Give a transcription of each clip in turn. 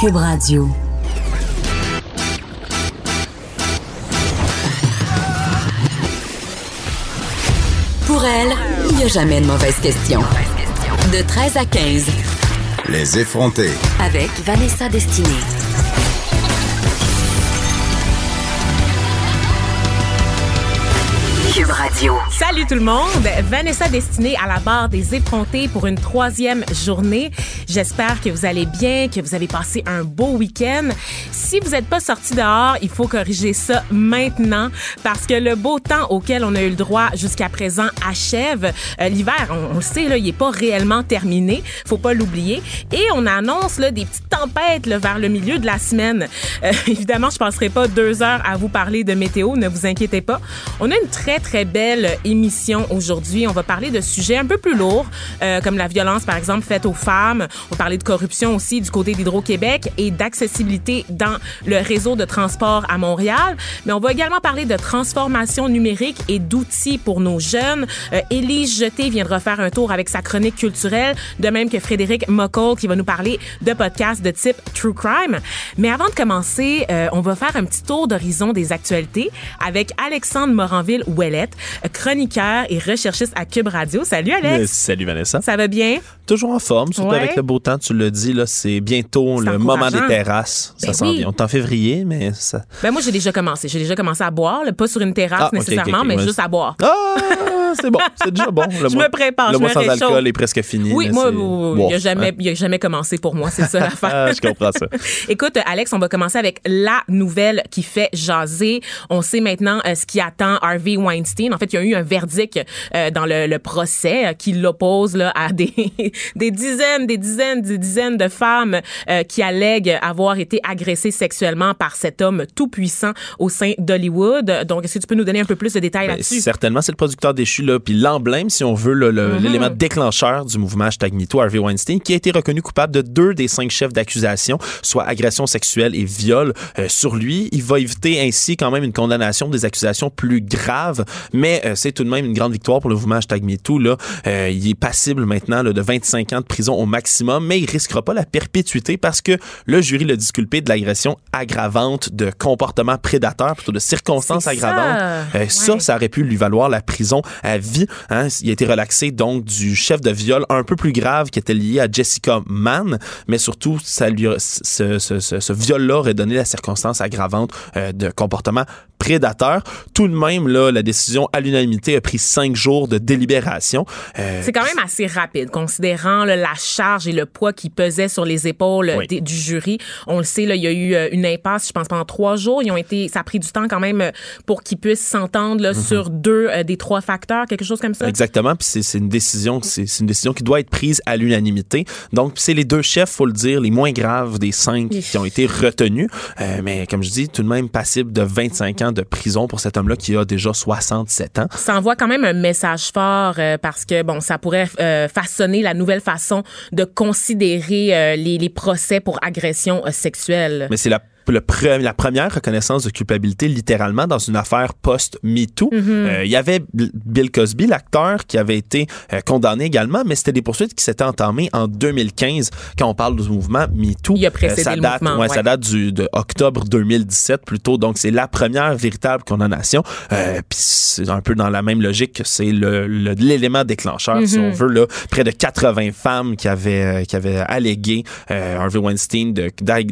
Cube Radio. Pour elle, il n'y a jamais de mauvaise question. De 13 à 15. Les effrontés. Avec Vanessa Destinée. Cube Radio. Salut tout le monde, Vanessa destinée à la barre des effrontés pour une troisième journée. J'espère que vous allez bien, que vous avez passé un beau week-end. Si vous n'êtes pas sorti dehors, il faut corriger ça maintenant parce que le beau temps auquel on a eu le droit jusqu'à présent achève. Euh, L'hiver, on, le sait, là, il est pas réellement terminé, faut pas l'oublier. Et on annonce là, des petites tempêtes vers le milieu de la semaine. Euh, évidemment, je passerai pas deux heures à vous parler de météo, ne vous inquiétez pas. On a une très très belle émission aujourd'hui. On va parler de sujets un peu plus lourds, euh, comme la violence, par exemple, faite aux femmes. On va parler de corruption aussi du côté d'Hydro-Québec et d'accessibilité dans le réseau de transport à Montréal. Mais on va également parler de transformation numérique et d'outils pour nos jeunes. Euh, Élise Jeté viendra faire un tour avec sa chronique culturelle, de même que Frédéric Muckle qui va nous parler de podcasts de type True Crime. Mais avant de commencer, euh, on va faire un petit tour d'horizon des actualités avec Alexandre Moranville-Ouellet chroniqueur et recherchiste à Cube Radio. Salut Alex. Salut Vanessa. Ça va bien? Toujours en forme, surtout Ouais. avec le beau temps, tu l'as dit, là, c'est bientôt le moment des terrasses. Ben ça s'en oui. vient. On est en février, mais ça. Ben moi j'ai déjà commencé. J'ai déjà commencé à boire, là, pas sur une terrasse Ah, nécessairement, mais juste à boire. Ah, c'est bon, c'est déjà bon. Le Je mois- me prépare, Le mois sans réchauffe. alcool est presque fini. Oui, moi, il Wow. a jamais, il a jamais commencé pour moi, c'est ça l'affaire. Ah, je comprends ça. Écoute, Alex, on va commencer avec la nouvelle qui fait jaser. On sait maintenant euh, ce qui attend Harvey Weinstein. En fait, il y a eu un verdict euh, dans le, le procès euh, qui l'oppose là, à des, des dizaines, des dizaines, des dizaines de femmes qui allèguent avoir été agressées sexuellement par cet homme tout puissant au sein d'Hollywood. Donc, est-ce que tu peux nous donner un peu plus de détails Ben, là-dessus? certainement, c'est le producteur déchu, là, puis l'emblème, si on veut, Mm-hmm. l'élément déclencheur du mouvement hashtag MeToo, Harvey Weinstein, qui a été reconnu coupable de deux des cinq chefs d'accusation, soit agression sexuelle et viol euh, sur lui. Il va éviter ainsi quand même une condamnation des accusations plus graves, mais euh, c'est tout de même une grande victoire pour le mouvement hashtag MeToo. Là. Euh, il est passible maintenant là, de 25 ans de prison au maximum, mais il risquera pas la perpétuité parce que le jury l'a disculpé de l'agression aggravante de comportement prédateur, plutôt de circonstances ça. aggravantes. Euh, Ça, Ouais. ça aurait pu lui valoir la prison à vie. Hein. Il a été relaxé donc du chef de viol un peu plus grave qui était lié à Jessica Mann, mais surtout, ça lui a- ce, ce, ce, ce viol-là aurait donné la circonstance aggravante euh, de comportement prédateur. Tout de même, là, la décision à l'unanimité a pris cinq jours de délibération. Euh, C'est quand même assez rapide, considérant là, la charge et le poids qui pesait sur les épaules Oui. des- du jury. On le sait, là, il y a eu euh, une impasse, je pense, pendant trois jours. Ils ont été, ça a pris du temps quand même euh, pour qu'ils puissent s'entendre là, sur deux euh, des trois facteurs, quelque chose comme ça. Exactement, puis c'est une décision, c'est une décision qui doit être prise à l'unanimité. Donc c'est les deux chefs, faut le dire, les moins graves des cinq qui ont été retenus. Euh, mais comme je dis, tout de même passible de 25 ans de prison pour cet homme-là qui a déjà 67 ans. Ça envoie quand même un message fort euh, parce que bon, ça pourrait euh, façonner la nouvelle façon de considérer euh, les, les procès pour agression sexuelle. Mais c'est la le pre- la première reconnaissance de culpabilité littéralement dans une affaire post-MeToo. Euh, Il y avait Bill Cosby, l'acteur, qui avait été euh, condamné également, mais c'était des poursuites qui s'étaient entamées en 2015 quand on parle du mouvement MeToo. Il a précédé ça le date, mouvement, ouais, ouais. Ça date du, de octobre 2017 plutôt, donc c'est la première véritable condamnation. Euh, Puis c'est un peu dans la même logique que c'est le- le- l'élément déclencheur, si on veut, là, près de 80 femmes qui avaient, euh, qui avaient allégué euh, Harvey Weinstein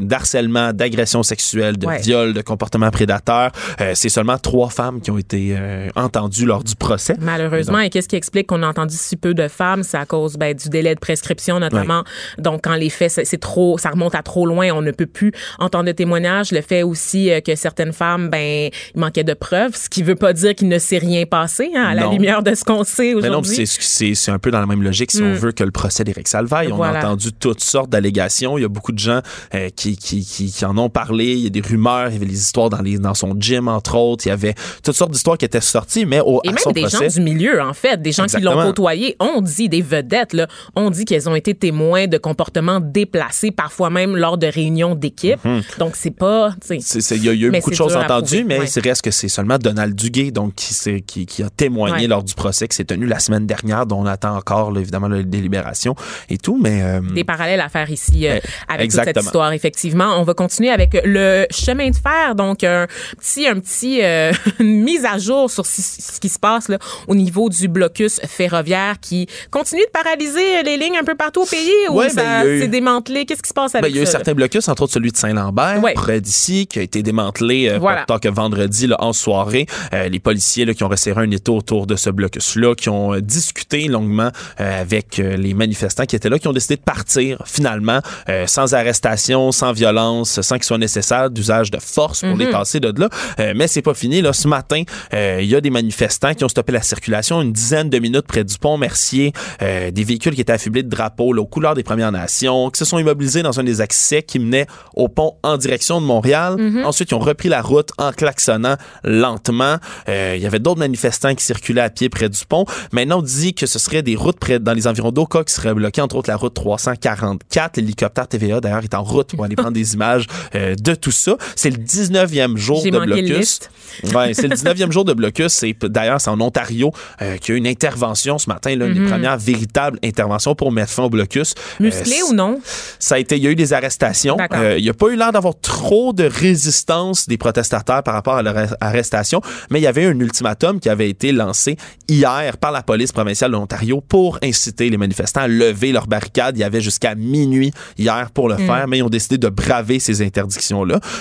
d'harcèlement, d'agression sexuelle, de Ouais. viol, de comportement prédateur. Euh, c'est seulement trois femmes qui ont été euh, entendues lors du procès. Malheureusement, et qu'est-ce qui explique qu'on a entendu si peu de femmes? C'est à cause ben, du délai de prescription, notamment. Donc, quand les faits, c'est c'est trop, ça remonte à trop loin, on ne peut plus entendre de témoignages. Le fait aussi euh, que certaines femmes, ben, il manquait de preuves, ce qui veut pas dire qu'il ne s'est rien passé, hein, à la lumière de ce qu'on sait Mais non, aujourd'hui. c'est- c'est c'est un peu dans la même logique si on veut que le procès d'Éric Salvaille. On a entendu toutes sortes d'allégations. Il y a beaucoup de gens euh, qui, qui, qui, qui en ont parlé parlé. Il y a des rumeurs, il y avait les histoires dans, les, dans son gym, entre autres. Il y avait toutes sortes d'histoires qui étaient sorties, mais au, Et à même son des procès, gens du milieu, en fait, des gens qui l'ont côtoyé, ont dit, des vedettes, là, ont dit qu'elles ont été témoins de comportements déplacés, parfois même lors de réunions d'équipe. Donc, c'est pas, tu sais, Mhm. C'est- c'est- Il y a eu beaucoup de choses entendues, mais ouais. il reste que c'est seulement Donald Duguay donc, qui, qui, qui a témoigné Ouais. lors du procès qui s'est tenu la semaine dernière, dont on attend encore, là, évidemment, la délibération et tout. Mais euh, des parallèles à faire ici euh, avec toute cette histoire. Effectivement, on va continuer avec le chemin de fer, donc un petit, un petit euh, une mise à jour sur ce, ce qui se passe là, au niveau du blocus ferroviaire qui continue de paralyser les lignes un peu partout au pays ou Ouais, ben, ça eu- s'est démantelé? Qu'est-ce qui se passe Ben, avec il y a eu ça? là? certains blocus, entre autres celui de Saint-Lambert, Ouais. près d'ici, qui a été démantelé euh, Voilà. tard que vendredi là, en soirée. Euh, les policiers là, qui ont resserré un étau autour de ce blocus-là, qui ont euh, discuté longuement euh, avec les manifestants qui étaient là, qui ont décidé de partir finalement euh, sans arrestation, sans violence, sans qu'il soit nécessaire d'usage de force pour Mhm. les tasser de là. Euh, mais c'est pas fini. Là, ce matin, euh, il y a des manifestants qui ont stoppé la circulation une dizaine de minutes près du pont Mercier, euh, des véhicules qui étaient affublés de drapeaux là, aux couleurs des Premières Nations, qui se sont immobilisés dans un des accès qui menait au pont en direction de Montréal. Ensuite, ils ont repris la route en klaxonnant lentement. Euh, il y avait d'autres manifestants qui circulaient à pied près du pont. Maintenant, on dit que ce serait des routes près dans les environs d'Oka qui seraient bloquées, entre autres la route 344. L'hélicoptère TVA, d'ailleurs, est en route pour aller prendre des images euh, de tout ça. C'est le 19e jour de blocus. Ouais, c'est le 19e jour de blocus. C'est d'ailleurs c'est en Ontario euh, qu'il y a eu une intervention ce matin, là, une des premières véritables interventions pour mettre fin au blocus. Musclé Euh, ou non? ça a été, il y a eu des arrestations. Euh, il n'y a pas eu l'air d'avoir trop de résistance des protestataires par rapport à leur arre- arrestation, mais il y avait un ultimatum qui avait été lancé hier par la police provinciale de l'Ontario pour inciter les manifestants à lever leurs barricades. Il y avait jusqu'à minuit hier pour le faire, mais ils ont décidé de braver ces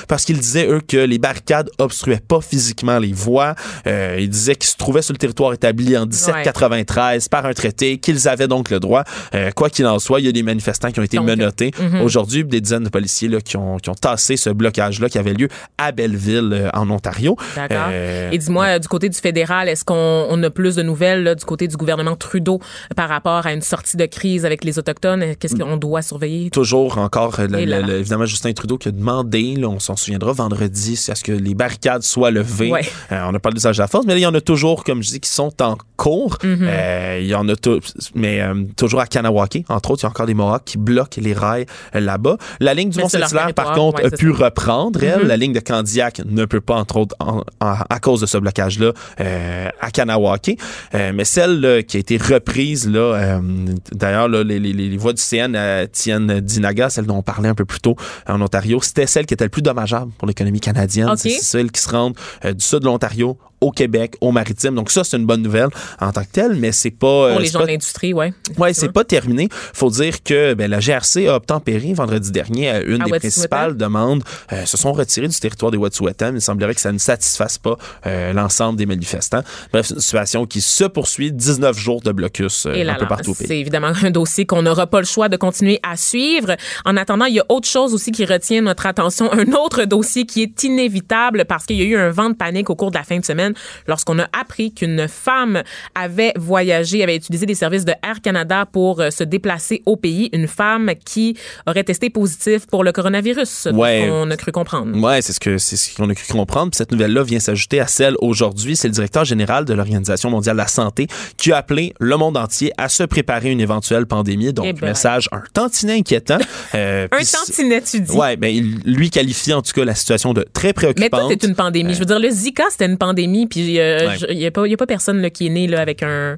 parce qu'ils disaient, eux, que les barricades obstruaient pas physiquement les voies. Euh, ils disaient qu'ils se trouvaient sur le territoire établi en 1793 par un traité, qu'ils avaient donc le droit. Euh, quoi qu'il en soit, il y a des manifestants qui ont été Donc, menottés aujourd'hui, puis des dizaines de policiers là, qui, ont, qui ont tassé ce blocage-là qui avait lieu à Belleville, euh, en Ontario. D'accord. Et dis-moi, du côté du fédéral, est-ce qu'on on a plus de nouvelles là, du côté du gouvernement Trudeau par rapport à une sortie de crise avec les Autochtones? Qu'est-ce qu'on doit surveiller? toujours encore, le- le- le- évidemment, Justin Trudeau qui a demandé, là, on s'en souviendra vendredi, c'est à ce que les barricades soient levées. Ouais. Euh, on a parlé d'usage de la force, mais là, il y en a toujours, comme je dis, qui sont en cours. Mm-hmm. Euh, il y en a mais euh, toujours à Kanawake, entre autres, il y a encore des Mohawks qui bloquent les rails là-bas. La ligne du Mont-Saint-Hilaire, par contre, ouais, a pu ça. Mm-hmm. reprendre, elle. La ligne de Candiac ne peut pas, entre autres, en- en- à cause de ce blocage-là, à Kanawake. Mais celle là, qui a été reprise, là, d'ailleurs, les, les, les voies du CN à Tien Dinaga, celle dont on parlait un peu plus tôt en Ontario, c'était celle qui était le plus dommageable pour l'économie canadienne. C'est celle qui se rendent euh, du sud de l'Ontario au Québec, au maritime. Donc ça, c'est une bonne nouvelle en tant que telle, mais c'est pas... euh, Pour les gens pas- de l'industrie, ouais. Ouais, c'est pas terminé. Faut dire que ben, la GRC a obtempéré vendredi dernier à une À des principales demandes. Euh, se sont retirés du territoire des Wet'suwet'en. Il semblerait que ça ne satisfasse pas euh, l'ensemble des manifestants. Bref, une situation qui se poursuit. 19 jours de blocus euh, Et là, un peu partout au pays. c'est évidemment un dossier qu'on n'aura pas le choix de continuer à suivre. En attendant, il y a autre chose aussi qui retient notre attention, un autre dossier qui est inévitable parce qu'il y a eu un vent de panique au cours de la fin de semaine lorsqu'on a appris qu'une femme avait voyagé, avait utilisé les services de Air Canada pour euh, se déplacer au pays. Une femme qui aurait testé positif pour le coronavirus, Ouais. on a cru comprendre. Ouais, c'est ce que c'est ce qu'on a cru comprendre. Puis cette nouvelle-là vient s'ajouter à celle aujourd'hui. C'est le directeur général de l'Organisation mondiale de la santé qui a appelé le monde entier à se préparer à une éventuelle pandémie. Donc, Eh ben. message un tantinet inquiétant. Euh, Un tantinet, tu dis. Ouais, ben lui qualifie en tout cas la situation de très Mais préoccupante. toi, c'est une pandémie. Je veux dire, le Zika, c'était une pandémie, puis euh, il n'y a, pas- y a pas personne là, qui est né là, avec un.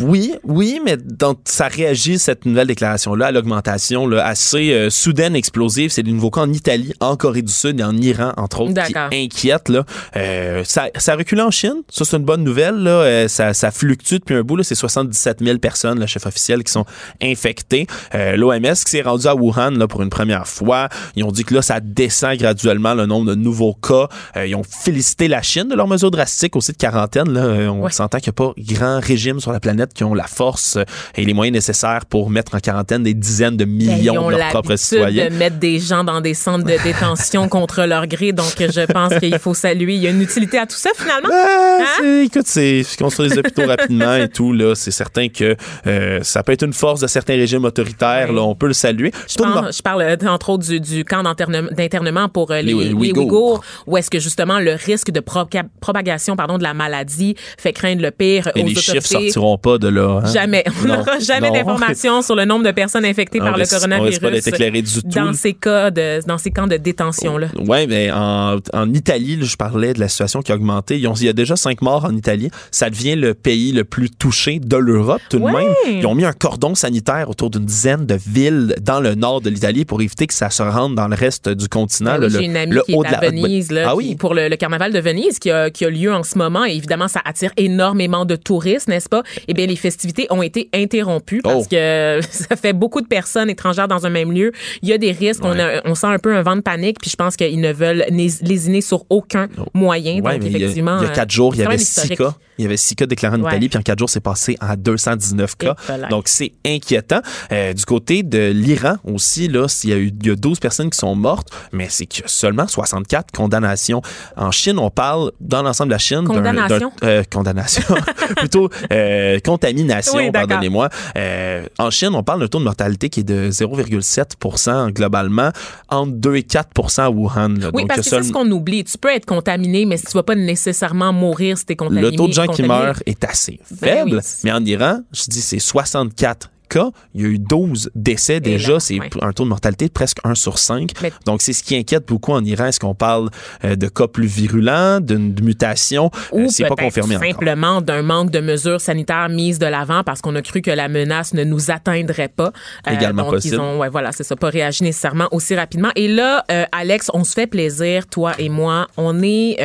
Oui, oui, mais donc ça réagit cette nouvelle déclaration-là à l'augmentation là, assez euh, soudaine, explosive. C'est des nouveaux cas en Italie, en Corée du Sud et en Iran, entre autres, qui D'accord. inquiètent. Là. Euh, ça, ça a reculé en Chine. Ça, c'est une bonne nouvelle. Là. Euh, ça, ça fluctue depuis un bout. là. C'est 77 000 personnes, le chef officiel, qui sont infectées. L'OMS qui s'est rendu à Wuhan là, pour une première fois. Ils ont dit que là, ça descend graduellement le nombre de nouveaux cas. Ils ont félicité la Chine de leurs mesures drastiques aussi de quarantaine. Là. Euh, On s'entend qu'il n'y a pas grand régime sur la planète qui ont la force et les moyens nécessaires pour mettre en quarantaine des dizaines de Ben, millions ils ont de leurs propres citoyens. de mettre des gens dans des centres de détention contre leur gré. Donc, je pense qu'il faut saluer. Il y a une utilité à tout ça, finalement. Ah, Hein? c'est- Écoute, c'est construire des hôpitaux rapidement et tout là, c'est certain que euh, ça peut être une force de certains régimes autoritaires. Oui. Là, on peut le saluer. Je, pense- parle euh, entre autres du, du camp d'internement pour euh, les, Les. Ouïghours, où est-ce que justement le risque de proca- propagation pardon, de la maladie fait craindre le pire Et aux les chiffres autorités. sortiront pas de là. hein? Jamais. On n'aura jamais d'informations sur le nombre de personnes infectées On par le risque- on pas coronavirus éclairé du tout. dans ces cas de dans ces camps de détention là. Oui, mais en, en Italie, là, je parlais de la situation qui a augmenté. Ils ont- il y a déjà cinq morts en Italie. Ça devient le pays le plus touché de l'Europe, tout de Ouais. même. Ils ont mis un cordon sanitaire autour d'une dizaine de villes dans le nord de l'Italie pour éviter que ça se rende dans le reste du continent. Ben oui, J'ai une amie le qui est de à Venise là, Ah qui- oui? pour le, le carnaval de Venise qui a, qui a lieu en ce moment. Et évidemment, ça attire énormément de touristes, n'est-ce pas? Eh bien, les festivités ont été interrompues parce Oh. que ça fait beaucoup de personnes étrangères dans un même lieu. Il y a des risques. On, a- on sent un peu un vent de panique. Puis je pense qu'ils ne veulent lésiner sur aucun moyen. Ouais, Donc, mais il y a- effectivement. il y a, euh, quatre jours, il y avait six cas. Il y avait six cas déclarés en Ouais. Italie, puis en quatre jours, c'est passé à 219 cas. Voilà. Donc, c'est inquiétant. Euh, du côté de l'Iran aussi, là, il y a eu il y a 12 personnes qui sont mortes, mais c'est que seulement 64 condamnations. En Chine, on parle, dans l'ensemble de la Chine, Condamnation? euh, condamnation. Plutôt euh, contamination, Oui, pardonnez-moi. Euh, en Chine, on parle d'un taux de mortalité qui est de 0,7% globalement, entre 2 et 4% à Wuhan. là. Oui, Donc, parce que c'est seul- ce qu'on oublie. Tu peux être contaminé, mais si tu vas pas nécessairement mourir si t'es contaminé. le taux de gens qui meurent est assez Ben faible. oui. Mais en Iran, je dis c'est 64 cas. Il y a eu 12 décès déjà. C'est ouais. un taux de mortalité de presque 1 sur 5. Mais- Donc, c'est ce qui inquiète beaucoup en Iran. Est-ce qu'on parle euh, de cas plus virulents, d'une mutation? Ou Euh, c'est pas confirmé encore. simplement d'un manque de mesures sanitaires mises de l'avant parce qu'on a cru que la menace ne nous atteindrait pas. Euh, Également donc possible. ils ont, ouais, voilà, c'est ça, pas réagi nécessairement aussi rapidement. Et là, Alex, on se fait plaisir, toi et moi. On est,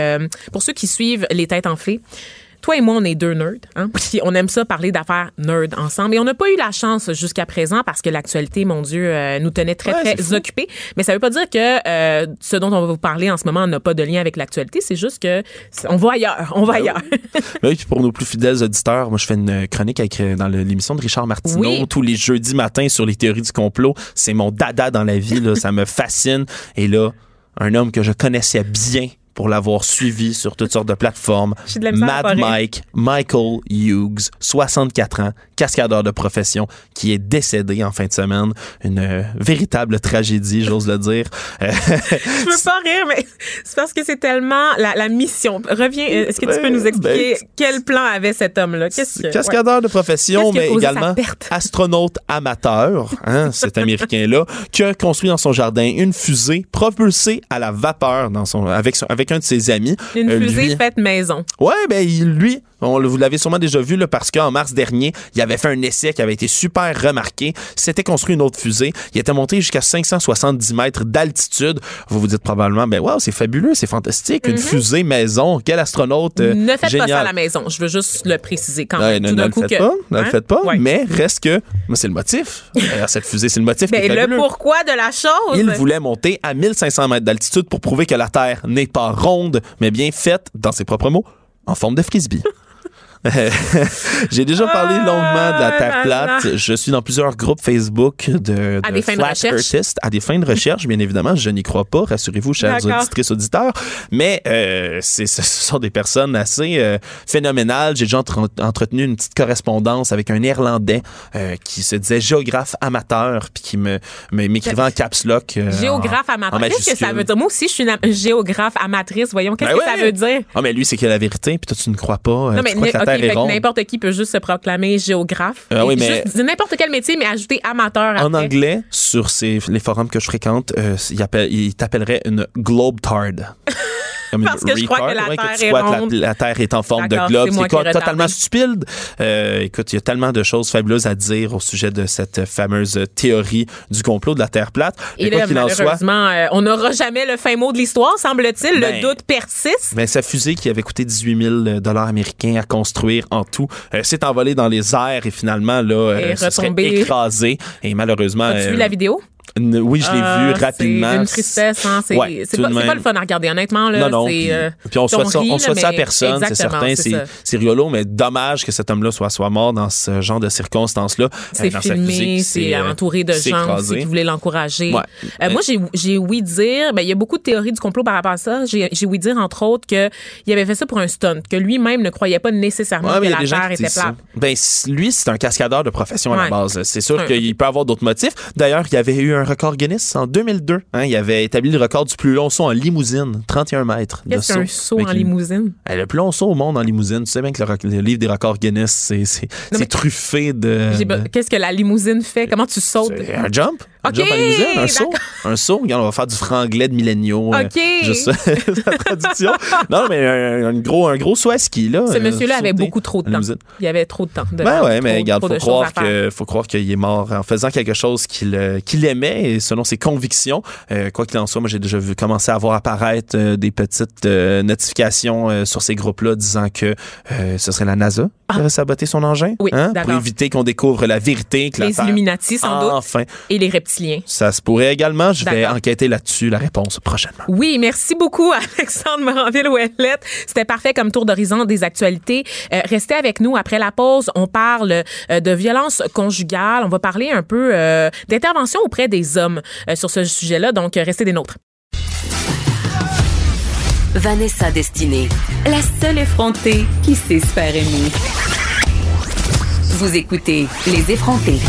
pour ceux qui suivent les têtes enflées. Toi et moi, on est deux nerds. Hein? Puis on aime ça parler d'affaires nerds ensemble. Et on n'a pas eu la chance jusqu'à présent parce que l'actualité, mon Dieu, euh, nous tenait très, Ouais, très occupés. Mais ça veut pas dire que euh, ce dont on va vous parler en ce moment n'a pas de lien avec l'actualité. C'est juste que on va ailleurs. On va ailleurs. Ben oui, puis pour nos plus fidèles auditeurs, moi, je fais une chronique avec, euh, dans l'émission de Richard Martineau Oui. tous les jeudis matins sur les théories du complot. C'est mon dada dans la vie, là. ça me fascine. Et là, un homme que je connaissais bien pour l'avoir suivi sur toutes sortes de plateformes, de Mad. Mike, Michael Hughes, 64 ans, cascadeur de profession, qui est décédé en fin de semaine. Une euh, véritable tragédie, j'ose le dire. Euh, Je veux pas rire, mais c'est parce que c'est tellement la, la mission. Reviens, euh, est-ce que tu peux nous expliquer Ben, quel plan avait cet homme-là? Ouais. Cascadeur de profession, mais également astronaute amateur, hein, cet Américain-là, qui a construit dans son jardin une fusée propulsée à la vapeur dans son, avec, son- avec un de ses amis. Une Euh, fusée lui- faite maison. Ouais, ben lui, on, vous l'avez sûrement déjà vu là, parce qu'en mars dernier, il avait fait un essai qui avait été super remarqué. S'était construit une autre fusée. Il était monté jusqu'à 570 mètres d'altitude. Vous vous dites probablement, ben wow, c'est fabuleux, c'est fantastique, une fusée maison. Quel astronaute euh, ne faites génial. pas ça à la maison. Je veux juste le préciser quand même. ne, Tout ne le faites que- pas, ne le Hein? faites pas, Ouais. mais reste que, c'est le motif. Cette fusée, c'est le motif qui Ben, est le pourquoi de la chose. Il voulait monter à 1500 mètres d'altitude pour prouver que la Terre n'est pas ronde, mais bien faite, dans ses propres mots, en forme de frisbee. J'ai déjà parlé Ah longuement de la Terre plate. Je suis dans plusieurs groupes Facebook de, À de des fins de flat recherche. earthistes, à des fins de recherche, bien évidemment. Je n'y crois pas, rassurez-vous, chers auditrices, auditeurs. Mais euh, ce sont des personnes assez euh, phénoménales. J'ai déjà entre- entretenu une petite correspondance avec un Néerlandais euh, qui se disait géographe amateur, puis qui me m'écrivait en caps lock. Géographe en- amateur. Qu'est-ce que ça veut dire? Moi aussi, je suis une géographe amatrice. Voyons, qu'est-ce Ben que ça veut dire? Ah, mais lui, c'est qu'il a la vérité, puis toi, tu ne crois pas. Non, mais Terre est ronde. n'importe qui peut juste se proclamer géographe. Ah oui, mais- n'importe quel métier, mais ajouter amateur En après. anglais, sur ces, les forums que je fréquente, euh, il, appelle- il t'appellerait une globe-tard. Comme Parce que je crois que la ouais, Terre est crois que la- ronde. la, Terre est en forme de globe. c'est quoi, totalement stupide? Euh, écoute, il y a tellement de choses fabuleuses à dire au sujet de cette fameuse théorie du complot de la Terre plate. Mais Et quoi là, soit, malheureusement, euh, on n'aura jamais le fin mot de l'histoire, semble-t-il. Ben, le doute persiste. Ben, sa fusée qui avait coûté 18 000 dollars américains à construire en tout euh, s'est envolée dans les airs et finalement là, euh, Et se serait écrasée. Et malheureusement, As-tu euh, vu la vidéo? Oui, je l'ai Ah, vu rapidement. C'est une tristesse, hein? C'est Ouais, pas, le fun à regarder, honnêtement. Là, Non, non. Puis, euh, puis on souhaite on souhaite ça à personne, c'est certain. c'est rigolo, mais dommage que cet homme-là soit, soit mort dans ce genre de circonstances-là. C'est Euh, filmé, c'est euh, entouré de gens aussi qui voulaient l'encourager. Ouais. Euh, moi, j'ai ouï dire, ben, il y a beaucoup de théories du complot par rapport à ça. J'ai ouï dire, entre autres, qu'il avait fait ça pour un stunt, que lui-même ne croyait pas nécessairement Ouais, que la Terre était plate. Ben, lui, c'est un cascadeur de profession à la base. C'est sûr qu'il peut avoir d'autres motifs. D'ailleurs, il y avait eu un record Guinness en 2002. Hein, il avait établi le record du plus long saut en limousine, 31 mètres Qu'est-ce qu'un saut Avec en limousine? Eh, Le plus long saut au monde en limousine. Tu sais bien que le, livre des records Guinness, c'est mais- truffé de... Qu'est-ce que la limousine fait? Comment tu sautes? Un jump? Un jump en limousine, un saut? Un saut? Regarde, on va faire du franglais de milléniaux. euh, Ok. juste la traduction. Non, mais un, un gros, un gros saut à ski, là. Ce euh, monsieur-là avait beaucoup trop de temps. Il avait trop de temps. De Ben ouais, mais regarde, faut croire, que, faut croire qu'il est mort en faisant quelque chose qu'il euh, qu'il aimait et selon ses convictions. Euh, quoi qu'il en soit, moi j'ai déjà vu commencer à voir apparaître euh, des petites euh, notifications sur ces groupes-là disant que ce serait la NASA aurait saboté son engin. Ah. Oui, hein? Pour éviter qu'on découvre la vérité. Que la Les Terre- Illuminati, sans doute, Enfin, et les reptiliens. ça se pourrait également. Je vais enquêter là-dessus, la réponse prochainement. Oui, merci beaucoup, Alexandre Moranville-Ouellette. C'était parfait comme tour d'horizon des actualités. Euh, restez avec nous. Après la pause, on parle euh, de violence conjugale. On va parler un peu euh, d'intervention auprès des hommes sur ce sujet-là. Donc, restez des nôtres. Vanessa Destinée, la seule effrontée qui sait se faire aimer. Vous écoutez Les effrontés.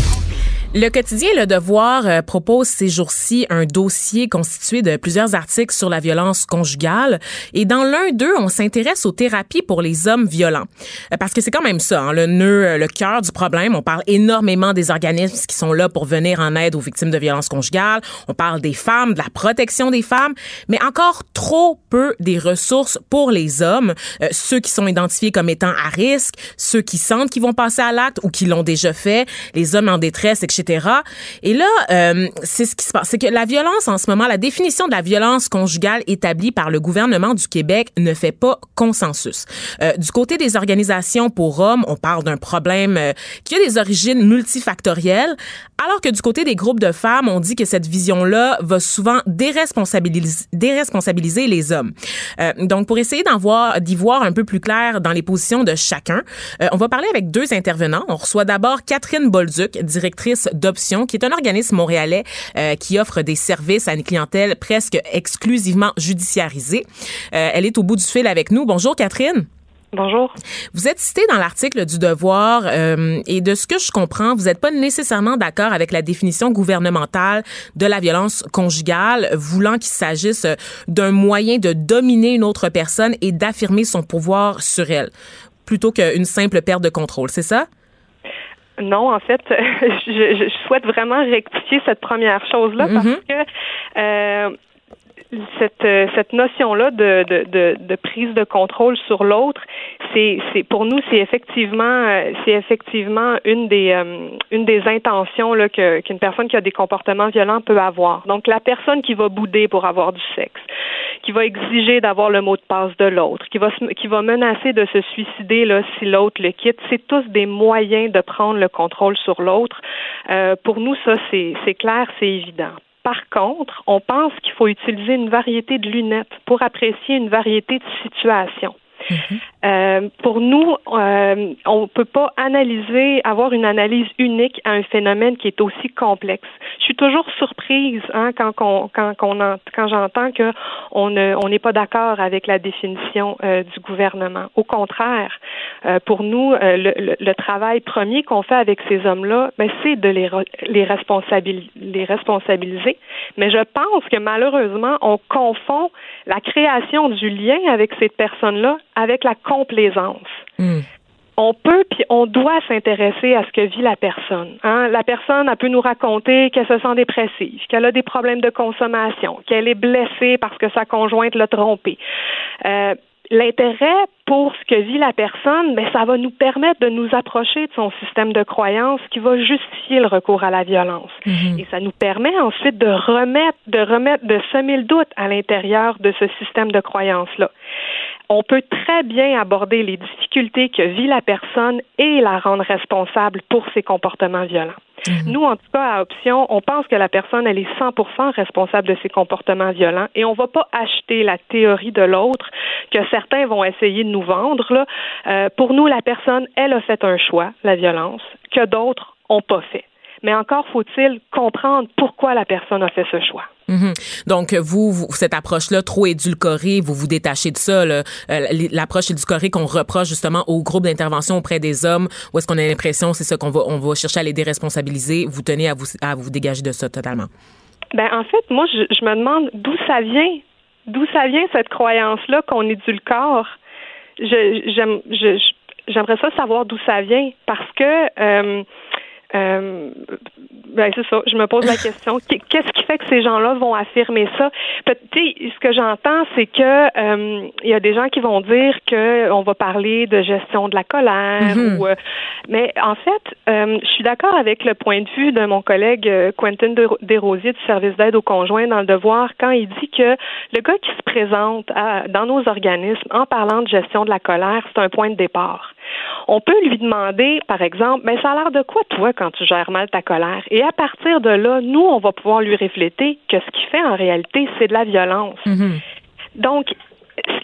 Le quotidien Le Devoir euh, propose ces jours-ci un dossier constitué de plusieurs articles sur la violence conjugale. Et dans l'un d'eux, on s'intéresse aux thérapies pour les hommes violents. Euh, Parce que c'est quand même ça, hein, le nœud, euh, le cœur du problème. On parle énormément des organismes qui sont là pour venir en aide aux victimes de violences conjugales. On parle des femmes, de la protection des femmes, mais encore trop peu des ressources pour les hommes, euh, ceux qui sont identifiés comme étant à risque, ceux qui sentent qu'ils vont passer à l'acte ou qui l'ont déjà fait, les hommes en détresse, etc. Et là, euh, c'est ce qui se passe. C'est que la violence en ce moment, la définition de la violence conjugale établie par le gouvernement du Québec ne fait pas consensus. Euh, du côté des organisations pour hommes, on parle d'un problème euh, qui a des origines multifactorielles, alors que du côté des groupes de femmes, on dit que cette vision-là va souvent déresponsabiliser, les hommes. Euh, donc, pour essayer d'en voir, d'y voir un peu plus clair dans les positions de chacun, euh, on va parler avec deux intervenants. On reçoit d'abord Catherine Bolduc, directrice d'Option, qui est un organisme montréalais euh, qui offre des services à une clientèle presque exclusivement judiciarisée. Euh, elle est au bout du fil avec nous. Bonjour Catherine. Bonjour. Vous êtes cité dans l'article du Devoir euh, et de ce que je comprends, vous n'êtes pas nécessairement d'accord avec la définition gouvernementale de la violence conjugale, voulant qu'il s'agisse d'un moyen de dominer une autre personne et d'affirmer son pouvoir sur elle, plutôt qu'une simple perte de contrôle. C'est ça? Non, en fait, je, je souhaite vraiment rectifier cette première chose-là parce que euh, cette, euh, cette notion-là de, de, de, prise de contrôle sur l'autre, c'est, c'est pour nous, c'est effectivement, euh, c'est effectivement une des, euh, une des intentions là, que, qu'une personne qui a des comportements violents peut avoir. Donc, la personne qui va bouder pour avoir du sexe, qui va exiger d'avoir le mot de passe de l'autre, qui va qui va menacer de se suicider là si l'autre le quitte, c'est tous des moyens de prendre le contrôle sur l'autre. Euh, pour nous, ça c'est, c'est clair, c'est évident. Par contre, on pense qu'il faut utiliser une variété de lunettes pour apprécier une variété de situations. Euh, pour nous, euh, on peut pas analyser, avoir une analyse unique à un phénomène qui est aussi complexe. Je suis toujours surprise hein, quand, on, quand, qu'on en- quand j'entends que on ne, on n'est pas d'accord avec la définition euh, du gouvernement. Au contraire, euh, pour nous, euh, le, le- le travail premier qu'on fait avec ces hommes-là, ben, c'est de les, les responsabiliser. Mais je pense que malheureusement, on confond la création du lien avec ces personnes-là avec la complaisance. Hmm. On peut puis on doit s'intéresser à ce que vit la personne. Hein? La personne, elle peut nous raconter qu'elle se sent dépressive, qu'elle a des problèmes de consommation, qu'elle est blessée parce que sa conjointe l'a trompée. Euh, L'intérêt pour ce que vit la personne, mais ça va nous permettre de nous approcher de son système de croyance qui va justifier le recours à la violence. Mhm. Et ça nous permet ensuite de remettre, de remettre, de semer le doute à l'intérieur de ce système de croyance-là. On peut très bien aborder les difficultés que vit la personne et la rendre responsable pour ses comportements violents. Mhm. Nous, en tout cas, à Option, on pense que la personne, elle est 100% responsable de ses comportements violents et on ne va pas acheter la théorie de l'autre que certains vont essayer de nous vendre. Là. Euh, pour nous, la personne, elle a fait un choix, la violence, que d'autres n'ont pas fait. Mais encore faut-il comprendre pourquoi la personne a fait ce choix. Mhm. Donc, vous, cette approche-là, trop édulcorée, vous vous détachez de ça. Euh, l'approche édulcorée qu'on reproche justement au groupe d'intervention auprès des hommes, où est-ce qu'on a l'impression, c'est ça qu'on va, on va chercher à les déresponsabiliser. Vous tenez à vous, à vous dégager de ça totalement? Ben, en fait, moi, je, je me demande d'où ça vient. D'où ça vient cette croyance-là qu'on édulcore. Je, je, j'aimerais ça savoir d'où ça vient parce que euh, euh, ben c'est ça. Je me pose la question. Qu'est-ce qui fait que ces gens-là vont affirmer ça? Peut-être, ce que j'entends, c'est que euh, il y a des gens qui vont dire que on va parler de gestion de la colère. Mm-hmm. Ou, euh, mais en fait, je suis d'accord avec le point de vue de mon collègue Quentin Desrosiers du service d'aide aux conjoints dans le Devoir quand il dit que le gars qui se présente dans nos organismes en parlant de gestion de la colère, c'est un point de départ. On peut lui demander, par exemple, mais ça a l'air de quoi toi quand tu gères mal ta colère? Et à partir de là, nous, on va pouvoir lui refléter que ce qu'il fait en réalité, c'est de la violence. Mm-hmm. Donc,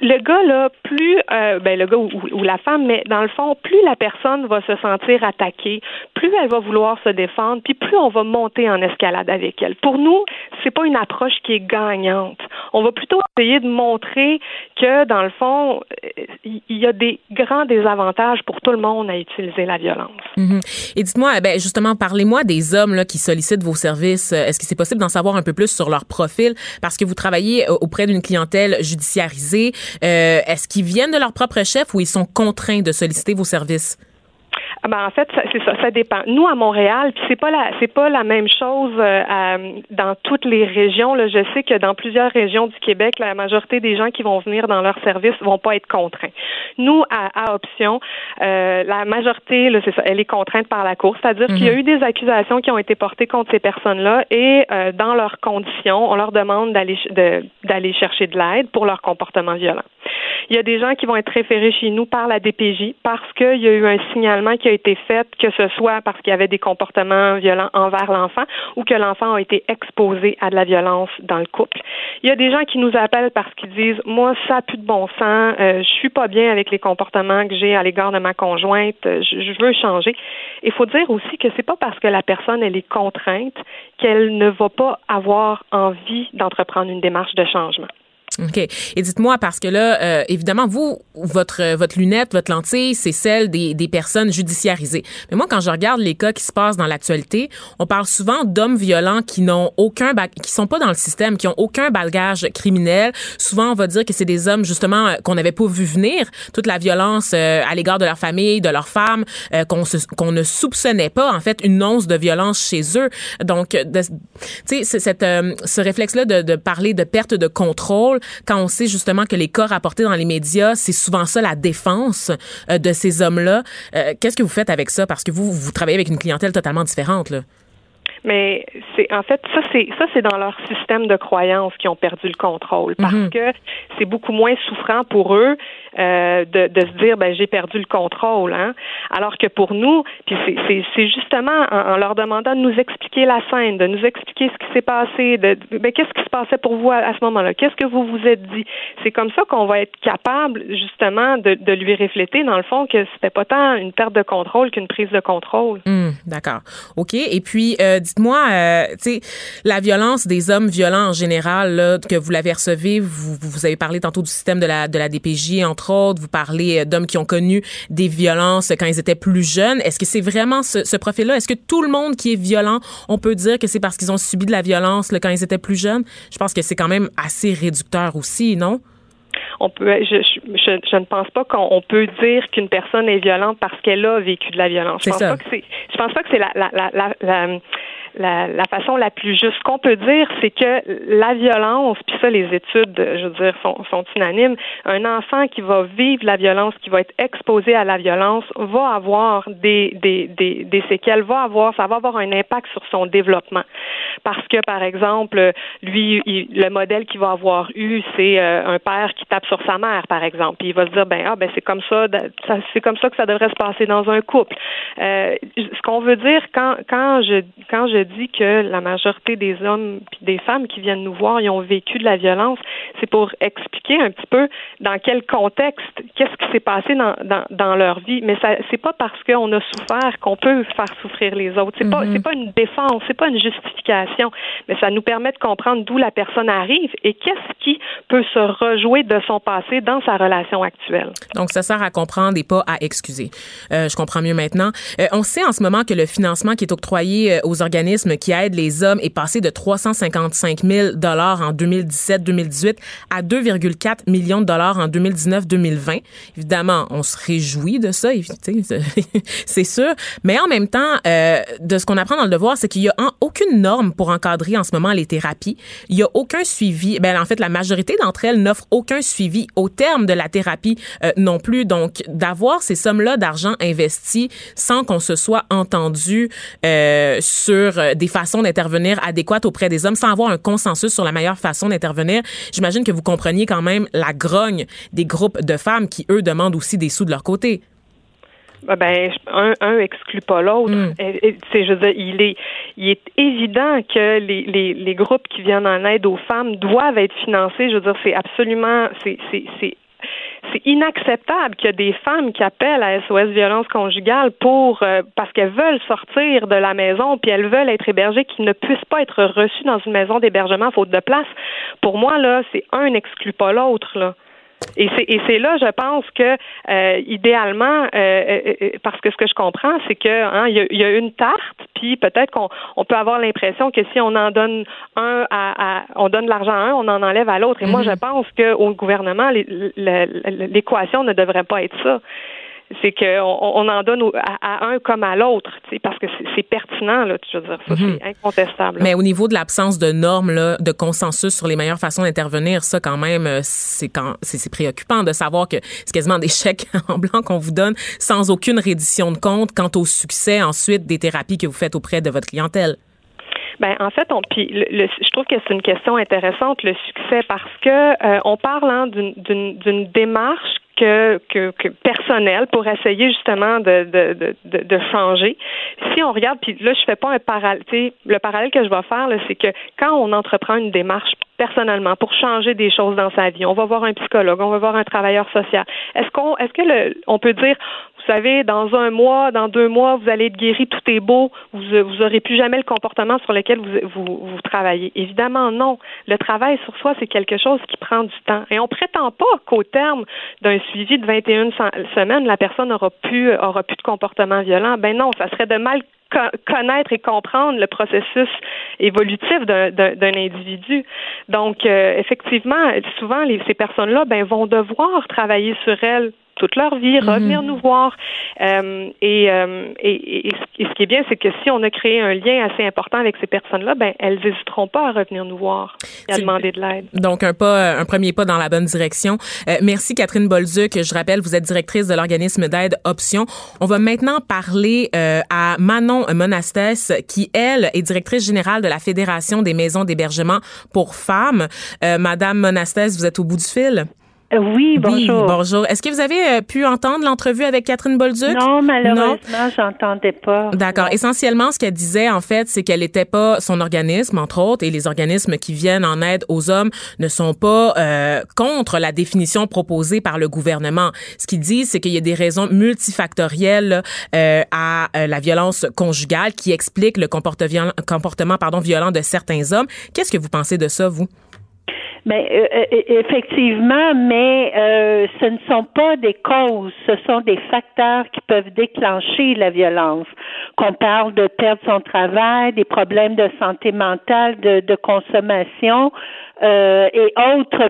le gars là, plus euh, ben le gars ou, la femme, mais dans le fond, plus la personne va se sentir attaquée, plus elle va vouloir se défendre, puis plus on va monter en escalade avec elle. Pour nous, c'est pas une approche qui est gagnante. On va plutôt essayer de montrer que dans le fond, il y a des grands désavantages pour tout le monde à utiliser la violence. Mm-hmm. Et dites-moi, ben justement, parlez-moi des hommes là, qui sollicitent vos services. Est-ce que c'est possible d'en savoir un peu plus sur leur profil? Parce que vous travaillez euh, auprès d'une clientèle judiciarisée? Euh, est-ce qu'ils viennent de leur propre chef ou ils sont contraints de solliciter vos services? Ah ben en fait, c'est ça, ça dépend. Nous à Montréal, puis c'est pas la c'est pas la même chose euh, dans toutes les régions. Là. Je sais que dans plusieurs régions du Québec, la majorité des gens qui vont venir dans leur service vont pas être contraints. Nous à, à Option, euh, la majorité, là, c'est ça, elle est contrainte par la Cour, c'est-à-dire qu'il y a mhm. eu des accusations qui ont été portées contre ces personnes-là et euh, dans leurs conditions, on leur demande d'aller d'aller chercher de l'aide pour leur comportement violent. Il y a des gens qui vont être référés chez nous par la DPJ parce qu'il y a eu un signalement qui a été fait, que ce soit parce qu'il y avait des comportements violents envers l'enfant ou que l'enfant a été exposé à de la violence dans le couple. Il y a des gens qui nous appellent parce qu'ils disent moi ça a plus de bon sens, euh, je suis pas bien avec les comportements que j'ai à l'égard de ma conjointe, je, veux changer. Il faut dire aussi que c'est pas parce que la personne elle est contrainte qu'elle ne va pas avoir envie d'entreprendre une démarche de changement. OK. Et dites-moi, parce que là, euh, évidemment, vous, votre, votre lunette, votre lentille, c'est celle des, des personnes judiciarisées. Mais moi, quand je regarde les cas qui se passent dans l'actualité, on parle souvent d'hommes violents qui n'ont aucun, qui sont pas dans le système, qui ont aucun bagage criminel. Souvent, on va dire que c'est des hommes, justement, euh, qu'on n'avait pas vu venir. Toute la violence euh, à l'égard de leur famille, de leurs femmes, qu'on qu'on ne soupçonnait pas, en fait, une once de violence chez eux. Donc, tu sais, cette, ce réflexe-là de, de parler de perte de contrôle, quand on sait justement que les cas rapportés dans les médias, c'est souvent ça la défense euh, de ces hommes-là. Euh, qu'est-ce que vous faites avec ça? Parce que vous, vous travaillez avec une clientèle totalement différente. Là. Mais c'est en fait ça c'est ça c'est dans leur système de croyance qui ont perdu le contrôle parce mhm. que c'est beaucoup moins souffrant pour eux euh, de, de, se dire ben j'ai perdu le contrôle hein. Alors que pour nous puis c'est justement en, leur demandant de nous expliquer la scène de nous expliquer ce qui s'est passé de ben qu'est-ce qui se passait pour vous à, ce moment-là? Qu'est-ce que vous vous êtes dit? C'est comme ça qu'on va être capable justement de, de lui refléter dans le fond que c'était pas tant une perte de contrôle qu'une prise de contrôle. Hmm, d'accord. Ok. Et puis euh, dites-moi, euh, tu sais, la violence des hommes violents en général, là, que vous l'avez recevé, vous, vous avez parlé tantôt du système de la, de la DPJ, autres, vous parlez euh, d'hommes qui ont connu des violences quand ils étaient plus jeunes. Est-ce que c'est vraiment ce, ce profil-là? Est-ce que tout le monde qui est violent, on peut dire que c'est parce qu'ils ont subi de la violence là, quand ils étaient plus jeunes? Je pense que c'est quand même assez réducteur aussi, non? on peut, je, je, je ne pense pas qu'on peut dire qu'une personne est violente parce qu'elle a vécu de la violence. Je pense pas que je pense pas que c'est la, la, la, la la, façon la plus juste. Qu'on peut dire, c'est que la violence, puis ça, les études, je veux dire, sont, sont unanimes. Un enfant qui va vivre la violence, qui va être exposé à la violence, va avoir des, des, des, des séquelles, va avoir, ça va avoir un impact sur son développement. Parce que, par exemple, lui, le modèle qu'il va avoir eu, c'est euh, un père qui tape sur sa mère, par exemple. Puis il va se dire, ben ah, ben c'est comme ça, c'est comme ça que ça devrait se passer dans un couple. Euh, ce qu'on veut dire quand quand je quand je dis que la majorité des hommes puis des femmes qui viennent nous voir, ils ont vécu de la violence, c'est pour expliquer un petit peu dans quel contexte, qu'est-ce qui s'est passé dans, dans, dans, leur vie. Mais ça, c'est pas parce qu'on a souffert qu'on peut faire souffrir les autres. C'est pas, mm-hmm. c'est pas une défense, c'est pas une justification, mais ça nous permet de comprendre d'où la personne arrive et qu'est-ce qui peut se rejouer de son passé dans sa relation actuelle. Donc, ça sert à comprendre et pas à excuser. Euh, je comprends mieux maintenant. Euh, on sait en ce moment que le financement qui est octroyé euh, aux organismes qui aident les hommes est passé de 355 000 dollars en 2017-2018 à 2,4 millions de dollars en 2019-2020. Évidemment, on se réjouit de ça, c'est sûr. Mais en même temps, euh, de ce qu'on apprend dans le devoir, c'est qu'il y a aucune norme pour encadrer en ce moment les thérapies. Il y a aucun suivi. Ben en fait, la majorité d'entre elles n'offrent aucun suivi au terme de la thérapie euh, non plus. Donc, d'avoir ces sommes-là d'argent investies sans qu'on se soit entendu euh, sur des façons d'intervenir adéquates auprès des hommes, sans avoir un consensus sur la meilleure façon d'intervenir, j'imagine que vous compreniez quand même la grogne des groupes de femmes qui, eux, demandent aussi des sous de leur côté. Ah ben, un, un exclut pas l'autre. C'est, je veux dire, il est, il est évident que les, les, les groupes qui viennent en aide aux femmes doivent être financés. Je veux dire, c'est absolument, c'est, c'est, c'est inacceptable qu'il y des femmes qui appellent à SOS violence conjugale pour euh, parce qu'elles veulent sortir de la maison puis elles veulent être hébergées qui ne puissent pas être reçues dans une maison d'hébergement faute de place. Pour moi là, c'est un n'exclut pas l'autre là. Et c'est, et c'est là, je pense que euh, idéalement, euh, euh, euh, parce que ce que je comprends, c'est que hein, il, y a, il y, a, une tarte, puis peut-être qu'on on peut avoir l'impression que si on en donne un à, à on donne l'argent à un, on en enlève à l'autre. Et moi, je mm-hmm. pense qu'au gouvernement, l'équation ne devrait pas être ça c'est qu'on on en donne à, un comme à l'autre, parce que c'est pertinent, là, je veux dire, ça, mhm. c'est incontestable. Mais au niveau de l'absence de normes, là, de consensus sur les meilleures façons d'intervenir, ça, quand même, euh, c'est quand c'est préoccupant de savoir que c'est quasiment des chèques en blanc qu'on vous donne sans aucune reddition de compte quant au succès ensuite des thérapies que vous faites auprès de votre clientèle. Ben en fait, on, puis le, je trouve que c'est une question intéressante le succès parce que euh, on parle hein, d'une démarche que, que, que pour essayer justement de, de, de, de, changer. Si on regarde, puis là, je fais pas un parallèle, le parallèle que je vais faire, c'est que quand on entreprend une démarche personnellement pour changer des choses dans sa vie, on va voir un psychologue, on va voir un travailleur social. Est-ce qu'on, est-ce que le, on peut dire, savez, dans un mois, dans deux mois, vous allez être guéri, tout est beau, vous, vous aurez plus jamais le comportement sur lequel vous, vous, vous travaillez. Évidemment, non. Le travail sur soi, c'est quelque chose qui prend du temps. Et on prétend pas qu'au terme d'un suivi de 21 semaines, la personne plus, aura plus de comportement violent. Ben non, ça serait de mal connaître et comprendre le processus évolutif d'un individu. Donc, euh, effectivement, souvent, ces personnes-là ben, vont devoir travailler sur elles toute leur vie, mhm. revenir nous voir. Euh, et, euh, et, et, ce qui est bien, c'est que si on a créé un lien assez important avec ces personnes-là, ben elles n'hésiteront pas à revenir nous voir et à demander de l'aide. Donc un pas, un premier pas dans la bonne direction. Euh, merci Catherine Bolduc. Je rappelle, vous êtes directrice de l'organisme d'aide Option. On va maintenant parler à Manon Monastès, qui elle est directrice générale de la Fédération des maisons d'hébergement pour femmes. Madame Monastès, vous êtes au bout du fil? Euh, oui, bonjour. bonjour. Est-ce que vous avez euh, pu entendre l'entrevue avec Catherine Bolduc? Non, malheureusement, j'entendais pas. D'accord. Essentiellement, ce qu'elle disait, en fait, c'est qu'elle n'était pas son organisme, entre autres, et les organismes qui viennent en aide aux hommes ne sont pas euh, contre la définition proposée par le gouvernement. Ce qu'ils disent, c'est qu'il y a des raisons multifactorielles euh, à la violence conjugale qui expliquent le comportement, comportement pardon, violent de certains hommes. Qu'est-ce que vous pensez de ça, vous? Mais euh, euh, effectivement, mais euh, ce ne sont pas des causes, ce sont des facteurs qui peuvent déclencher la violence. Qu'on parle de perdre son travail, des problèmes de santé mentale, de consommation, euh, et autres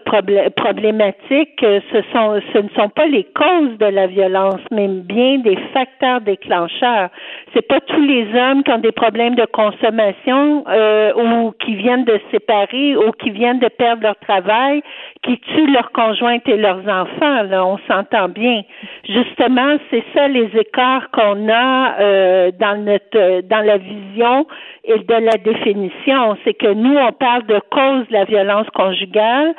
problématiques, euh, ce, sont, ce ne sont pas les causes de la violence, mais bien des facteurs déclencheurs. C'est pas tous les hommes qui ont des problèmes de consommation euh, ou qui viennent de se séparer ou qui viennent de perdre leur travail qui tuent leurs conjointes et leurs enfants. Là, on s'entend bien. Justement, c'est ça les écarts qu'on a euh, dans notre dans la vision et de la définition. C'est que nous, on parle de cause de la violence conjugale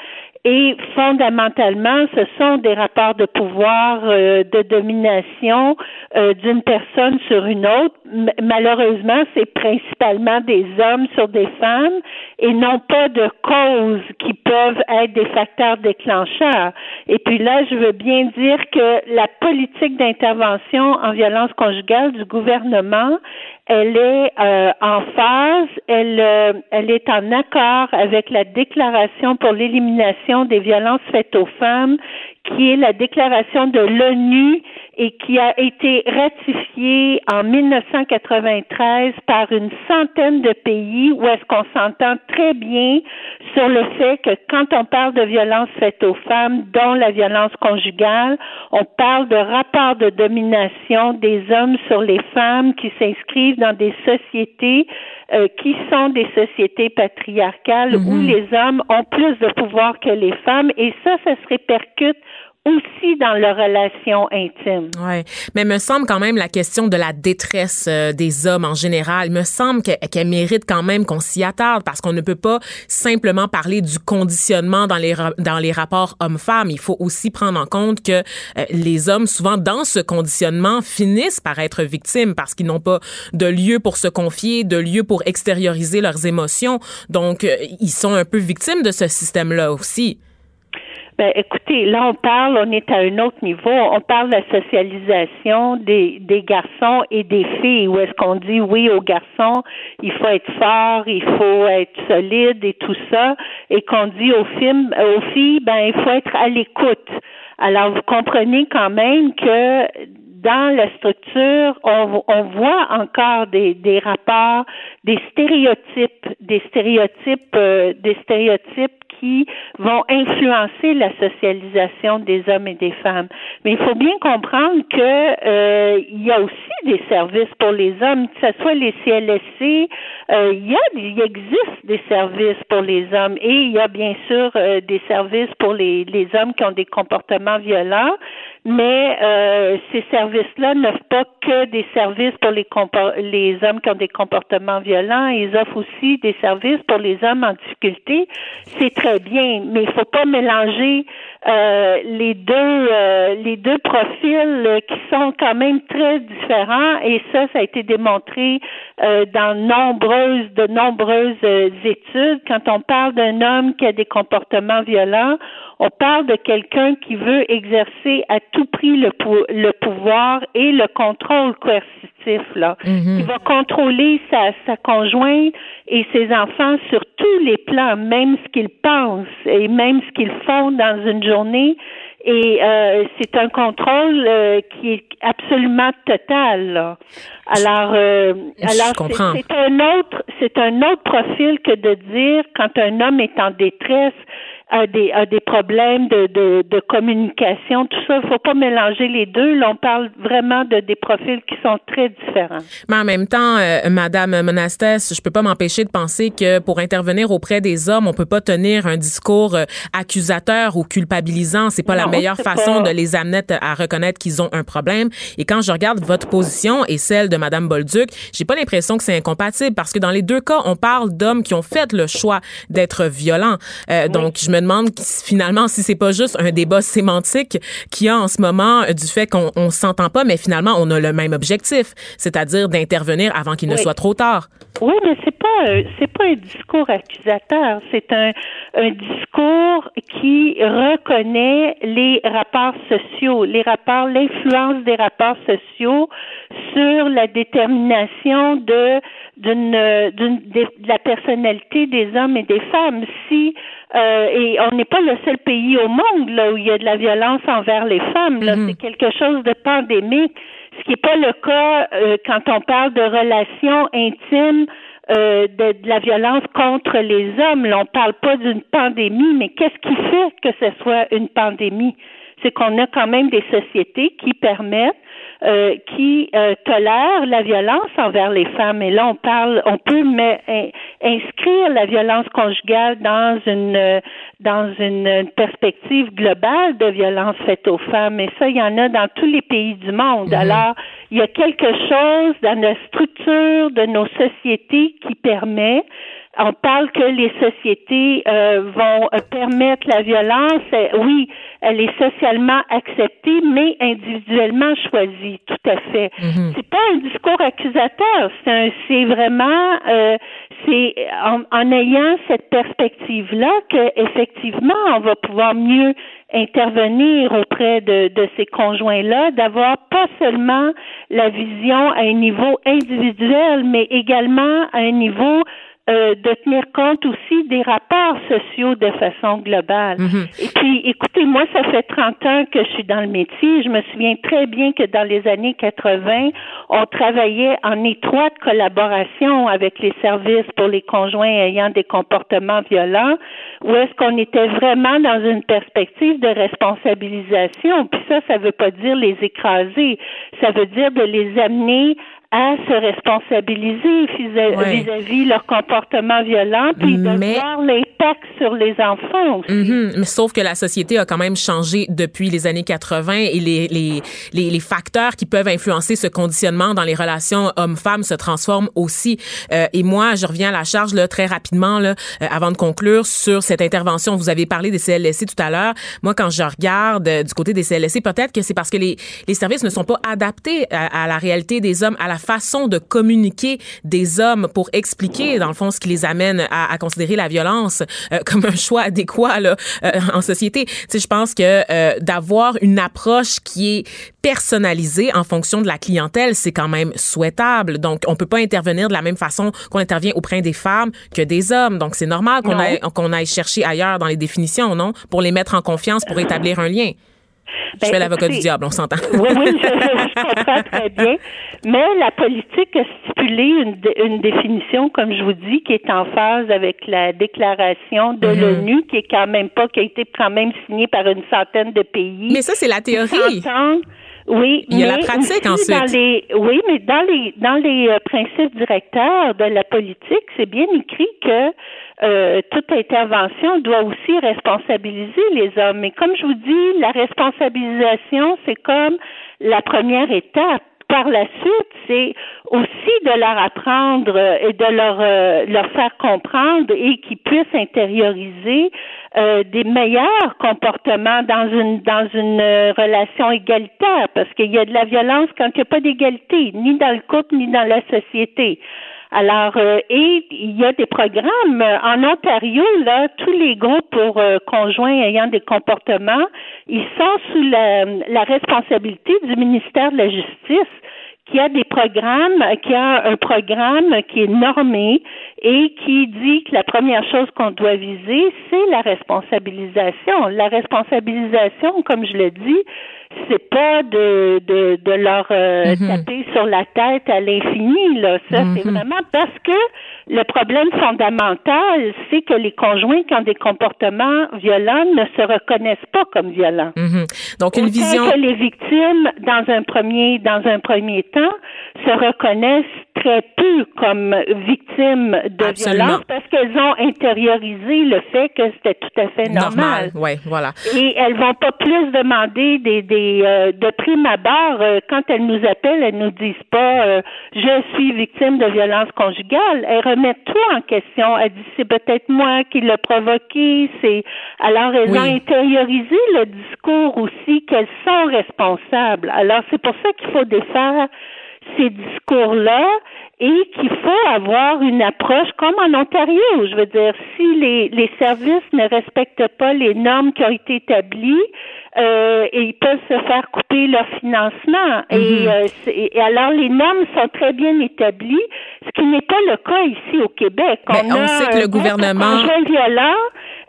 et fondamentalement, ce sont des rapports de pouvoir, euh, de domination euh, d'une personne sur une autre. malheureusement, c'est principalement des hommes sur des femmes et non pas de causes qui peuvent être des facteurs déclencheurs. Et puis là, je veux bien dire que la politique d'intervention en violence conjugale du gouvernement, elle est euh, en phase, elle, euh, elle est en accord avec la déclaration pour l'élimination des violences faites aux femmes, qui est la déclaration de l'ONU et qui a été ratifiée en 1993 par une centaine de pays où est-ce qu'on s'entend très bien sur le fait que quand on parle de violences faites aux femmes, dont la violence conjugale, on parle de rapports de domination des hommes sur les femmes qui s'inscrivent dans des sociétés euh, qui sont des sociétés patriarcales où mhm. les hommes ont plus de pouvoir que les femmes et ça, ça se répercute aussi dans leurs relations intimes. Ouais, mais me semble quand même la question de la détresse euh, des hommes en général, me semble qu'elle mérite quand même qu'on s'y attarde parce qu'on ne peut pas simplement parler du conditionnement dans les dans les rapports hommes-femmes. Il faut aussi prendre en compte que euh, les hommes souvent dans ce conditionnement finissent par être victimes parce qu'ils n'ont pas de lieu pour se confier, de lieu pour extérioriser leurs émotions. Donc euh, ils sont un peu victimes de ce système-là aussi. Ben, écoutez, là, on parle, on est à un autre niveau. On parle de la socialisation des, des garçons et des filles. Où est-ce qu'on dit oui aux garçons, il faut être fort, il faut être solide et tout ça, et qu'on dit aux filles, aux filles, ben, il faut être à l'écoute. Alors, vous comprenez quand même que dans la structure, on, on voit encore des, des rapports, des stéréotypes, des stéréotypes, euh, des stéréotypes qui vont influencer la socialisation des hommes et des femmes. Mais il faut bien comprendre que euh, il y a aussi des services pour les hommes, que ce soit les CLSC, euh, il y a il existe des services pour les hommes et il y a bien sûr euh, des services pour les, les hommes qui ont des comportements violents mais euh, ces services-là n'offrent pas que des services pour les, les hommes qui ont des comportements violents, ils offrent aussi des services pour les hommes en difficulté. C'est très bien, mais il faut pas mélanger euh, les deux euh, les deux profils qui sont quand même très différents et ça, ça a été démontré dans nombreuses de nombreuses études. Quand on parle d'un homme qui a des comportements violents, on parle de quelqu'un qui veut exercer à tout prix le, le pouvoir et le contrôle coercitif, là. Mm-hmm. Qui va contrôler sa, sa conjointe et ses enfants sur tous les plans, même ce qu'ils pensent et même ce qu'ils font dans une journée. Et euh, c'est un contrôle euh, qui est absolument total. Là. Alors, euh, alors c'est un autre, c'est un autre profil que de dire quand un homme est en détresse, a des, a des problèmes de, de, de communication, tout ça. Il faut pas mélanger les deux. Là, on parle vraiment de des profils qui sont très différents. Mais en même temps, euh, Madame Monastès, je peux pas m'empêcher de penser que pour intervenir auprès des hommes, on peut pas tenir un discours euh, accusateur ou culpabilisant. C'est pas la meilleure façon de les amener à reconnaître qu'ils ont un problème. Et quand je regarde votre position et celle de Madame Bolduc, j'ai pas l'impression que c'est incompatible parce que dans les deux cas, on parle d'hommes qui ont fait le choix d'être violents. Euh, Donc, je me demande finalement si c'est pas juste un débat sémantique qu'il y a en ce moment euh, du fait qu'on on s'entend pas, mais finalement on a le même objectif, c'est-à-dire d'intervenir avant qu'il ne soit trop tard. Oui, mais c'est pas euh, c'est pas un discours accusateur, c'est un, un discours qui reconnaît les rapports sociaux, les rapports, l'influence des rapports sociaux sur la détermination de d'une de la personnalité des hommes et des femmes. Si euh, et on n'est pas le seul pays au monde là où il y a de la violence envers les femmes. Là, mm-hmm. c'est quelque chose de pandémique. Ce qui n'est pas le cas euh, quand on parle de relations intimes euh, de, la violence contre les hommes. Là, on parle pas d'une pandémie, mais qu'est-ce qui fait que ce soit une pandémie? C'est qu'on a quand même des sociétés qui permettent euh, qui euh, tolèrent la violence envers les femmes. Et là, on parle, on peut inscrire la violence conjugale dans une euh, dans une perspective globale de violence faite aux femmes. Et ça, il y en a dans tous les pays du monde. Mhm. Alors, il y a quelque chose dans la structure de nos sociétés qui permet on parle que les sociétés euh, vont euh, permettre la violence. Euh, oui, elle est socialement acceptée, mais individuellement choisie. Tout à fait. Mhm. C'est pas un discours accusateur. C'est vraiment, c'est en, en, ayant cette perspective-là que effectivement, on va pouvoir mieux intervenir auprès de, de ces conjoints-là, d'avoir pas seulement la vision à un niveau individuel, mais également à un niveau euh, de tenir compte aussi des rapports sociaux de façon globale. Mhm. Et puis, écoutez, moi, ça fait 30 ans que je suis dans le métier. Je me souviens très bien que dans les années 80, on travaillait en étroite collaboration avec les services pour les conjoints ayant des comportements violents, où est-ce qu'on était vraiment dans une perspective de responsabilisation. Puis ça, ça veut pas dire les écraser. Ça veut dire de les amener à se responsabiliser vis-à-vis leur comportement violent, puis de voir l'impact sur les enfants aussi. Mm-hmm. Mais sauf que la société a quand même changé depuis les années 80 et les, les, les, les facteurs qui peuvent influencer ce conditionnement dans les relations hommes-femmes se transforment aussi. Euh, et moi, je reviens à la charge là, très rapidement là, euh, avant de conclure sur cette intervention. Vous avez parlé des CLSC tout à l'heure. Moi, quand je regarde euh, du côté des CLSC, peut-être que c'est parce que les, les services ne sont pas adaptés à, à la réalité des hommes, à la façon de communiquer des hommes pour expliquer, dans le fond, ce qui les amène à, à considérer la violence euh, comme un choix adéquat là, euh, en société. Tu sais, je pense que euh, d'avoir une approche qui est personnalisée en fonction de la clientèle, c'est quand même souhaitable. Donc, on peut pas intervenir de la même façon qu'on intervient auprès des femmes que des hommes. Donc, c'est normal qu'on aille, qu'on aille chercher ailleurs dans les définitions, non? Pour les mettre en confiance, pour établir un lien je fais ben, l'avocat du diable, on s'entend. oui, oui, je, comprends très bien. Mais la politique a stipulé une, une, définition, comme je vous dis, qui est en phase avec la déclaration de mm-hmm. l'ONU, qui est quand même pas, qui a été quand même signée par une centaine de pays. Mais ça, c'est la théorie. Oui, il y a la pratique ensuite. Dans les, oui, mais dans les dans les euh, principes directeurs de la politique, c'est bien écrit que euh, toute intervention doit aussi responsabiliser les hommes. Mais comme je vous dis, la responsabilisation, c'est comme la première étape. Par la suite, c'est aussi de leur apprendre et de leur euh, leur faire comprendre et qu'ils puissent intérioriser euh, des meilleurs comportements dans une dans une relation égalitaire parce qu'il y a de la violence quand il n'y a pas d'égalité ni dans le couple ni dans la société. Alors, euh, et il y a des programmes en Ontario, là, tous les groupes pour euh, conjoints ayant des comportements, ils sont sous la, la responsabilité du ministère de la Justice qui a des programmes, qui a un programme qui est normé et qui dit que la première chose qu'on doit viser, c'est la responsabilisation. La responsabilisation, comme je le dis, c'est pas de, de, de leur euh, mhm. taper sur la tête à l'infini, là. Ça, c'est mhm. vraiment parce que le problème fondamental, c'est que les conjoints qui ont des comportements violents ne se reconnaissent pas comme violents. Mhm. Donc une vision que les victimes, dans un premier, dans un premier temps, se reconnaissent très peu comme victimes de violence parce qu'elles ont intériorisé le fait que c'était tout à fait normal. Ouais, voilà. Et elles vont pas plus demander des, des euh, de prime abord euh, quand elles nous appellent, elles nous disent pas euh, je suis victime de violence conjugale. Elles remettent tout en question. Elles disent c'est peut-être moi qui l'ai provoqué. C'est alors elles ont intériorisé le discours aussi qu'elles sont responsables. Alors c'est pour ça qu'il faut défaire ces discours-là et qu'il faut avoir une approche comme en Ontario. Je veux dire, si les, les services ne respectent pas les normes qui ont été établies, euh, et ils peuvent se faire couper leur financement. et, mhm. euh, et, alors, les normes sont très bien établies, ce qui n'est pas le cas ici au Québec. Ben, on, sait que le gouvernement... violent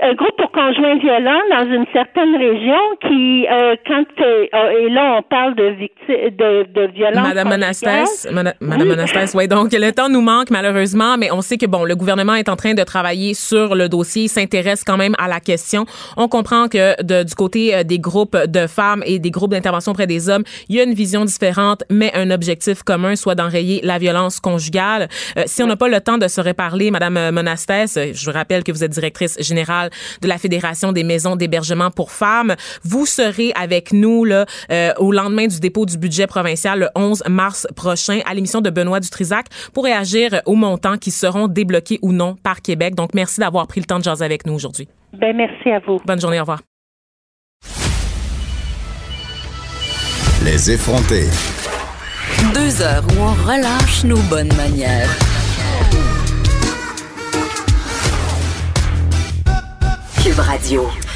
un groupe pour conjoints violents dans une certaine région qui, euh, quand et là on parle de victimes de, de violence. Madame Monastès, Madame, Monastès, oui. Donc le temps nous manque malheureusement, mais on sait que bon, le gouvernement est en train de travailler sur le dossier, s'intéresse quand même à la question. On comprend que de, du côté des groupes de femmes et des groupes d'intervention auprès des hommes, il y a une vision différente, mais un objectif commun, soit d'enrayer la violence conjugale. Euh, si on n'a pas le temps de se réparler, Madame Monastès, je vous rappelle que vous êtes directrice générale de la Fédération des maisons d'hébergement pour femmes. Vous serez avec nous là, euh, au lendemain du dépôt du budget provincial le 11 mars prochain à l'émission de Benoît Dutrisac pour réagir aux montants qui seront débloqués ou non par Québec. Donc, merci d'avoir pris le temps de jaser avec nous aujourd'hui. Ben, merci à vous. Bonne journée, au revoir. Les effronter. Deux heures où on relâche nos bonnes manières. Cube Radio.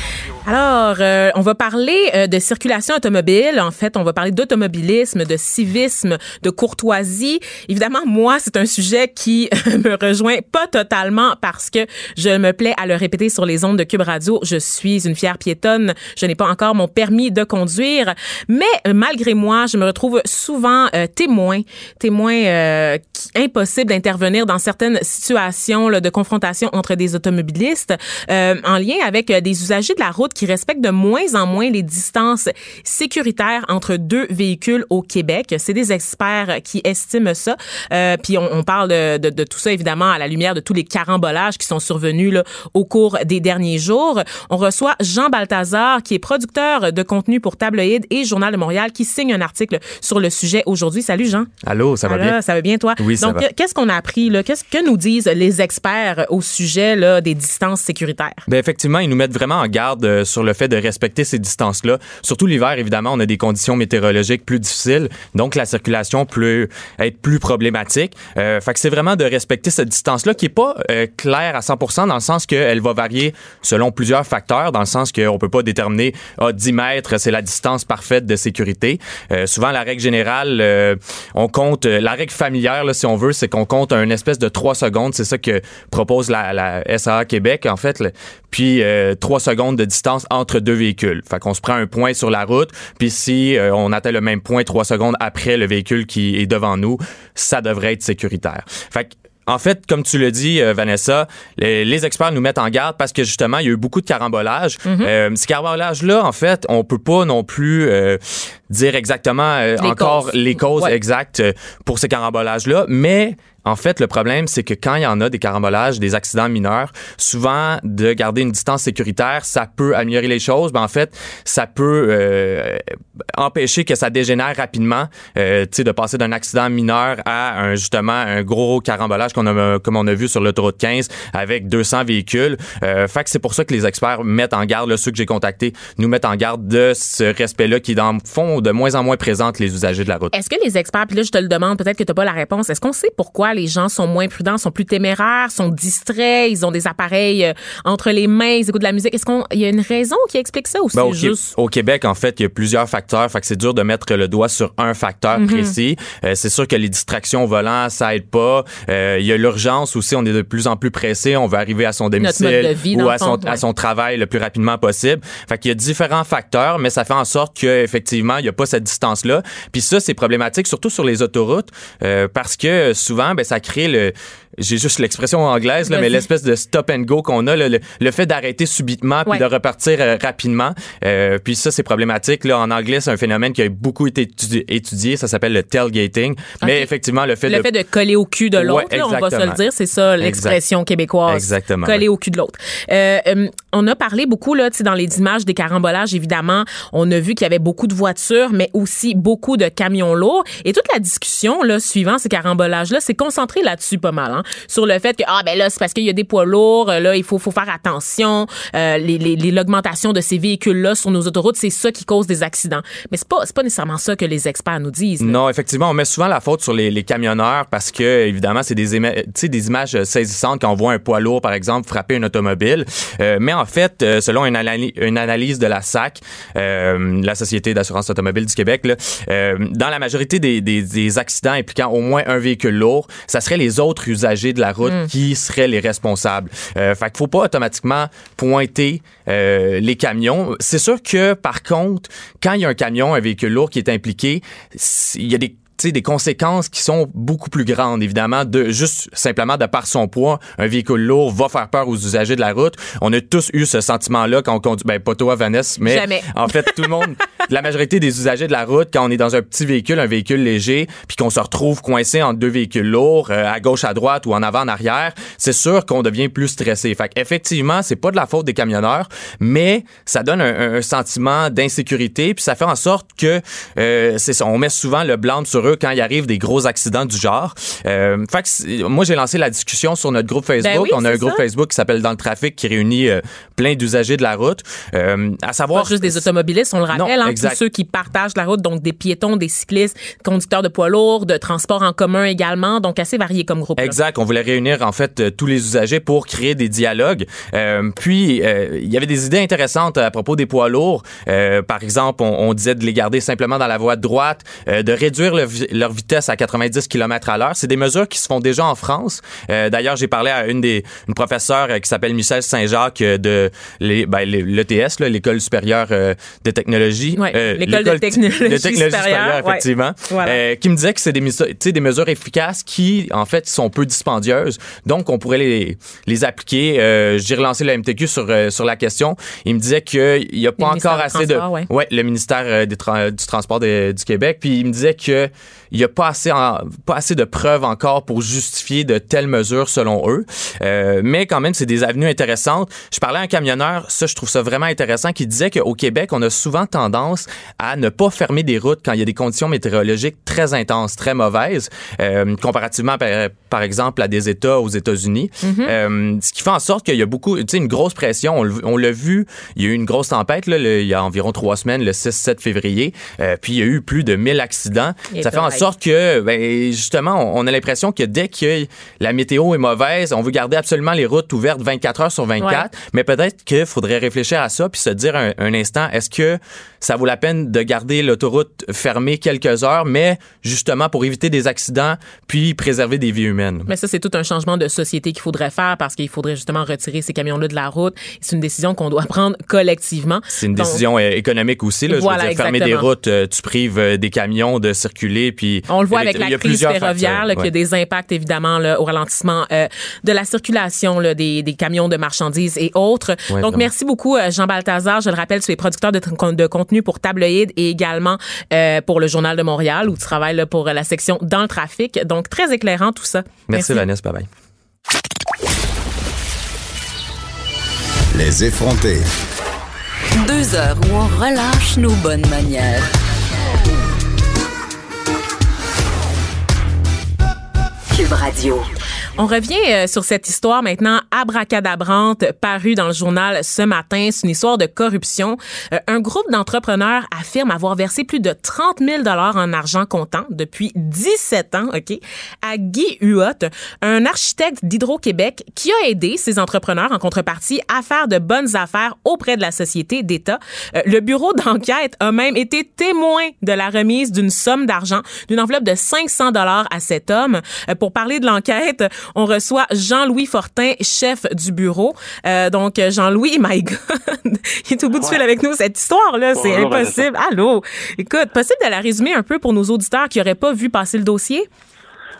Alors, euh, on va parler euh, de circulation automobile. En fait, on va parler d'automobilisme, de civisme, de courtoisie. Évidemment, moi, c'est un sujet qui me rejoint pas totalement parce que je me plais à le répéter sur les ondes de Cube Radio. Je suis une fière piétonne. Je n'ai pas encore mon permis de conduire, mais euh, malgré moi, je me retrouve souvent témoin, témoin impossible d'intervenir dans certaines situations là, de confrontation entre des automobilistes en lien avec des usagers de la route qui respectent de moins en moins les distances sécuritaires entre deux véhicules au Québec. C'est des experts qui estiment ça. Euh, puis on, on parle de, de, de, tout ça évidemment à la lumière de tous les carambolages qui sont survenus là, au cours des derniers jours. On reçoit Jean Balthazar qui est producteur de contenu pour Tabloïd et Journal de Montréal qui signe un article sur le sujet aujourd'hui. Salut Jean. Allô, ça va bien? Ça va bien toi? Oui, ça Donc, qu'est-ce qu'on a appris là? Qu'est-ce que nous disent les experts au sujet là, des distances sécuritaires? Ben effectivement, ils nous mettent vraiment en garde euh, sur le fait de respecter ces distances-là. Surtout l'hiver, évidemment, on a des conditions météorologiques plus difficiles, donc la circulation peut être plus problématique. Euh, fait que c'est vraiment de respecter cette distance-là qui est pas euh, claire à 100% dans le sens qu'elle va varier selon plusieurs facteurs, dans le sens qu'on peut pas déterminer à ah, 10 mètres, c'est la distance parfaite de sécurité. Euh, souvent, la règle générale, euh, on compte, la règle familière, là, si on veut, c'est qu'on compte un espèce de 3 secondes. C'est ça que propose la, la SAA Québec, en fait. Puis 3 secondes de distance entre deux véhicules. Fait qu'on se prend un point sur la route, puis si euh, on atteint le même point trois secondes après le véhicule qui est devant nous, ça devrait être sécuritaire. Fait en fait, comme tu le dis, euh, Vanessa, les, experts nous mettent en garde parce que justement, il y a eu beaucoup de carambolages. Mm -hmm. ces carambolages-là, en fait, on peut pas non plus dire exactement encore les causes exactes pour ces carambolages-là, mais en fait, le problème, c'est que quand il y en a des carambolages, des accidents mineurs, souvent, de garder une distance sécuritaire, ça peut améliorer les choses, mais en fait, ça peut euh, empêcher que ça dégénère rapidement, euh, tu sais, de passer d'un accident mineur à un, justement un gros carambolage qu'on a, comme on a vu sur l'autoroute 15 avec 200 véhicules. Euh, fait que c'est pour ça que les experts mettent en garde, là, ceux que j'ai contactés, nous mettent en garde de ce respect-là qui, dans le fond, de moins en moins présente les usagers de la route? Est-ce que les experts, puis là, je te le demande, peut-être que tu n'as pas la réponse, est-ce qu'on sait pourquoi les gens sont moins prudents, sont plus téméraires, sont distraits, ils ont des appareils euh, entre les mains, ils écoutent de la musique? Est-ce qu'il y a une raison qui explique ça ou c'est ben, juste... Au Québec, en fait, il y a plusieurs facteurs. Fait que c'est dur de mettre le doigt sur un facteur Mhm. précis. Euh, c'est sûr que les distractions au volant, ça aide pas. Euh, il y a l'urgence aussi. On est de plus en plus pressé. On veut arriver à son domicile vie, ou à son, fond, à son travail le plus rapidement possible. Fait qu'il y a différents facteurs, mais ça fait en sorte qu'effectivement, il n'y a pas cette distance-là. Puis ça, c'est problématique, surtout sur les autoroutes, euh, parce que souvent, ben, ça crée le j'ai juste l'expression anglaise, là, mais l'espèce de stop and go qu'on a, là, le, le fait d'arrêter subitement puis Ouais. de repartir euh, rapidement. Euh, puis ça, c'est problématique. Là, en anglais, c'est un phénomène qui a beaucoup été étudi- étudié. Ça s'appelle le tailgating. Mais effectivement, le fait Le de fait de coller au cul de l'autre, Ouais, on va se le dire, c'est ça l'expression québécoise. Exactement, Coller au cul de l'autre. Euh, on a parlé beaucoup là, tu sais, dans les images des carambolages, évidemment, on a vu qu'il y avait beaucoup de voitures, mais aussi beaucoup de camions lourds. Et toute la discussion là, suivant ces carambolages-là, c'est concentré là-dessus pas mal, hein, sur le fait que ah ben là c'est parce qu'il y a des poids lourds, euh, là il faut faut faire attention, euh, les, l'augmentation de ces véhicules-là sur nos autoroutes, c'est ça qui cause des accidents. Mais c'est pas pas nécessairement ça que les experts nous disent. Non, effectivement, on met souvent la faute sur les, camionneurs parce que, évidemment, c'est des, images saisissantes quand on voit un poids lourd, par exemple, frapper une automobile. Euh, mais en fait, selon une, analyse de la SAC, la Société d'assurance automobile du Québec, là, euh, dans la majorité des, des, des, accidents impliquant au moins un véhicule lourd, ça serait les autres usagers de la route mm. qui seraient les responsables. Euh, fait qu'il faut pas automatiquement pointer euh, les camions. C'est sûr que, par contre, quand il y a un camion, un véhicule lourd qui est impliqué, il y a des des conséquences qui sont beaucoup plus grandes, évidemment, de juste simplement de par son poids, un véhicule lourd va faire peur aux usagers de la route. On a tous eu ce sentiment-là quand on conduit, ben pas toi, Vanessa, mais en fait, tout le monde, la majorité des usagers de la route, quand on est dans un petit véhicule, un véhicule léger, puis qu'on se retrouve coincé entre deux véhicules lourds, euh, à gauche, à droite ou en avant, en arrière, c'est sûr qu'on devient plus stressé. Fait effectivement, c'est pas de la faute des camionneurs, mais ça donne un, sentiment d'insécurité, puis ça fait en sorte que euh, c'est on met souvent le blâme sur quand il arrive des gros accidents du genre. Euh, fait moi, j'ai lancé la discussion sur notre groupe Facebook. Ben on a un groupe Facebook qui s'appelle Dans le trafic qui réunit euh, plein d'usagers de la route. Euh, à savoir. Pas juste des automobilistes, on le rappelle, hein, tous ceux qui partagent la route, donc des piétons, des cyclistes, conducteurs de poids lourds, de transport en commun également, donc assez varié comme groupe. Exact. On voulait réunir en fait tous les usagers pour créer des dialogues. Puis il y avait des idées intéressantes à propos des poids lourds. par exemple, on, on, disait de les garder simplement dans la voie de droite, de réduire le, leur vitesse à 90 km à l'heure. C'est des mesures qui se font déjà en France. Euh, D'ailleurs, j'ai parlé à une des une professeure euh, qui s'appelle Michel Saint-Jacques euh, de l'ETS, ben, l'École supérieure de technologie. Ouais, L'école de technologie, de technologie supérieure, effectivement. qui me disait que c'est des, des mesures efficaces qui, en fait, sont peu dispendieuses. Donc, on pourrait les, les appliquer. j'ai relancé le MTQ sur, sur la question. Il me disait qu'il n'y a pas encore assez de... Ouais. ouais. le ministère du Transport du Québec. Puis il me disait que il n'y a pas assez, pas assez de preuves encore pour justifier de telles mesures selon eux. Euh, mais quand même, c'est des avenues intéressantes. Je parlais à un camionneur, ça, je trouve ça vraiment intéressant, qui disait qu'au Québec, on a souvent tendance à ne pas fermer des routes quand il y a des conditions météorologiques très intenses, très mauvaises, euh, comparativement, par, exemple, à des États aux États-Unis. Mm-hmm. euh, ce qui fait en sorte qu'il y a beaucoup, tu sais, une grosse pression. On, l'a vu, il y a eu une grosse tempête, là, il y a environ trois semaines, le 6-7 février, euh, puis il y a eu plus de 1000 accidents. ça fait en sorte que, ben, justement, on a l'impression que dès que la météo est mauvaise, on veut garder absolument les routes ouvertes 24 heures sur 24. Mais peut-être qu'il faudrait réfléchir à ça puis se dire un, un instant, est-ce que ça vaut la peine de garder l'autoroute fermée quelques heures, mais justement pour éviter des accidents puis préserver des vies humaines? Mais ça, c'est tout un changement de société qu'il faudrait faire parce qu'il faudrait justement retirer ces camions-là de la route. C'est une décision qu'on doit prendre collectivement. C'est une décision euh, économique aussi. Là. Voilà, Je veux dire, fermer des routes, euh, tu prives euh, des camions de circuler. Puis On le voit avec la crise ferroviaire, qu'il y a des impacts évidemment là, au ralentissement euh, de la circulation là, des, des, camions de marchandises et autres. Donc, merci beaucoup, Jean Balthazar. Je le rappelle, tu es producteur de, de contenu pour Tabloïd et également euh, pour le Journal de Montréal où tu travailles là, pour la section dans le trafic. Donc, très éclairant tout ça. Merci, Merci. Vanessa. Bye bye. Les effrontés. Deux heures où on relâche nos bonnes manières. Cube Radio. On revient euh, sur cette histoire maintenant abracadabrante parue dans le journal ce matin. C'est une histoire de corruption. Euh, un groupe d'entrepreneurs affirme avoir versé plus de 30 000 dollars en argent comptant depuis 17 ans, ok, à Guy Huot, un architecte d'Hydro-Québec qui a aidé ces entrepreneurs en contrepartie à faire de bonnes affaires auprès de la société d'État. Euh, le bureau d'enquête a même été témoin de la remise d'une somme d'argent, d'une enveloppe de 500 dollars à cet homme. pour parler de l'enquête, on reçoit Jean-Louis Fortin, chef du bureau. Euh, donc, Jean-Louis, my God, il est au bout du fil avec nous. Cette histoire-là, c'est impossible. Allô? Écoute, possible de la résumer un peu pour nos auditeurs qui n'auraient pas vu passer le dossier?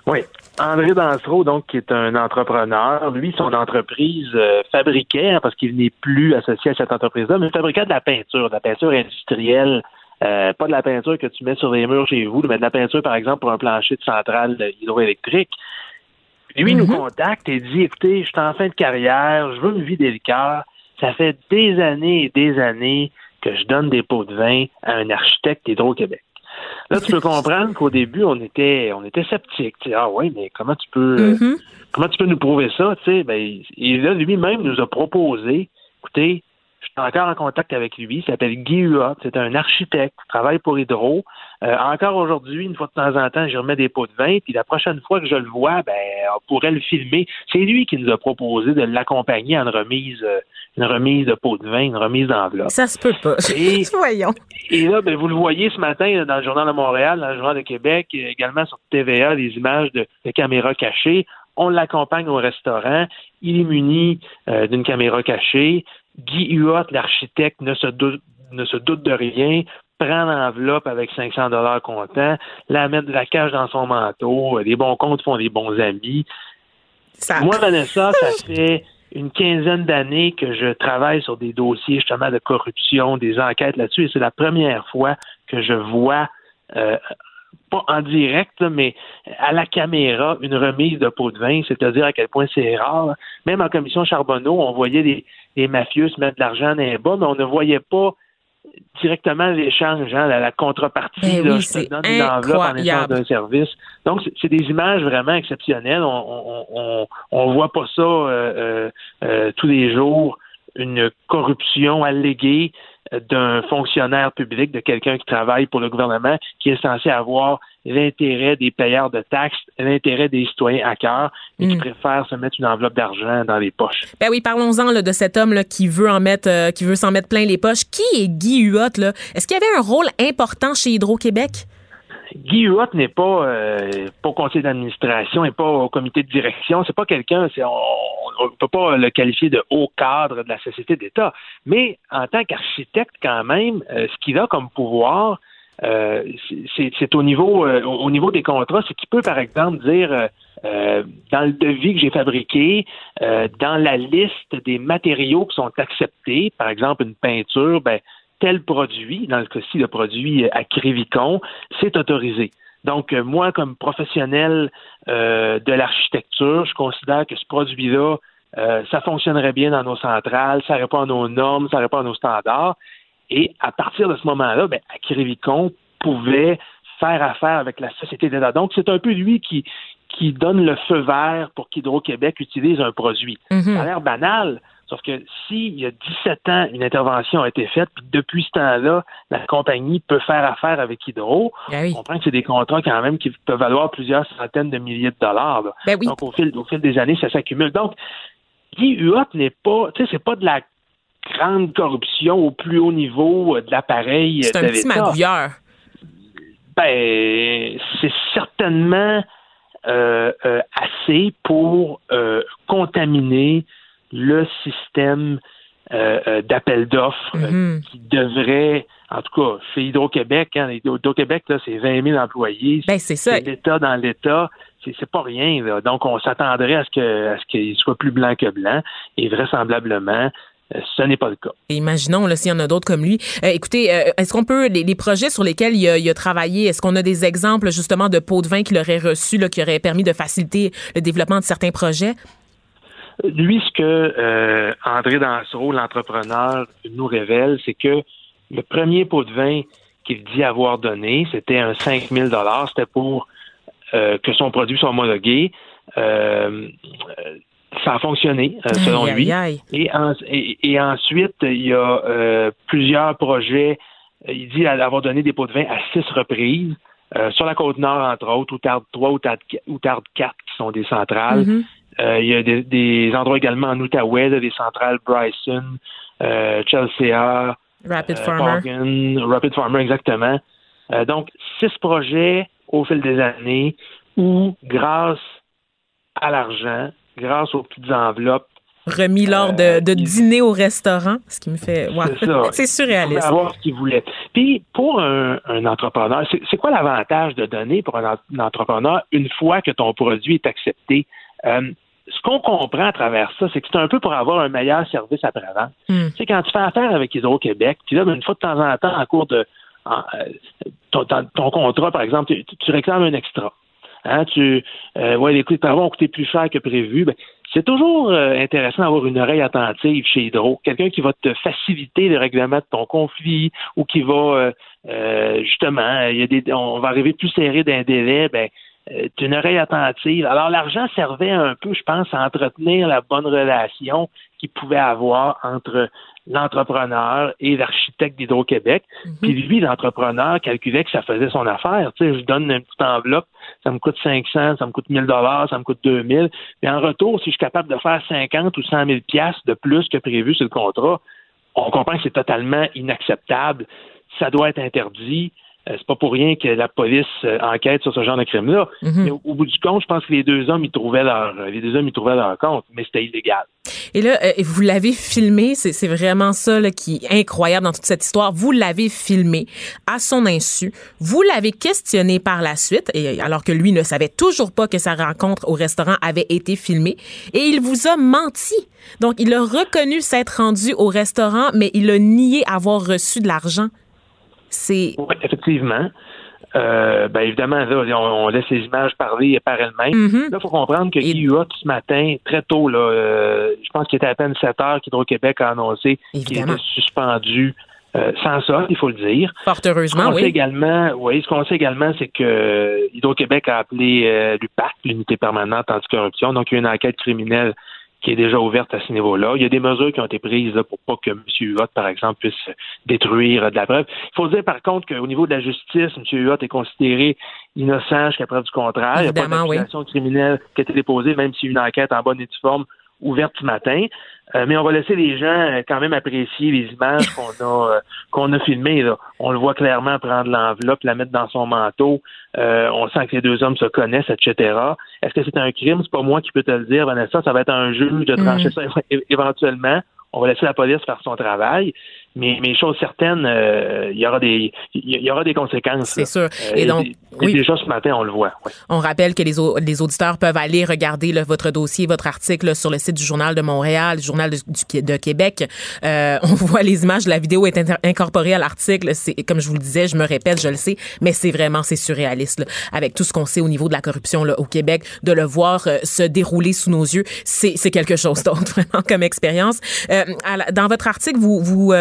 Oui. André Dansereau, donc, qui est un entrepreneur, lui, son entreprise euh, fabriquait, hein, parce qu'il n'est plus associé à cette entreprise-là, mais fabriquait de la peinture, de la peinture industrielle, euh, pas de la peinture que tu mets sur les murs chez vous, mais de la peinture, par exemple, pour un plancher de centrale hydroélectrique. Lui, nous Mhm. contacte et dit Écoutez, je suis en fin de carrière, je veux me vider le cœur. Ça fait des années et des années que je donne des pots de vin à un architecte d'Hydro-Québec. Là, tu peux comprendre qu'au début, on était, on était sceptiques. Tu sais, ah oui, mais comment tu peux, Mhm. comment tu peux nous prouver ça? Tu sais, ben, et là, lui-même nous a proposé, écoutez, encore en contact avec lui. Il s'appelle Guy Huot. C'est un architecte qui travaille pour Hydro. Euh, encore aujourd'hui, une fois de temps en temps, je remets des pots de vin. Puis la prochaine fois que je le vois, ben, on pourrait le filmer. C'est lui qui nous a proposé de l'accompagner à une remise, euh, une remise de pots de vin, une remise d'enveloppe. Ça se peut pas. Et, Voyons. Et là, ben, vous le voyez ce matin dans le Journal de Montréal, dans le Journal de Québec, également sur TVA, des images de, caméras cachées. On l'accompagne au restaurant. Il est muni euh, d'une caméra cachée. Guy Huot, l'architecte, ne se doute ne se doute de rien, prend l'enveloppe avec 500 dollars comptant, la mettre de la cage dans son manteau. Les bons comptes font des bons amis. Moi, Vanessa, ça fait une quinzaine d'années que je travaille sur des dossiers justement de corruption, des enquêtes là-dessus, et c'est la première fois que je vois, euh, pas en direct, mais à la caméra, une remise de pot de vin, c'est-à-dire à quel point c'est rare. Même en commission Charbonneau, on voyait les, les mafieux se mettre de l'argent dans les bas, mais on ne voyait pas directement l'échange, hein, la, contrepartie. Ben là, je te donne une enveloppe en échange d'un service. Donc, c'est des images vraiment exceptionnelles. On on, on, voit pas ça euh, euh, euh, tous les jours. Une corruption alléguée d'un fonctionnaire public, de quelqu'un qui travaille pour le gouvernement, qui est censé avoir l'intérêt des payeurs de taxes, l'intérêt des citoyens à cœur, mais qui hmm. préfèrent se mettre une enveloppe d'argent dans les poches. Ben oui, parlons-en de cet homme là, qui veut en mettre, euh, qui veut s'en mettre plein les poches. Qui est Guy Huot là? Est-ce qu'il y avait un rôle important chez Hydro-Québec? Guy Huot n'est pas euh, pas au conseil d'administration, n'est pas au comité de direction. C'est pas quelqu'un, on ne peut pas le qualifier de haut cadre de la société d'État. Mais en tant qu'architecte, quand même, euh, ce qu'il a comme pouvoir, euh, c'est au niveau euh, au niveau des contrats, c'est qu'il peut, par exemple, dire euh, dans le devis que j'ai fabriqué, dans la liste des matériaux qui sont acceptés, par exemple une peinture, ben, tel produit, dans le cas-ci le produit Crivicon, c'est autorisé. Donc, moi, comme professionnel de l'architecture, je considère que ce produit-là, ça fonctionnerait bien dans nos centrales, ça répond à nos normes, ça répond à nos standards. Et à partir de ce moment-là, ben, Acrivicon pouvait faire affaire avec la société d'État. Donc, c'est un peu lui qui, qui donne le feu vert pour qu'Hydro-Québec utilise un produit. Mhm. Ça a l'air banal, sauf que s'il y a 17 ans, une intervention a été faite, puis depuis ce temps-là, la compagnie peut faire affaire avec Hydro, ben on comprend que c'est des contrats quand même qui peuvent valoir plusieurs centaines de milliers de dollars. Ben Donc, au fil, au fil des années, ça s'accumule. Donc, Huot n'est pas, tu sais, c'est pas de la grande corruption au plus haut niveau de l'appareil C'est un petit magouilleur. Ben, c'est certainement euh, euh, assez pour euh, contaminer le système d'appel d'offres mm-hmm. qui devrait, en tout cas, chez Hydro-Québec, hein, Hydro-Québec, c'est 20 000 employés. Ben, c'est ça. L'État dans l'État c'est pas rien. Là. Donc, on s'attendrait à ce que à ce qu'il soit plus blanc que blanc. Et vraisemblablement, euh, ce n'est pas le cas. imaginons s'il y en a d'autres comme lui. Euh, écoutez, euh, est-ce qu'on peut les, projets sur lesquels il a, travaillé, est-ce qu'on a des exemples justement de pots de vin qu'il aurait reçus, qui auraient permis de faciliter le développement de certains projets? Lui, ce que André Dansereau, l'entrepreneur, nous révèle, c'est que le premier pot de vin qu'il dit avoir donné, c'était un 5 000 C'était pour que son produit soit homologué ça a fonctionné, euh, selon lui. Et, et, ensuite, il y a euh, plusieurs projets. Il dit avoir donné des pots de vin à six reprises. Euh, sur la côte nord, entre autres, ou Tard 3 ou Tard, 4, qui sont des centrales. Mm-hmm. il y a des, endroits également en Outaouais, des centrales Bryson, Chelsea, Rapid Farmer. Rapid Farmer, exactement. donc, six projets au fil des années où, grâce à l'argent, grâce aux petites enveloppes. Remis lors de, euh, dîner au restaurant, ce qui me fait. C'est surréaliste. avoir ce qu'il voulait. Puis, pour un, entrepreneur, c'est quoi l'avantage de donner pour un, entrepreneur une fois que ton produit est accepté? Euh, ce qu'on comprend à travers ça, c'est que c'est un peu pour avoir un meilleur service après-vente. Hmm. Tu sais, quand tu fais affaire avec Hydro-Québec, puis là, une fois de temps en temps, en cours de euh, ton, contrat, par exemple, tu réclames un extra. Hein, tu, euh, ouais, les travaux ont coûté plus cher que prévu. Ben, c'est toujours euh, intéressant d'avoir une oreille attentive chez Hydro. Quelqu'un qui va te faciliter le règlement de ton conflit ou qui va, euh justement, il y a des, on va arriver plus serré d'un délai, ben, est une oreille attentive. Alors, l'argent servait un peu, je pense, à entretenir la bonne relation qu'il pouvait avoir entre l'entrepreneur et l'architecte d'Hydro-Québec. Mhm. Puis lui, l'entrepreneur, calculait que ça faisait son affaire. Tu sais, je donne une petite enveloppe, ça me coûte 500, ça me coûte 1000 dollars, ça me coûte 2000. Mais en retour, si je suis capable de faire 50 ou 100 000 pièces de plus que prévu sur le contrat, on comprend que c'est totalement inacceptable. Ça doit être interdit. Euh, c'est pas pour rien que la police euh, enquête sur ce genre de crime-là. Mhm. Mais au, bout du compte, je pense que les deux hommes, ils trouvaient leur, euh, les deux hommes, ils trouvaient leur compte, mais c'était illégal. Et là, vous l'avez filmé, c'est vraiment ça qui est incroyable dans toute cette histoire. Vous l'avez filmé à son insu. Vous l'avez questionné par la suite, et alors que lui ne savait toujours pas que sa rencontre au restaurant avait été filmée, et il vous a menti. Donc, il a reconnu s'être rendu au restaurant, mais il a nié avoir reçu de l'argent. Oui, effectivement. Euh, ben évidemment, on, laisse les images parler par elles-mêmes. Mm-hmm. Là, il faut comprendre que Guy Huot, ce matin, très tôt, là, euh, je pense qu'il était à peine 7 heures qu'Hydro-Québec a annoncé qu'il était suspendu euh, sans ça, il faut le dire. Fort heureusement, oui. également, oui, ce qu'on sait également, c'est que Hydro-Québec a appelé l'UPAC, l'unité permanente anticorruption, donc il y a une enquête criminelle qui est déjà ouverte à ce niveau-là. Il y a des mesures qui ont été prises pour pas que M. Huot, par exemple, puisse détruire de la preuve. Il faut dire, par contre, qu'au niveau de la justice, M. Huot est considéré innocent jusqu'à preuve du contraire. il n'y a pas d'accusation criminelle qui a été déposée, même a une enquête en bonne et due forme ouverte ce matin. Euh, mais on va laisser les gens euh, quand même apprécier les images qu'on a euh, qu'on a filmées. Là. On le voit clairement prendre l'enveloppe, la mettre dans son manteau. on sent que les deux hommes se connaissent, etc. Est-ce que c'est un crime? C'est pas moi qui peux te le dire, Vanessa. Ça va être un juge de trancher mm. ça éventuellement. On va laisser la police faire son travail. Mais, mais chose certaine, euh, il y aura des il y aura des conséquences. C'est sûr. Euh, et donc, oui. déjà ce matin, on le voit. On rappelle que les, les auditeurs peuvent aller regarder votre dossier, votre article sur le site du Journal de Montréal, du Journal de, de Québec. Euh, on voit les images, la vidéo est incorporée à l'article. C'est comme je vous le disais, je me répète, je le sais, mais c'est vraiment c'est surréaliste avec tout ce qu'on sait au niveau de la corruption là, au Québec, de le voir se dérouler sous nos yeux, c'est quelque chose d'autre vraiment comme expérience. dans votre article, vous vous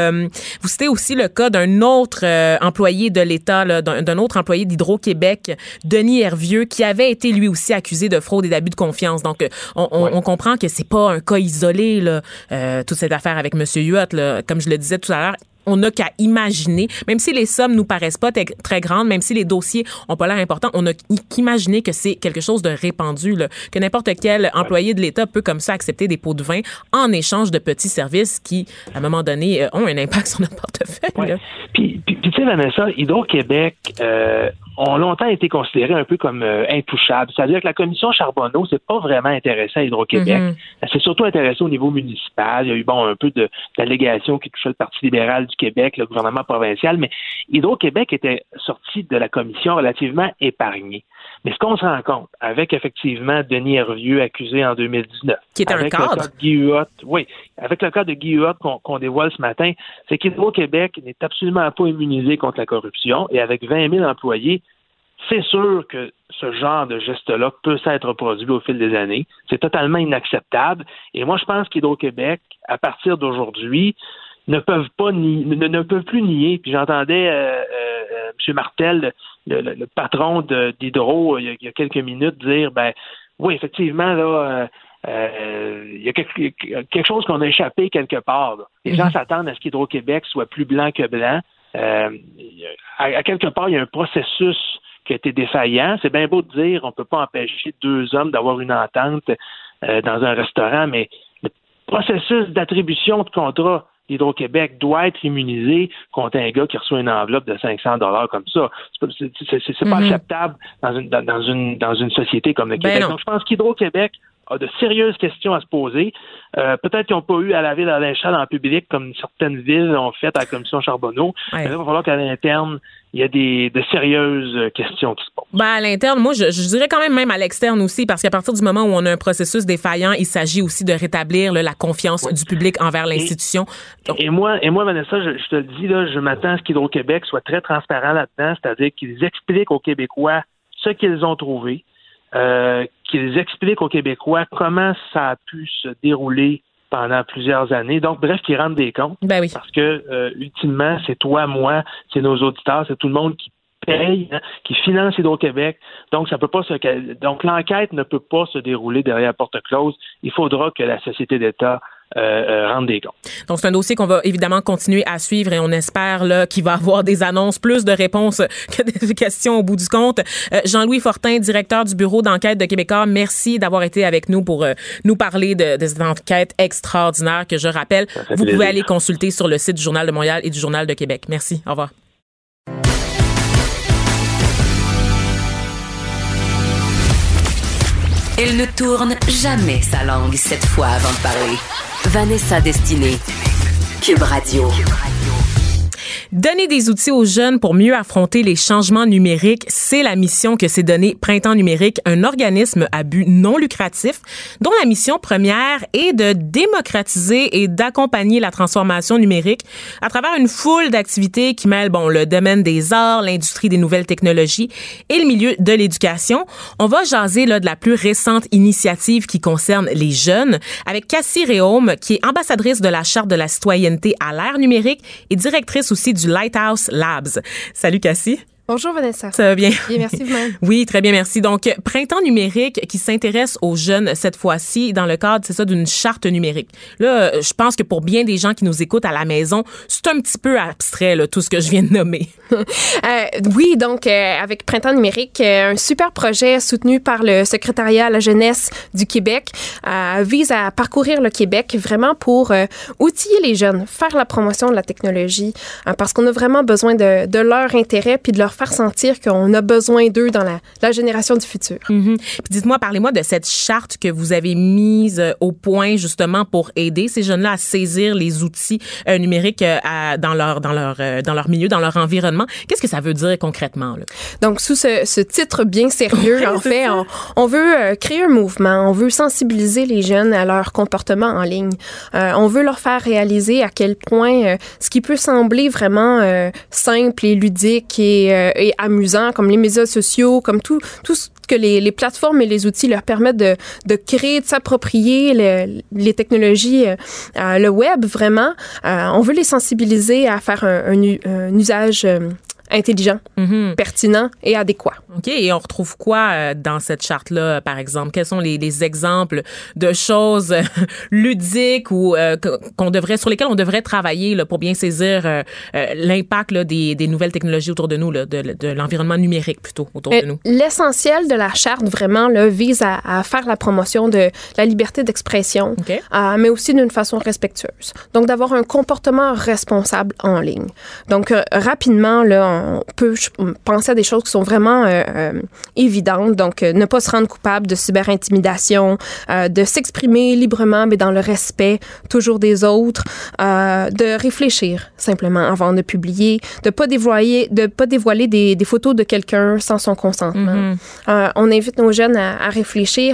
vous citez aussi le cas d'un autre euh, employé de l'État, d'un autre employé d'Hydro-Québec, Denis Hervieux, qui avait été lui aussi accusé de fraude et d'abus de confiance. Donc, euh, on, comprend que c'est pas un cas isolé, là, euh, toute cette affaire avec M. Huot. Comme je le disais tout à l'heure, on n'a qu'à imaginer, même si les sommes nous paraissent pas très grandes, même si les dossiers ont pas l'air importants, on n'a qu'imaginer que c'est quelque chose de répandu, que n'importe quel employé de l'État peut comme ça accepter des pots de vin en échange de petits services qui, à un moment donné, euh, ont un impact sur notre portefeuille. Puis, puis, tu sais, Vanessa, Hydro-Québec, euh, ont longtemps été considérés un peu comme euh, intouchables. C'est-à-dire que la commission Charbonneau s'est pas vraiment intéressée à Hydro-Québec. Mm-hmm. Elle s'est surtout intéressée au niveau municipal. Il y a eu bon un peu d'allégations qui touchaient le Parti libéral du Québec, le gouvernement provincial, mais Hydro-Québec était sorti de la commission relativement épargné. Mais ce qu'on se rend compte, avec effectivement Denis Hervieux accusé en 2019, qui est un cadre. Le cas de Guy Huot, oui, avec le cas de Guy Huot qu'on dévoile ce matin, c'est qu'Hydro-Québec n'est absolument pas immunisé contre la corruption et avec 20 000 employés, c'est sûr que ce genre de geste-là peut s'être produit au fil des années. C'est totalement inacceptable. Et moi, je pense qu'Hydro-Québec, à partir d'aujourd'hui, ne peuvent pas ni, ne, peuvent plus nier. Puis j'entendais euh, euh, M. Martel, le, patron d'Hydro, il, y a quelques minutes, dire ben oui, effectivement, là, euh, il y a quelque, chose qu'on a échappé quelque part. Les gens mhm. s'attendent à ce qu'Hydro-Québec soit plus blanc que blanc. à, quelque part, il y a un processus qui a été défaillant. C'est bien beau de dire on ne peut pas empêcher deux hommes d'avoir une entente euh, dans un restaurant, mais le processus d'attribution de contrat d'Hydro-Québec doit être immunisé contre un gars qui reçoit une enveloppe de 500 dollars comme ça. C'est pas mm-hmm. acceptable dans une, dans, une, dans une société comme le ben Québec. Donc, je pense qu'Hydro-Québec a de sérieuses questions à se poser. Euh, peut-être qu'ils n'ont pas eu à laver la linchade en public comme certaines villes ont fait à la commission Charbonneau. Mais il va falloir qu'à l'interne, il y a des, de sérieuses questions qui se posent. Ben, à l'interne, moi, je, dirais quand même même à l'externe aussi, parce qu'à partir du moment où on a un processus défaillant, il s'agit aussi de rétablir la confiance du public envers l'institution. Et, moi, et moi, Vanessa, je, te le dis, là, je m'attends à ce qu'Hydro-Québec soit très transparent là-dedans, c'est-à-dire qu'ils expliquent aux Québécois ce qu'ils ont trouvé, euh, qu'ils expliquent aux Québécois comment ça a pu se dérouler pendant plusieurs années. Donc, bref, qu'ils rendent des comptes. Ben oui. Parce que, euh, ultimement, c'est toi, moi, c'est nos auditeurs, c'est tout le monde qui paye, hein, qui finance Hydro-Québec. Donc, ça peut pas se, donc l'enquête ne peut pas se dérouler derrière porte close. Il faudra que la société d'État euh, euh, rendre des comptes. Donc, c'est un dossier qu'on va évidemment continuer à suivre et on espère là, qu'il va avoir des annonces, plus de réponses que des questions au bout du compte. Euh, Jean-Louis Fortin, directeur du bureau d'enquête de Québécois, merci d'avoir été avec nous pour nous parler de, de, cette enquête extraordinaire que je rappelle, vous pouvez aller consulter sur le site du Journal de Montréal et du Journal de Québec. Merci. Au revoir. Elle ne tourne jamais sa langue cette fois avant de parler. Vanessa Destinée. Cube Radio. Donner des outils aux jeunes pour mieux affronter les changements numériques, c'est la mission que s'est donnée Printemps numérique, un organisme à but non lucratif dont la mission première est de démocratiser et d'accompagner la transformation numérique à travers une foule d'activités qui mêlent bon le domaine des arts, l'industrie des nouvelles technologies et le milieu de l'éducation. On va jaser là de la plus récente initiative qui concerne les jeunes avec Cassie Réaume qui est ambassadrice de la charte de la citoyenneté à l'ère numérique et directrice aussi du Lighthouse Labs. Salut Cassie. Bonjour Vanessa. Ça va bien? Bien, merci vous-même. oui, très bien, merci. Donc, Printemps numérique qui s'intéresse aux jeunes cette fois-ci dans le cadre, c'est ça, d'une charte numérique. Là, je pense que pour bien des gens qui nous écoutent à la maison, c'est un petit peu abstrait, là, tout ce que je viens de nommer. euh, oui, donc, euh, avec Printemps numérique, euh, un super projet soutenu par le secrétariat à la jeunesse du Québec vise à parcourir le Québec vraiment pour outiller les jeunes, faire la promotion de la technologie, parce qu'on a vraiment besoin de, de leur intérêt puis de leur faire sentir qu'on a besoin d'eux dans la, la, génération du futur. Mm -hmm. Puis dites-moi, parlez-moi de cette charte que vous avez mise au point justement pour aider ces jeunes-là à saisir les outils euh, numériques euh, à, dans leur dans leur euh, dans leur milieu, dans leur environnement. Qu'est-ce que ça veut dire concrètement là? Donc sous ce, ce titre bien sérieux, en fait, on, on, veut créer un mouvement, on veut sensibiliser les jeunes à leur comportement en ligne. on veut leur faire réaliser à quel point ce qui peut sembler vraiment simple et ludique et et amusant, comme les médias sociaux, comme tout, tout ce que les, les plateformes et les outils leur permettent de, de créer, de s'approprier les, les, technologies, euh, le web, vraiment. Euh, on veut les sensibiliser à faire un, un, un usage euh, intelligent, mm -hmm. pertinent et adéquat. OK. Et on retrouve quoi euh, dans cette charte-là, par exemple? Quels sont les, les exemples de choses euh, ludiques ou euh, qu'on devrait, sur lesquelles on devrait travailler là, pour bien saisir euh, l'impact des, des, nouvelles technologies autour de nous, là, de, de l'environnement numérique plutôt autour de nous? L'essentiel de la charte, vraiment, là, vise à, à, faire la promotion de la liberté d'expression, okay. mais aussi d'une façon respectueuse. Donc, d'avoir un comportement responsable en ligne. Donc, rapidement, là, on peut penser à des choses qui sont vraiment euh, euh, évidentes. Donc, euh, ne pas se rendre coupable de cyberintimidation, euh, de s'exprimer librement, mais dans le respect toujours des autres, de réfléchir simplement avant de publier, de pas dévoiler, de pas dévoiler des, des photos de quelqu'un sans son consentement. Mm -hmm. on invite nos jeunes à, à réfléchir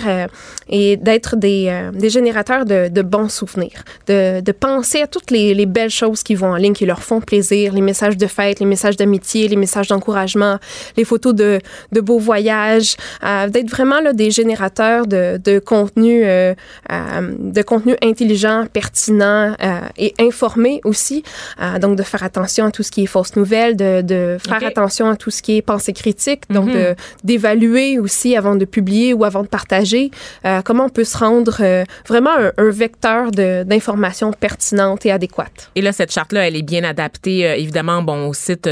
et d'être des, des générateurs de, de, bons souvenirs, de, de penser à toutes les, les belles choses qui vont en ligne, qui leur font plaisir, les messages de fête, les messages d'amitié, les messages d'encouragement, les photos de, de beaux voyages, euh, d'être vraiment là, des générateurs de, de contenu, euh, euh, de contenu intelligent, pertinent et informé aussi. donc, de faire attention à tout ce qui est fausse nouvelle, de, de faire okay. attention à tout ce qui est pensée critique, donc mm -hmm. d'évaluer aussi avant de publier ou avant de partager comment on peut se rendre vraiment un, un vecteur d'information pertinente et adéquate. Et là, cette charte-là, elle est bien adaptée, évidemment, bon, au site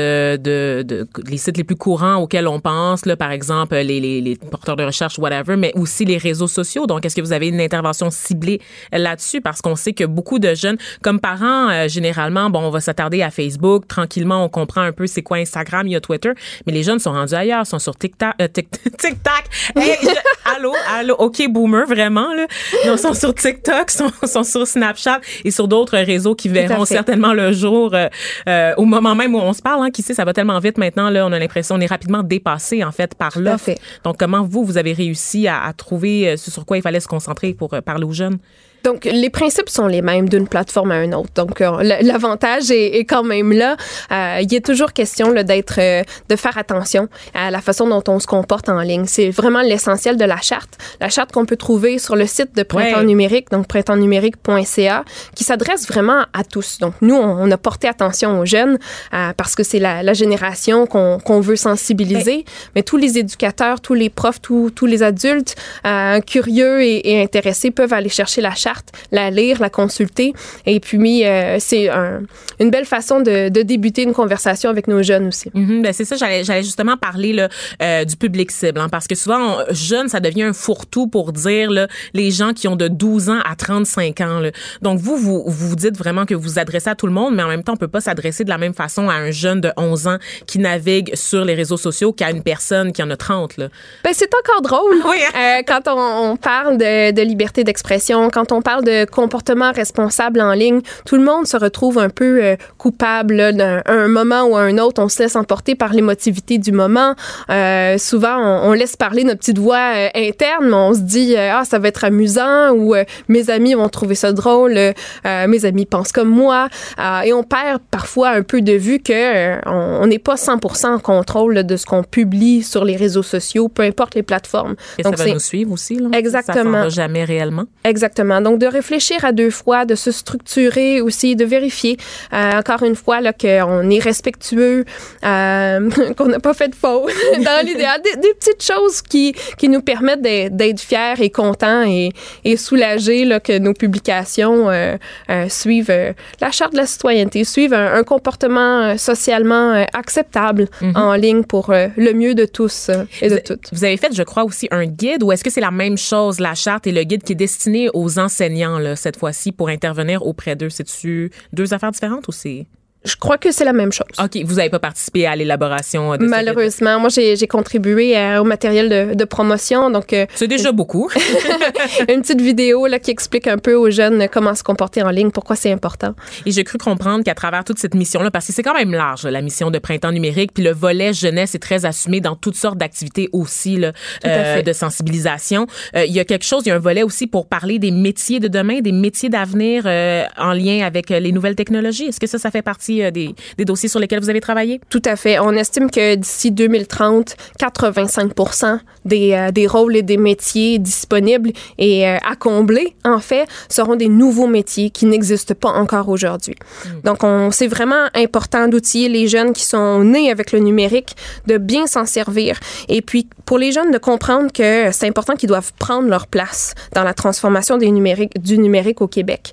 de, de, les sites les plus courants auxquels on pense, là, par exemple, les, les, les, porteurs de recherche, whatever, mais aussi les réseaux sociaux. Donc, est-ce que vous avez une intervention ciblée là-dessus? Parce qu'on sait que beaucoup de jeunes, comme parents, euh, généralement, bon, on va s'attarder à Facebook. Tranquillement, on comprend un peu c'est quoi Instagram, il y a Twitter. Mais les jeunes sont rendus ailleurs, sont sur TikTok. Euh, TikTok. Hey, je, allô, allô, OK, boomer, vraiment, là. Ils sont sur TikTok, sont, sont sur Snapchat et sur d'autres réseaux qui verront certainement le jour euh, euh, au moment même où on se parle, hein, qui sait, ça va tellement vite maintenant, là, on a l'impression, on est rapidement dépassé, en fait, par l'offre. Donc, comment vous, vous avez réussi à, à trouver ce sur quoi il fallait se concentrer pour parler aux jeunes? Donc, les principes sont les mêmes d'une plateforme à une autre. Donc, euh, l'avantage est, est, quand même là. Euh, il est toujours question d'être, euh, de faire attention à la façon dont on se comporte en ligne. C'est vraiment l'essentiel de la charte. La charte qu'on peut trouver sur le site de Printemps numérique, donc printemps-numérique.ca, qui s'adresse vraiment à tous. Donc, nous, on, a porté attention aux jeunes parce que c'est la, la, génération qu'on, qu'on veut sensibiliser. Mais tous les éducateurs, tous les profs, tous, tous les adultes curieux et, et intéressés peuvent aller chercher la charte la lire, la consulter. Et puis, euh, c'est une belle façon de, débuter une conversation avec nos jeunes aussi. Mm-hmm. ben c'est ça, j'allais, justement parler là, euh, du public cible, hein, parce que souvent, jeune, ça devient un fourre-tout pour dire là, les gens qui ont de 12 ans à 35 ans. Là. Donc, vous, vous vous dites vraiment que vous vous adressez à tout le monde, mais en même temps, on peut pas s'adresser de la même façon à un jeune de 11 ans qui navigue sur les réseaux sociaux qu'à une personne qui en a 30. Là. Ben, c'est encore drôle. Oui. Euh, quand on, parle de, de liberté d'expression, quand on parle de comportement responsable en ligne, tout le monde se retrouve un peu euh, coupable d'un un moment ou un autre. On se laisse emporter par l'émotivité du moment. Euh, souvent, on, laisse parler notre petite voix euh, interne, mais on se dit ah ça va être amusant ou mes amis vont trouver ça drôle, mes amis pensent comme moi, et on perd parfois un peu de vue que on n'est pas 100% en contrôle de ce qu'on publie sur les réseaux sociaux, peu importe les plateformes. Et Donc, ça va nous suivre aussi. Là. Exactement. Ça jamais réellement. Exactement. Donc de réfléchir à deux fois, de se structurer aussi, de vérifier euh, encore une fois qu'on est respectueux, euh, qu'on n'a pas fait de faute dans l'idéal, des, petites choses qui qui nous permettent d'être fiers et contents et, et soulagés là que nos publications euh, suivent la charte de la citoyenneté, suivent un, comportement socialement acceptable mm-hmm. en ligne pour le mieux de tous et de toutes. Vous avez fait, je crois, aussi un guide ou est-ce que c'est la même chose, la charte et le guide qui est destiné aux enseignants là, cette fois-ci pour intervenir auprès d'eux? C'est-tu deux affaires différentes ou c'est... Je crois que c'est la même chose. OK. Vous n'avez pas participé à l'élaboration de Malheureusement. Moi, j'ai contribué au matériel de, de promotion. Donc, euh, c'est déjà beaucoup. une petite vidéo là, qui explique un peu aux jeunes comment se comporter en ligne, pourquoi c'est important. Et j'ai cru comprendre qu'à travers toute cette mission-là, parce que c'est quand même large, la mission de printemps numérique, puis le volet jeunesse est très assumé dans toutes sortes d'activités aussi là, euh, de sensibilisation. Euh, il y a quelque chose, il y a un volet aussi pour parler des métiers de demain, des métiers d'avenir en lien avec les nouvelles technologies. Est-ce que ça, ça fait partie euh, des, dossiers sur lesquels vous avez travaillé? Tout à fait. On estime que d'ici 2030, 85 des, euh, des rôles et des métiers disponibles et euh, à combler, en fait, seront des nouveaux métiers qui n'existent pas encore aujourd'hui. Hmm. Donc, on, c'est vraiment important d'outiller les jeunes qui sont nés avec le numérique, de bien s'en servir. Et puis, pour les jeunes, de comprendre que c'est important qu'ils doivent prendre leur place dans la transformation des numériques, du numérique au Québec.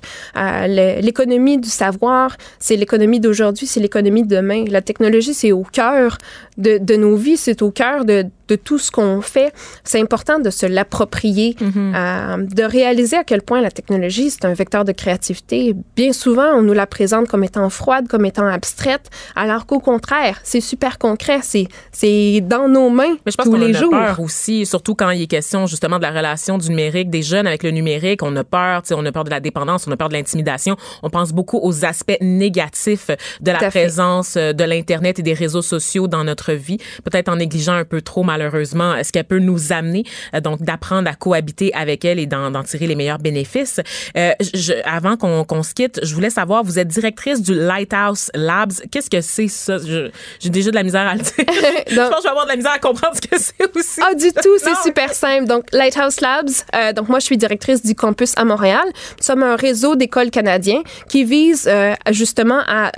l'économie du savoir, c'est l'économie d'aujourd'hui, c'est l'économie de demain. La technologie, c'est au cœur de, de nos vies, c'est au cœur de, de tout ce qu'on fait. C'est important de se l'approprier, mm-hmm. euh, de réaliser à quel point la technologie, c'est un vecteur de créativité. Bien souvent, on nous la présente comme étant froide, comme étant abstraite, alors qu'au contraire, c'est super concret, c'est, dans nos mains Mais je pense tous les a jours. peur aussi, surtout quand il est question justement de la relation du numérique, des jeunes avec le numérique. On a peur, on a peur de la dépendance, on a peur de l'intimidation. On pense beaucoup aux aspects négatifs de la présence euh, de l'Internet et des réseaux sociaux dans notre vie, peut-être en négligeant un peu trop malheureusement ce qu'elle peut nous amener, euh, donc d'apprendre à cohabiter avec elle et d'en tirer les meilleurs bénéfices. Euh, je, avant qu'on se quitte, je voulais savoir, vous êtes directrice du Lighthouse Labs. Qu'est-ce que c'est ça? J'ai déjà de la misère à le dire. je pense que je vais avoir de la misère à comprendre ce que c'est aussi. Ah, du tout, c'est super simple. Donc, Lighthouse Labs, euh, donc moi, je suis directrice du campus à Montréal. Nous sommes un réseau d'écoles canadiens qui vise justement à,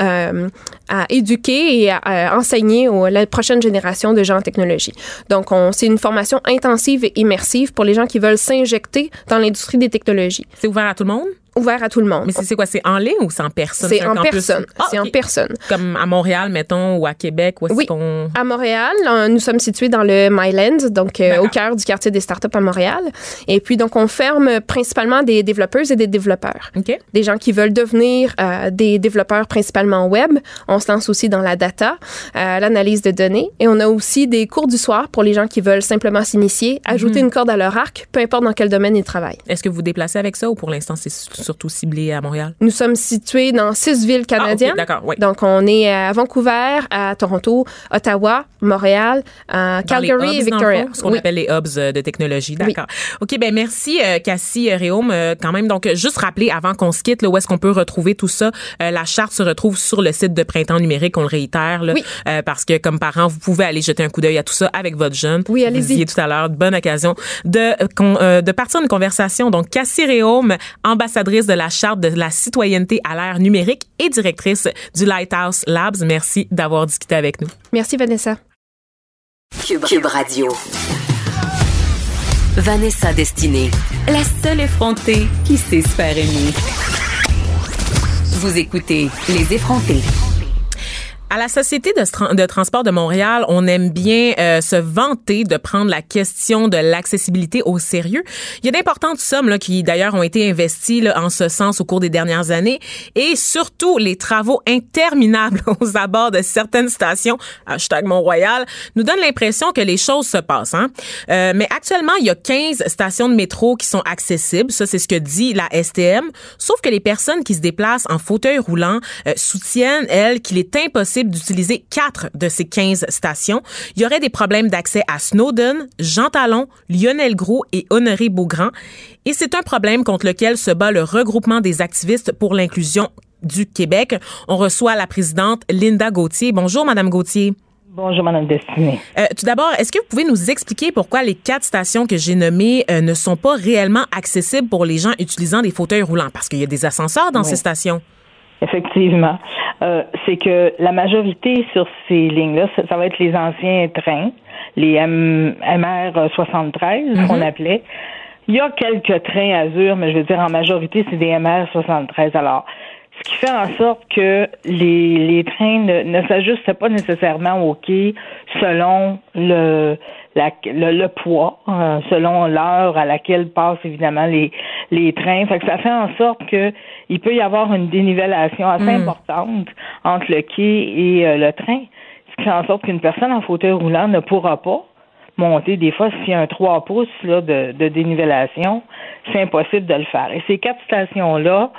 à éduquer et à, enseigner aux, la prochaine génération de gens en technologie. Donc, c'est une formation intensive et immersive pour les gens qui veulent s'injecter dans l'industrie des technologies. C'est ouvert à tout le monde? Ouvert à tout le monde. Mais c'est quoi? C'est en ligne ou c'est en personne? C'est en personne. Ah, c'est en personne. Comme à Montréal, mettons, ou à Québec? oui. À Montréal, nous sommes situés dans le Myland, donc euh, au cœur du quartier des startups à Montréal. Et puis, donc, on ferme principalement des développeuses et des développeurs. Des gens qui veulent devenir euh, des développeurs principalement web. On se lance aussi dans la data, euh, l'analyse de données. Et on a aussi des cours du soir pour les gens qui veulent simplement s'initier, ajouter mhm. une corde à leur arc, peu importe dans quel domaine ils travaillent. Est-ce que vous vous déplacez avec ça ou pour l'instant, c'est surtout ciblés à Montréal? Nous sommes situés dans six villes Ah, canadiennes. ok, d'accord, oui. Donc, on est à Vancouver, à Toronto, Ottawa, Montréal, à Calgary et hubs, Victoria. fond, ce qu'on Oui. appelle les hubs euh, de technologie. D'accord. OK, ben merci, euh, Cassie euh, Réaume. Quand même, donc, juste rappeler avant qu'on se quitte, là, où est-ce qu'on peut retrouver tout ça. La charte se retrouve sur le site de Printemps numérique, on le réitère, là, parce que comme parent, vous pouvez aller jeter un coup d'œil à tout ça avec votre jeune. Oui, allez-y. Tout à l'heure, bonne occasion de, de partir une conversation. Donc, Cassie Réaume, ambassadrice de la charte de la citoyenneté à l'ère numérique et directrice du Lighthouse Labs. Merci d'avoir discuté avec nous. Merci, Vanessa. Cube, Cube Radio. Vanessa Destinée, la seule effrontée qui sait se faire aimer. Vous écoutez Les effrontés. À la Société de, transport de Montréal, on aime bien euh, se vanter de prendre la question de l'accessibilité au sérieux. Il y a d'importantes sommes là, qui d'ailleurs ont été investies là, en ce sens au cours des dernières années et surtout les travaux interminables aux abords de certaines stations, hashtag Mont-Royal, nous donnent l'impression que les choses se passent. Hein? Euh, mais actuellement, il y a 15 stations de métro qui sont accessibles. Ça, c'est ce que dit la STM. Sauf que les personnes qui se déplacent en fauteuil roulant euh, soutiennent, elles, qu'il est impossible d'utiliser quatre de ces 15 stations. Il y aurait des problèmes d'accès à Snowden, Jean Talon, Lionel Gros et Honoré Beaugrand. Et c'est un problème contre lequel se bat le regroupement des activistes pour l'inclusion du Québec. On reçoit la présidente Linda Gauthier. Bonjour, Madame Gauthier. Bonjour, Madame Destinée. Euh, tout d'abord, est-ce que vous pouvez nous expliquer pourquoi les quatre stations que j'ai nommées euh, ne sont pas réellement accessibles pour les gens utilisant des fauteuils roulants? Parce qu'il y a des ascenseurs dans Oui. ces stations. Effectivement. Euh, c'est que la majorité sur ces lignes-là, ça, ça va être les anciens trains, les M- MR 73 Mhm. qu'on appelait. Il y a quelques trains Azur, mais je veux dire, en majorité, c'est des MR 73. Alors, ce qui fait en sorte que les, les trains ne, ne s'ajustent pas nécessairement au quai selon le, la- le, le poids, euh, selon l'heure à laquelle passent évidemment les, les trains. Fait que ça fait en sorte que il peut y avoir une dénivellation assez Mm. importante entre le quai et euh, le train, ce qui fait en sorte qu'une personne en fauteuil roulant ne pourra pas monter. Des fois, s'il y a un 3 pouces là, de, de dénivellation, c'est impossible de le faire. Et ces quatre stations-là,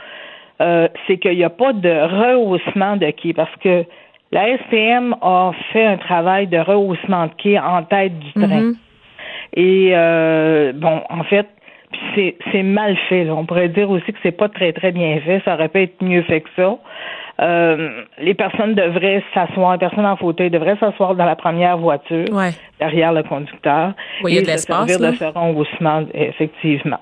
euh, c'est qu'il n'y a pas de rehaussement de quai parce que la STM a fait un travail de rehaussement de quai en tête du train. Mhm. Et euh, bon, en fait, c'est mal fait. Là. On pourrait dire aussi que c'est pas très très bien fait. Ça aurait pu être mieux fait que ça. Euh, les personnes devraient s'asseoir, les personnes en fauteuil devraient s'asseoir dans la première voiture, Ouais. derrière le conducteur. Oui, et de se servir de ce rehaussement, effectivement.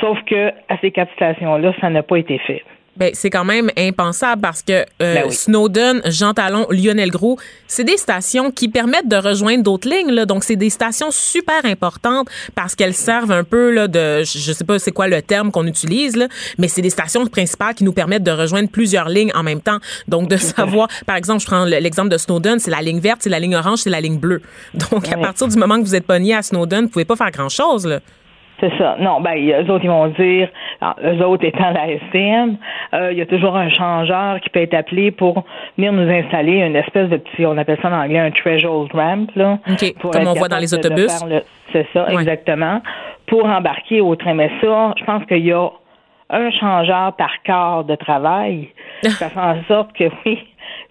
Sauf que à ces quatre stations-là, ça n'a pas été fait. Ben, c'est quand même impensable parce que euh, Ben oui. Snowden, Jean Talon, Lionel Gros, c'est des stations qui permettent de rejoindre d'autres lignes. Là. Donc, c'est des stations super importantes parce qu'elles servent un peu là, de, je sais pas c'est quoi le terme qu'on utilise, là, mais c'est des stations principales qui nous permettent de rejoindre plusieurs lignes en même temps. Donc, de savoir, par exemple, je prends le- l'exemple de Snowden, c'est la ligne verte, c'est la ligne orange, c'est la ligne bleue. Donc, à Oui. partir du moment que vous êtes pogné à Snowden, vous pouvez pas faire grand-chose. C'est ça. Non, ben, eux autres, ils vont dire, alors, eux autres étant la STM, euh, il y a toujours un changeur qui peut être appelé pour venir nous installer une espèce de petit, on appelle ça en anglais un threshold ramp, là. OK, pour comme on voit dans les autobus. le- C'est ça, Ouais. exactement. Pour embarquer au train. Mais ça, je pense qu'il y a un changeur par quart de travail. ça fait en sorte que, oui,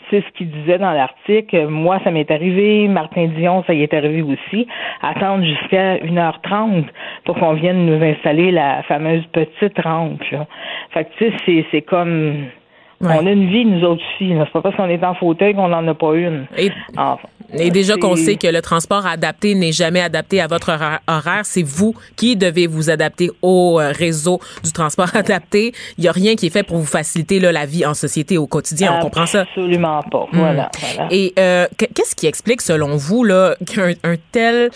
c'est ce qu'il disait dans l'article. Moi, ça m'est arrivé. Martin Dion, ça y est arrivé aussi. Attendre jusqu'à 1h30 pour qu'on vienne nous installer la fameuse petite rampe. Là. Fait que, tu sais, c'est, comme... Ouais. On a une vie, nous autres aussi. C'est pas parce qu'on est en fauteuil qu'on n'en a pas une. Et, Enfin, et déjà qu'on sait que le transport adapté n'est jamais adapté à votre hora- horaire, c'est vous qui devez vous adapter au euh, réseau du transport adapté. Il n'y a rien qui est fait pour vous faciliter là, la vie en société au quotidien. On comprend ça. Absolument pas. Voilà. voilà. Et euh, qu- qu'est-ce qui explique, selon vous, là, qu'un un tel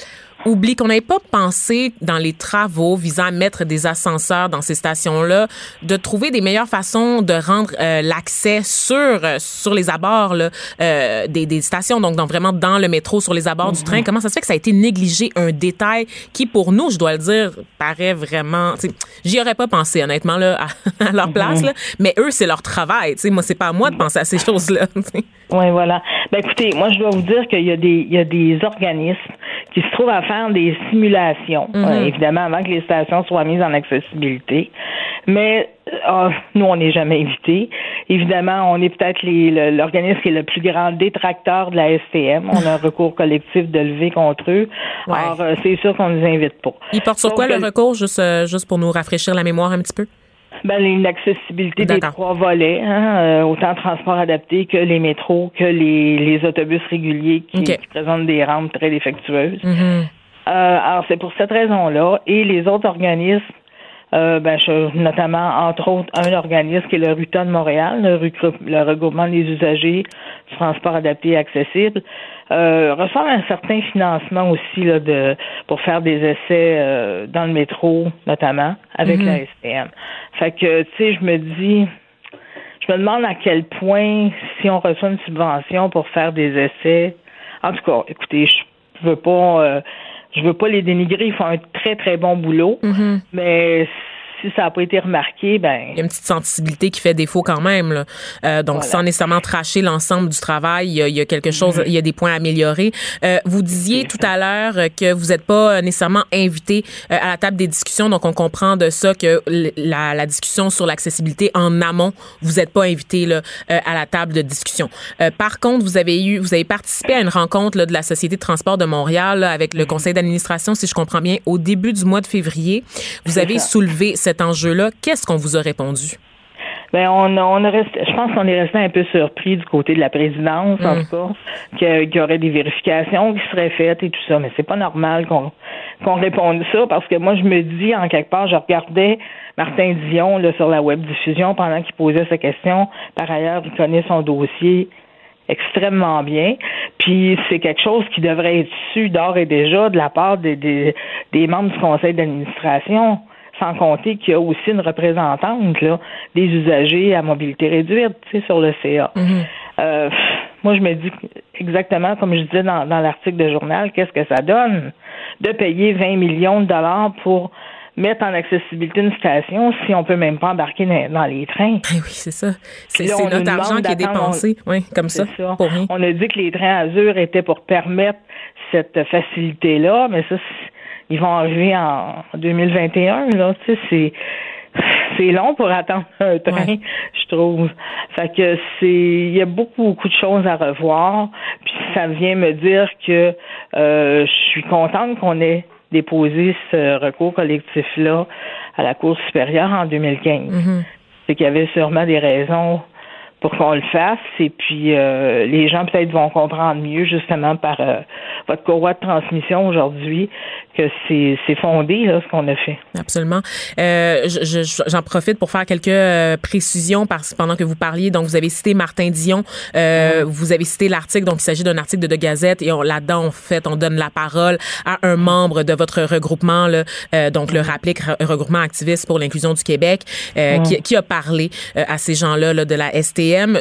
oubli qu'on n'ait pas pensé dans les travaux visant à mettre des ascenseurs dans ces stations-là, de trouver des meilleures façons de rendre euh, l'accès sur euh, sur les abords là, euh, des, des stations, donc dans, vraiment dans le métro, sur les abords du train. Comment ça se fait que ça a été négligé, un détail qui, pour nous, je dois le dire, paraît vraiment... J'y aurais pas pensé, honnêtement, là, à, à leur place, là. mais eux, c'est leur travail. tu sais. Moi, c'est pas à moi de penser à ces choses-là. tu sais. Oui, voilà. Ben écoutez, moi je dois vous dire qu'il y a des il y a des organismes qui se trouvent à faire des simulations, Mhm. euh, évidemment avant que les stations soient mises en accessibilité. Mais euh, nous, on n'est jamais invités. Évidemment, on est peut-être l'organisme qui est le plus grand détracteur de la STM. On a un recours collectif de lever contre eux. Ouais. Alors, euh, c'est sûr qu'on ne nous invite pas. Il porte sur Donc, quoi le recours, juste, juste pour nous rafraîchir la mémoire un petit peu? Ben, l'inaccessibilité des trois volets, hein, euh, autant transport adapté que les métros, que les, les autobus réguliers qui, présentent des rampes très défectueuses. Mhm. Alors, c'est pour cette raison-là. Et les autres organismes, euh, ben, je- notamment, entre autres, un organisme qui est le RUTA de Montréal, le, le regroupement des usagers du transport adapté et accessible, euh, reçoit un certain financement aussi là, de, pour faire des essais euh, dans le métro, notamment, avec Mhm. la STM. Fait que, tu sais, je me dis, je me demande à quel point, si on reçoit une subvention pour faire des essais, en tout cas, écoutez, je veux pas, euh, je veux pas les dénigrer, ils font un très très bon boulot, Mhm. mais si ça n'a pas été remarqué, ben, Il y a une petite sensibilité qui fait défaut quand même. là. Euh, donc, Voilà. sans nécessairement tracher l'ensemble du travail, il y, a, il y a quelque chose, Mhm. il y a des points à améliorer. Euh, vous disiez tout à l'heure que vous n'êtes pas nécessairement invité euh, à la table des discussions, donc on comprend de ça que la, la discussion sur l'accessibilité en amont, vous n'êtes pas invité là, à la table de discussion. Euh, par contre, vous avez eu, vous avez participé à une rencontre là, de la Société de transport de Montréal là, avec le conseil d'administration, si je comprends bien, au début du mois de février. Vous avez soulevé cet enjeu-là. Qu'est-ce qu'on vous a répondu? Ben on, a- on a resté, je pense qu'on est resté un peu surpris du côté de la présidence, en Mm. tout cas, qu'il y aurait des vérifications qui seraient faites et tout ça. Mais c'est pas normal qu'on qu'on réponde ça parce que moi je me dis en quelque part, je regardais Martin Dion là, sur la web diffusion pendant qu'il posait sa question. Par ailleurs, il connaît son dossier extrêmement bien. Puis c'est quelque chose qui devrait être su d'ores et déjà de la part des, des, des membres du conseil d'administration, sans compter qu'il y a aussi une représentante là, des usagers à mobilité réduite sur le CA. Euh, pff, moi, je me dis exactement comme je disais dans, dans l'article de journal, qu'est-ce que ça donne de payer 20 millions de dollars pour mettre en accessibilité une station si on peut même pas embarquer dans, les trains? Eh oui, c'est ça. C'est notre argent qui est dépensé. Oui, comme ça, C'est ça. pour rien. On a dit que les trains Azur étaient pour permettre cette facilité-là, mais ça, c'est- ils vont arriver en 2021. Là, tu sais, c'est c'est long pour attendre un train, Ouais. je trouve. Fait que c'est, il y a beaucoup beaucoup de choses à revoir. Puis ça vient me dire que euh, je suis contente qu'on ait déposé ce recours collectif-là à la Cour supérieure en 2015 Mhm. c'est qu'il y avait sûrement des raisons pour qu'on le fasse et puis euh, les gens peut-être vont comprendre mieux justement par euh, votre courroie de transmission aujourd'hui que c'est fondé là ce qu'on a fait. Absolument. Euh, je- je- J'en profite pour faire quelques euh, précisions parce, pendant que vous parliez. Donc, vous avez cité Martin Dion, euh, vous avez cité l'article. Donc, il s'agit d'un article de De Gazette et là-dedans, en fait, on donne la parole à un membre de votre regroupement, là, euh, donc le RAPLIC, Re- regroupement activiste pour l'inclusion du Québec, euh, qui, qui a parlé euh, à ces gens-là là, de la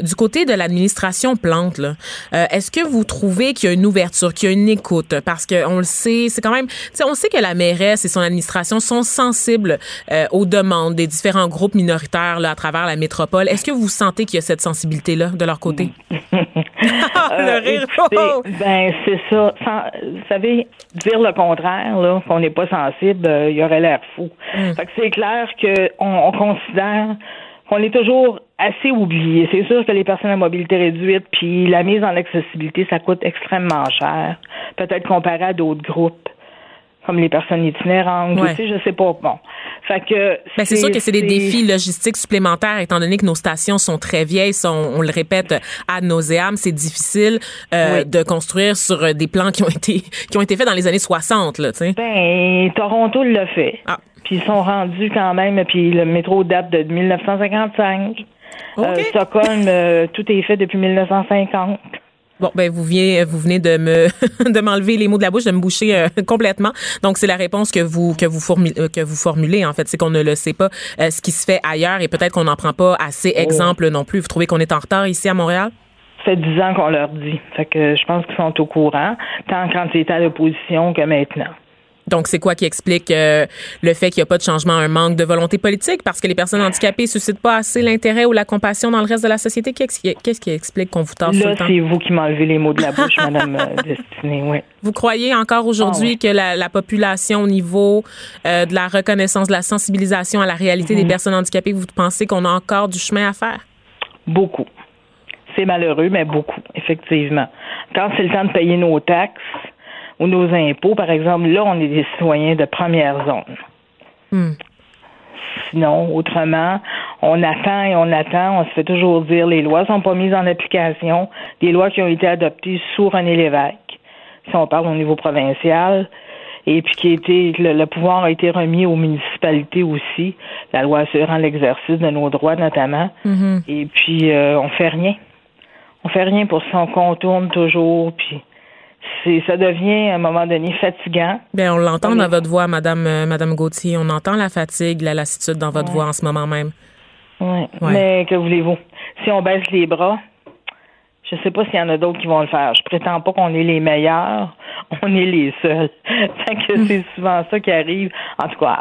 Du côté de l'administration Plante, euh, est-ce que vous trouvez qu'il y a une ouverture, qu'il y a une écoute? Parce que on le sait, c'est quand même, on sait que la mairesse et son administration sont sensibles euh, aux demandes des différents groupes minoritaires là, à travers la métropole. Est-ce que vous sentez qu'il y a cette sensibilité-là de leur côté? Euh, le rire. écoutez, Oh! ben c'est ça. Sans- vous savez, dire le contraire, là, qu'on n'est pas sensible, euh, il y aurait l'air fou. Mm. Fait que c'est clair qu'on on considère qu'on est toujours assez oublié. C'est sûr que les personnes à mobilité réduite, puis la mise en accessibilité, ça coûte extrêmement cher. Peut-être comparé à d'autres groupes, comme les personnes itinérantes, Ouais. tu sais, je sais pas. Bon. Fait que. Ben, c'est sûr que c'est des défis logistiques supplémentaires, étant donné que nos stations sont très vieilles, sont, on le répète ad nauseam, c'est difficile euh, Oui. de construire sur euh, des plans qui ont été qui ont été faits dans les années 60, là, tu sais. Ben, Toronto l'a fait. Ah. Puis ils sont rendus quand même, puis le métro date de 1955. Euh, Stockholm, euh, tout est fait depuis 1950. Bon, ben vous venez, vous venez de me de m'enlever les mots de la bouche, de me boucher euh, complètement. Donc c'est la réponse que vous que vous formulez, que vous formulez en fait, c'est qu'on ne le sait pas euh, ce qui se fait ailleurs et peut-être qu'on n'en prend pas assez exemple non plus. Vous trouvez qu'on est en retard ici à Montréal? Ça fait dix ans qu'on leur dit. Fait que je pense qu'ils sont au courant, tant quand ils étaient à l'opposition que maintenant. Donc, c'est quoi qui explique euh, le fait qu'il n'y a pas de changement, un manque de volonté politique? Parce que les personnes handicapées ne suscitent pas assez l'intérêt ou la compassion dans le reste de la société. Qu'est-ce qui explique qu'on vous tasse Là, c'est vous qui m'enlevez les mots de la bouche, Madame euh, Destinée, oui. Vous croyez encore aujourd'hui ah que la, population, au niveau euh, de la reconnaissance, de la sensibilisation à la réalité des mhm. personnes handicapées, vous pensez qu'on a encore du chemin à faire? Beaucoup. C'est malheureux, mais beaucoup, effectivement. Quand c'est le temps de payer nos taxes, ou nos impôts, par exemple, là, on est des citoyens de première zone. Hmm. Sinon, autrement, on attend et on attend. On se fait toujours dire les lois sont pas mises en application. Des lois qui ont été adoptées sous René Lévesque, si on parle au niveau provincial, et puis qui été le, pouvoir a été remis aux municipalités aussi, la loi assurant l'exercice de nos droits notamment. Mm-hmm. Et puis euh, on fait rien. On fait rien pour ça. On contourne toujours. Puis ça devient à un moment donné fatigant. Bien, on l'entend dans votre voix, Madame, euh, Madame Gauthier. On entend la fatigue, la lassitude dans votre voix en ce moment même. Oui. Mais que voulez-vous? Si on baisse les bras, je sais pas s'il y en a d'autres qui vont le faire. Je prétends pas qu'on est les meilleurs, on est les seuls. que c'est souvent ça qui arrive, en tout cas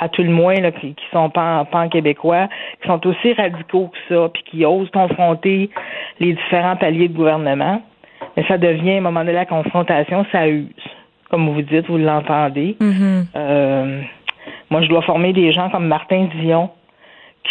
à, tout le moins là, qui, qui sont pas, pas québécois, qui sont aussi radicaux que ça, puis qui osent confronter les différents paliers de gouvernement mais ça devient, à un moment donné, la confrontation, ça use. Comme vous dites, vous l'entendez. Mm-hmm. Euh, moi, je dois former des gens comme Martin Dion,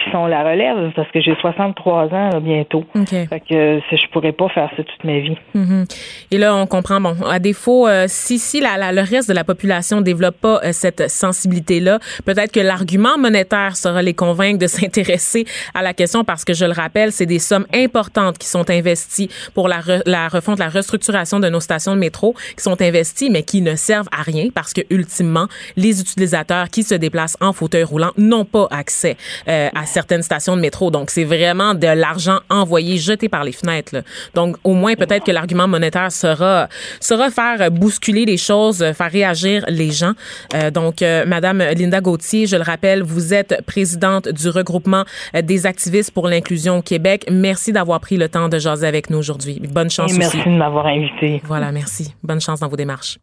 qui sont la relève parce que j'ai 63 ans bientôt. Fait que je pourrais pas faire ça toute ma vie. Mm-hmm. Et là, on comprend. Bon, à défaut, euh, si si la, le reste de la population développe pas euh, cette sensibilité-là, peut-être que l'argument monétaire sera les convaincre de s'intéresser à la question parce que je le rappelle, c'est des sommes importantes qui sont investies pour la, la refonte, la restructuration de nos stations de métro, qui sont investies mais qui ne servent à rien parce que ultimement, les utilisateurs qui se déplacent en fauteuil roulant n'ont pas accès euh, à certaines stations de métro. Donc, c'est vraiment de l'argent envoyé, jeté par les fenêtres. Donc, au moins, peut-être que l'argument monétaire sera, sera faire bousculer les choses, faire réagir les gens. Euh, donc, euh, Madame Linda Gauthier, je le rappelle, vous êtes présidente du regroupement des activistes pour l'inclusion au Québec. Merci d'avoir pris le temps de jaser avec nous aujourd'hui. Bonne chance Et merci de m'avoir invité. Voilà, merci. Bonne chance dans vos démarches.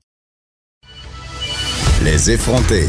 Les effrontés.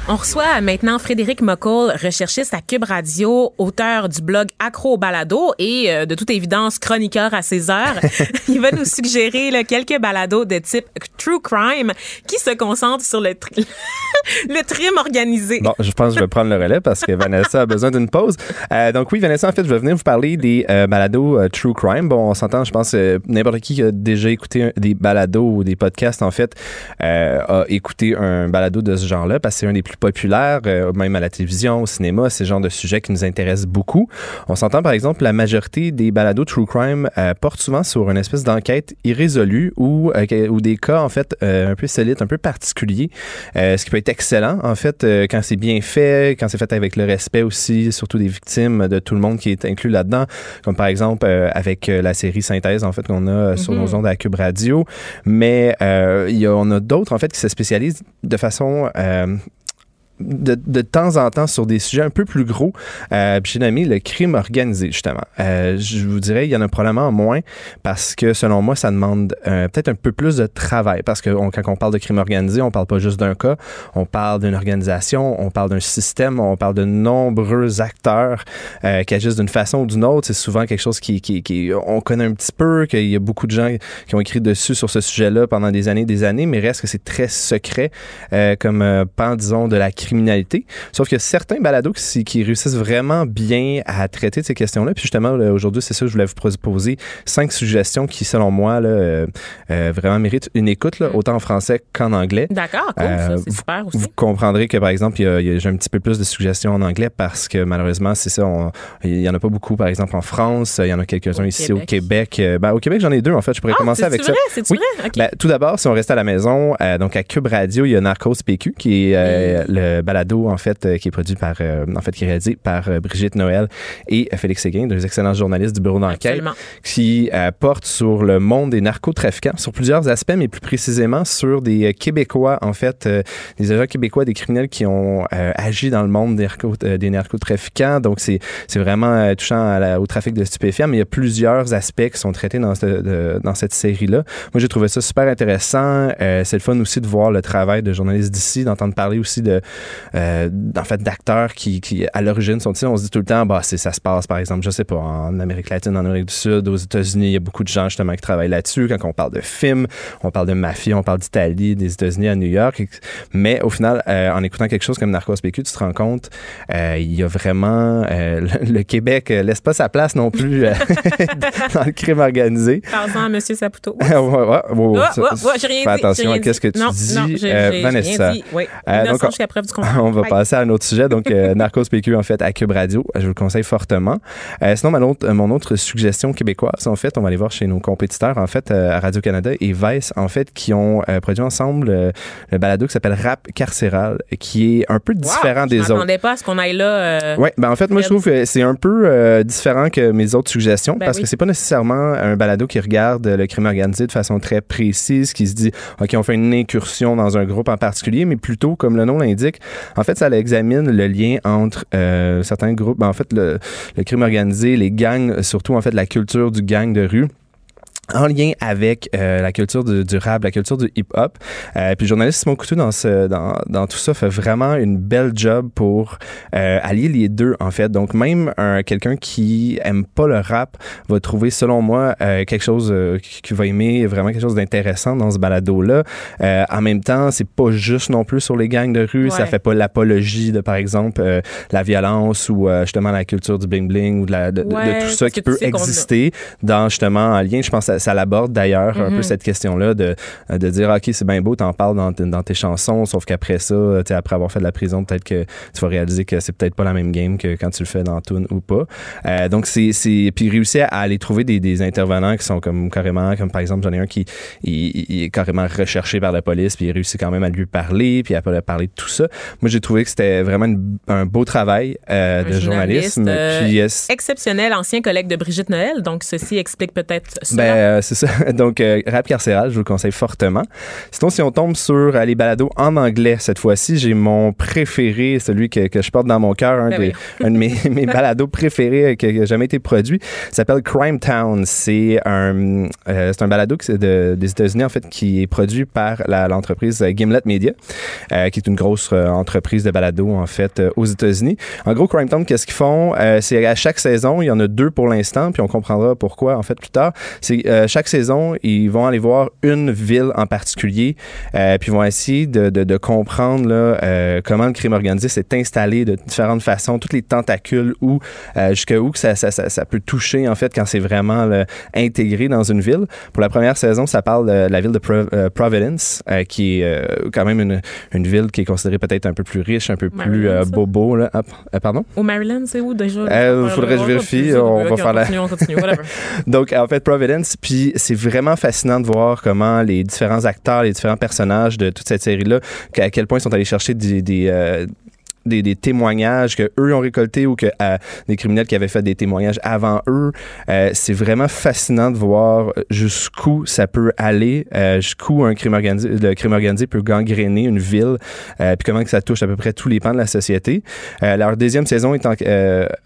On reçoit maintenant Frédéric McCall, recherchiste à Cube Radio, auteur du blog Accro Balado et euh, de toute évidence chroniqueur à ses heures. Il va nous suggérer quelques balados de type true crime qui se concentrent sur le, le crime organisé. Bon, je pense que je vais prendre le relais parce que Vanessa a besoin d'une pause. Euh, donc oui, Vanessa, en fait, je vais venir vous parler des euh, balados true crime. Bon, on s'entend, je pense, n'importe qui qui a déjà écouté des balados ou des podcasts, en fait, a écouté un balado de ce genre-là parce que c'est un des plus populaire, euh, même à la télévision, au cinéma, c'est le genre de sujet qui nous intéresse beaucoup. On s'entend, par exemple, la majorité des balados True Crime euh, portent souvent sur une espèce d'enquête irrésolue ou, euh, ou des cas, en fait, un peu solides, un peu particuliers, ce qui peut être excellent, en fait, quand c'est bien fait, quand c'est fait avec le respect aussi, surtout des victimes, de tout le monde qui est inclus là-dedans, comme par exemple avec la série Synthèse, en fait, qu'on a sur nos mm-hmm. ondes à Cube Radio. Mais il y a, on a d'autres, en fait, qui se spécialisent de façon de, de, temps en temps sur des sujets un peu plus gros. Euh, j'ai nommé le crime organisé, justement. Euh, je vous dirais, il y en a probablement moins parce que, selon moi, ça demande euh, peut-être un peu plus de travail parce que quand on parle de crime organisé, on parle pas juste d'un cas, on parle d'une organisation, on parle d'un système, on parle de nombreux acteurs euh, qui agissent d'une façon ou d'une autre. C'est souvent quelque chose qui, on connaît un petit peu, qu'il y a beaucoup de gens qui ont écrit dessus sur ce sujet-là pendant des années, des années, mais reste que c'est très secret comme pan, disons, de la crime Sauf que certains balados qui, réussissent vraiment bien à traiter de ces questions-là. Puis justement, aujourd'hui, c'est ça que je voulais vous proposer. Cinq suggestions qui, selon moi, là, euh, euh, vraiment méritent une écoute, là, autant en français qu'en anglais. D'accord, cool, euh, c'est super aussi. Vous comprendrez que, par exemple, j'ai un petit peu plus de suggestions en anglais parce que malheureusement, c'est ça, il y en a pas beaucoup, par exemple, en France. Il y en a quelques-uns ici au Québec. Ben, au Québec, j'en ai deux, en fait. Je pourrais ah, commencer avec vrai? ça. C'est oui. vrai? Ben, tout d'abord, si on reste à la maison, donc à Cube Radio, il y a Narcos PQ qui est le balado en fait qui est produit par, en fait qui est réalisé par Brigitte Noël et Félix Séguin, deux excellents journalistes du bureau d'enquête, qui porte sur le monde des narcotrafiquants, sur plusieurs aspects, mais plus précisément sur des Québécois en fait, des agents québécois, des criminels qui ont agi dans le monde des, des narcotrafiquants. Donc c'est c'est vraiment touchant au trafic de stupéfiants, mais il y a plusieurs aspects qui sont traités dans, dans cette série-là. Moi, j'ai trouvé ça super intéressant. Euh, c'est le fun aussi de voir le travail de journalistes d'ici, d'entendre parler aussi de, euh, en fait, d'acteurs qui, qui, à l'origine, sont ici. On se dit tout le temps, bah, c'est, ça se passe, par exemple, je sais pas, en Amérique latine, en Amérique du Sud, aux États-Unis, il y a beaucoup de gens, justement, qui travaillent là-dessus. Quand on parle de films, on parle de mafia, on parle d'Italie, des États-Unis à New York. Mais au final, euh, en écoutant quelque chose comme Narcos PQ, tu te rends compte, il y a vraiment, le, Québec laisse pas sa place non plus dans le crime organisé. Parle-en à M. Saputo. ouais, ouais, ouais, j'ai rien Fais attention à qu'est-ce que tu dis, non, euh, Vanessa. Dit. Oui. Euh, donc, on, preuve on va passer à un autre sujet. Donc, euh, Narcos PQ, en fait, à Cube Radio. Je vous le conseille fortement. Euh, sinon, mon autre, mon autre suggestion québécoise, en fait, on va aller voir chez nos compétiteurs, en fait, à Radio-Canada et Vice, en fait, qui ont produit ensemble le balado qui s'appelle Rap carcéral, qui est un peu différent des autres. Je m'attendais pas à ce qu'on aille là. oui, ben en fait, moi, je trouve que c'est un peu différent que mes autres suggestions ben parce que c'est pas nécessairement un balado qui regarde le crime organisé de façon très précise, qui se dit, OK, on fait une incursion dans un groupe en particulier, mais plutôt, comme le nom l'indique, en fait, ça examine le lien entre euh, certains groupes, ben, en fait, le, le crime organisé, les gangs, surtout, en fait, la culture du gang de rue en lien avec euh, la culture du, rap, la culture du hip-hop. Euh, puis le journaliste Simon Coutu dans, ce, dans, dans, tout ça fait vraiment une belle job pour euh, allier les deux en fait. Donc même un, quelqu'un qui aime pas le rap va trouver selon moi euh, quelque chose euh, qui va aimer vraiment quelque chose d'intéressant dans ce balado là. en même temps, c'est pas juste non plus sur les gangs de rue, ça fait pas l'apologie de par exemple la violence ou justement la culture du bling bling ou de, la, de, tout ça qui peut exister dans justement en lien. Je pense à ça l'aborde d'ailleurs un peu mhm. cette question-là de, de dire ok c'est bien beau t'en parles dans, dans, tes chansons sauf qu'après ça après avoir fait de la prison peut-être que tu vas réaliser que c'est peut-être pas la même game que quand tu le fais dans Tune ou pas euh, donc c'est c'est puis réussir à aller trouver des, des, intervenants qui sont comme carrément comme par exemple j'en ai un qui il, est carrément recherché par la police puis il réussit quand même à lui parler puis à parler de tout ça moi j'ai trouvé que c'était vraiment un beau travail euh, de journalisme euh, puis, exceptionnel ancien collègue de Brigitte Noël donc ceci explique peut-être cela. Ben, euh, c'est ça. Donc, euh, rap carcéral, je vous le conseille fortement. Sinon, si on tombe sur euh, les balados en anglais cette fois-ci, j'ai mon préféré, celui que, que, je porte dans mon cœur, un, ben de mes, mes balados préférés qui n'a jamais été produit. s'appelle Crime Town. C'est un, c'est un balado de, des États-Unis, en fait, qui est produit par l'entreprise Gimlet Media, qui est une grosse entreprise de balados, en fait, aux États-Unis. En gros, Crime Town, qu'est-ce qu'ils font? c'est à chaque saison, il y en a deux pour l'instant, puis on comprendra pourquoi, en fait, plus tard. C'est chaque saison, ils vont aller voir une ville en particulier, euh, puis ils vont essayer de, de, de comprendre là, euh, comment le crime organisé s'est installé de différentes façons, toutes les tentacules ou euh, jusqu'à où que ça, ça, ça, ça, peut toucher en fait quand c'est vraiment là, intégré dans une ville. Pour la première saison, ça parle de la ville de euh, Providence, euh, qui est euh, quand même une, une ville qui est considérée peut-être un peu plus riche, un peu plus bobo. Là. Ah, pardon? Au Maryland, c'est où déjà? Il faudrait que je vérifie. On, va faire la... Donc, en fait, Providence, puis c'est vraiment fascinant de voir comment les différents acteurs, les différents personnages de toute cette série-là, à quel point ils sont allés chercher des, euh, des, des, témoignages que eux ont récoltés ou que euh, des criminels qui avaient fait des témoignages avant eux. Euh, c'est vraiment fascinant de voir jusqu'où ça peut aller, euh, jusqu'où un crime organisé, le crime organisé peut gangréner une ville, euh, puis comment que ça touche à peu près tous les pans de la société. Leur deuxième saison est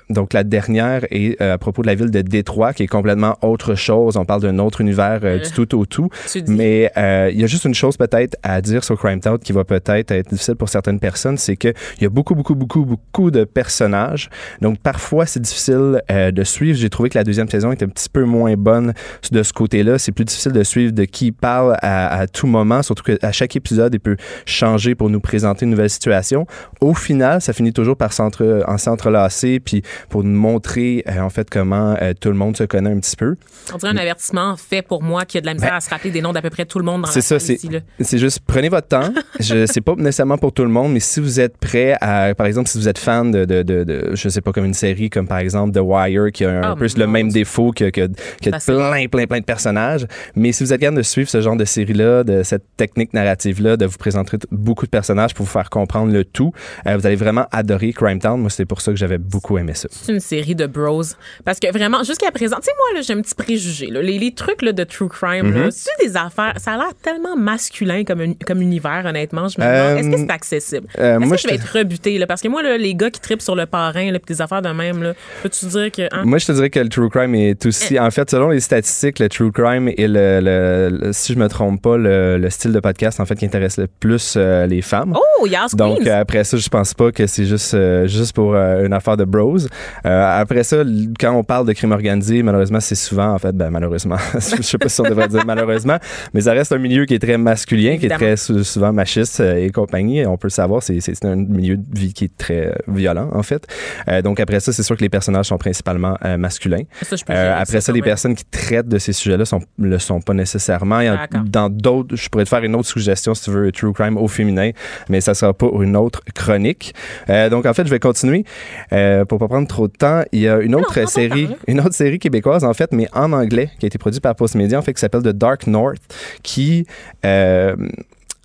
donc la dernière est à propos de la ville de Détroit, qui est complètement autre chose. On parle d'un autre univers du tout au tout. Mais il y a juste une chose peut-être à dire sur Crime Town qui va peut-être être difficile pour certaines personnes, c'est que il y a beaucoup beaucoup, beaucoup, beaucoup, beaucoup de personnages. Donc, parfois, c'est difficile euh, de suivre. J'ai trouvé que la deuxième saison était un petit peu moins bonne de ce côté-là. C'est plus difficile de suivre de qui parle à, à tout moment, surtout qu'à chaque épisode, il peut changer pour nous présenter une nouvelle situation. Au final, ça finit toujours par s'entrelacer, puis pour nous montrer, euh, en fait, comment euh, tout le monde se connaît un petit peu. On dirait un avertissement fait pour moi qui a de la misère ben, à se rappeler des noms d'à peu près tout le monde dans C'est ça, c'est juste prenez votre temps. Je C'est pas nécessairement pour tout le monde, mais si vous êtes prêt à à, par exemple, si vous êtes fan de, de, de, de, je sais pas, comme une série comme par exemple The Wire, qui a un Oh, peu le même défaut que, plein, plein, plein de personnages. Mais si vous êtes capable de suivre ce genre de série-là, de cette technique narrative-là, de vous présenter beaucoup de personnages pour vous faire comprendre le tout, euh, vous allez vraiment adorer Crime Town. Moi, c'est pour ça que j'avais beaucoup aimé ça. C'est une série de bros. Parce que vraiment, jusqu'à présent, tu sais, moi, j'ai un petit préjugé. là. Les, les trucs là, de true crime, Mm-hmm. là, c'est des affaires. Ça a l'air tellement masculin comme, un- comme univers, honnêtement. Je me demande, Euh, est-ce que c'est accessible? euh, est-ce que je vais être rebuté? Là? Parce que moi, là, les gars qui tripent sur le parrain, là, pis des affaires de même, là, peux-tu dire que. hein? Moi, je te dirais que le true crime est Eh. aussi, en fait, selon les statistiques, le true crime est le, le- le- si je me trompe pas, le, le style de podcast en fait qui intéresse le plus euh, les femmes. Oh, Yas Donc Queens! euh, après ça, je pense pas que c'est juste euh, juste pour euh, une affaire de bros. Après ça, quand on parle de crime organisé, malheureusement, c'est souvent en fait, ben malheureusement, je sais pas si on devrait dire malheureusement, mais ça reste un milieu qui est très masculin, qui est très sou- souvent machiste et compagnie. On peut le savoir, c'est un milieu qui est très euh, violent en fait. Euh, donc après ça, c'est sûr que les personnages sont principalement euh, masculins. Ça, je peux Euh, gérer après ça, les même. personnes qui traitent de ces sujets-là sont le sont pas nécessairement. Dans d'autres, je pourrais te faire une autre suggestion si tu veux, true crime au féminin, mais ça sera pas une autre chronique. Donc en fait, je vais continuer pour pas prendre trop de temps. Il y a une autre série, une autre série québécoise en fait, mais en anglais, qui a été produite par Postmedia, en fait, qui s'appelle The Dark North, qui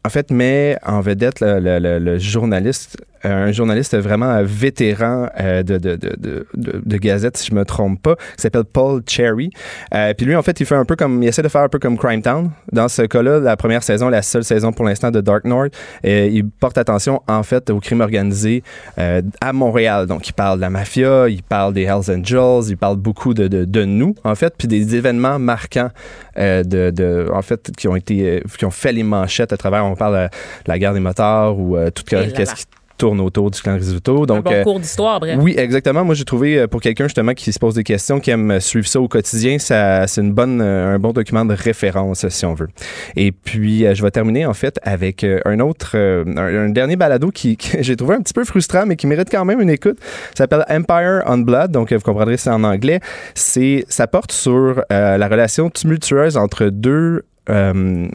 en fait, met en vedette le, le- le- le journaliste, un journaliste vraiment euh, vétéran euh, de, de, de, de, Gazette, si je me trompe pas, qui s'appelle Paul Cherry. Euh, puis lui, en fait, il fait un peu comme, il essaie de faire un peu comme Crime Town. Dans ce cas-là, la première saison, la seule saison pour l'instant de Dark North, euh, il porte attention, en fait, au crime organisé euh, à Montréal. Donc, il parle de la mafia, il parle des Hells Angels, il parle beaucoup de, de, de nous, en fait, puis des événements marquants euh, de, de, en fait, qui ont été, euh, qui ont fait les manchettes à travers, on parle de la guerre des motards ou euh, tout qu'est-ce qui tourne autour du clan Risotto. Un Donc, bon euh, cours d'histoire, bref. oui, exactement. Moi, j'ai trouvé euh, pour quelqu'un justement qui se pose des questions, qui aime suivre ça au quotidien, ça, c'est une bonne, euh, un bon document de référence si on veut. Et puis, euh, je vais terminer en fait avec euh, un autre, euh, un, un dernier balado qui, que j'ai trouvé un petit peu frustrant, mais qui mérite quand même une écoute. Ça s'appelle Empire on Blood. Donc, euh, vous comprendrez, c'est en anglais. C'est, ça porte sur euh, la relation tumultueuse entre deux. euh,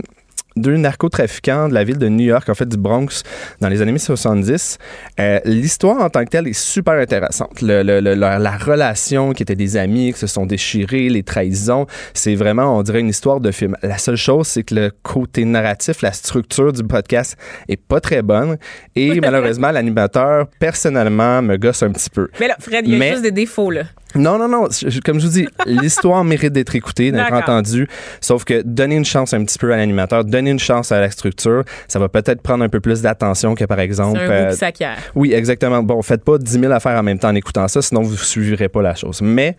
deux narcotrafiquants de la ville de New York, en fait du Bronx, dans les années 70. Euh, L'histoire en tant que telle est super intéressante. Le, le- le- la, la relation qui étaient des amis, qui se sont déchirés, les trahisons, c'est vraiment, on dirait, une histoire de film. La seule chose, c'est que le côté narratif, la structure du podcast est pas très bonne. Et malheureusement, l'animateur, personnellement, me gosse un petit peu. Mais là, Fred, il y a Mais- juste des défauts, là. Non, non, non. je- Comme je vous dis, l'histoire mérite d'être écoutée, d'être entendue. Sauf que donner une chance un petit peu à l'animateur, donner une chance à la structure, ça va peut-être prendre un peu plus d'attention que par exemple. Un euh, goût qui oui, exactement. Bon, faites pas 10 000 affaires en même temps en écoutant ça, sinon vous ne suivrez pas la chose. Mais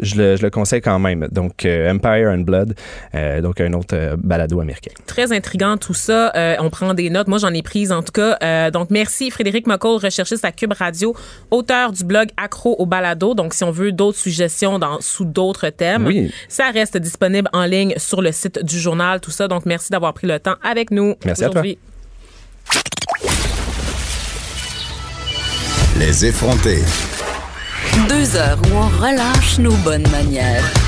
je le, je le conseille quand même. Donc, euh, Empire and Blood, euh, donc un autre euh, balado américain. Très intriguant tout ça. Euh, on prend des notes. Moi, j'en ai prises en tout cas. Euh, donc, merci Frédéric McCall, recherchiste à Cube Radio, auteur du blog Accro au balado. Donc, si on veut d'autres suggestions dans, sous d'autres thèmes, Oui. ça reste disponible en ligne sur le site du journal, tout ça. Donc, merci d'avoir pris le temps avec nous Merci à toi. Les effrontés. Deux heures où on relâche nos bonnes manières.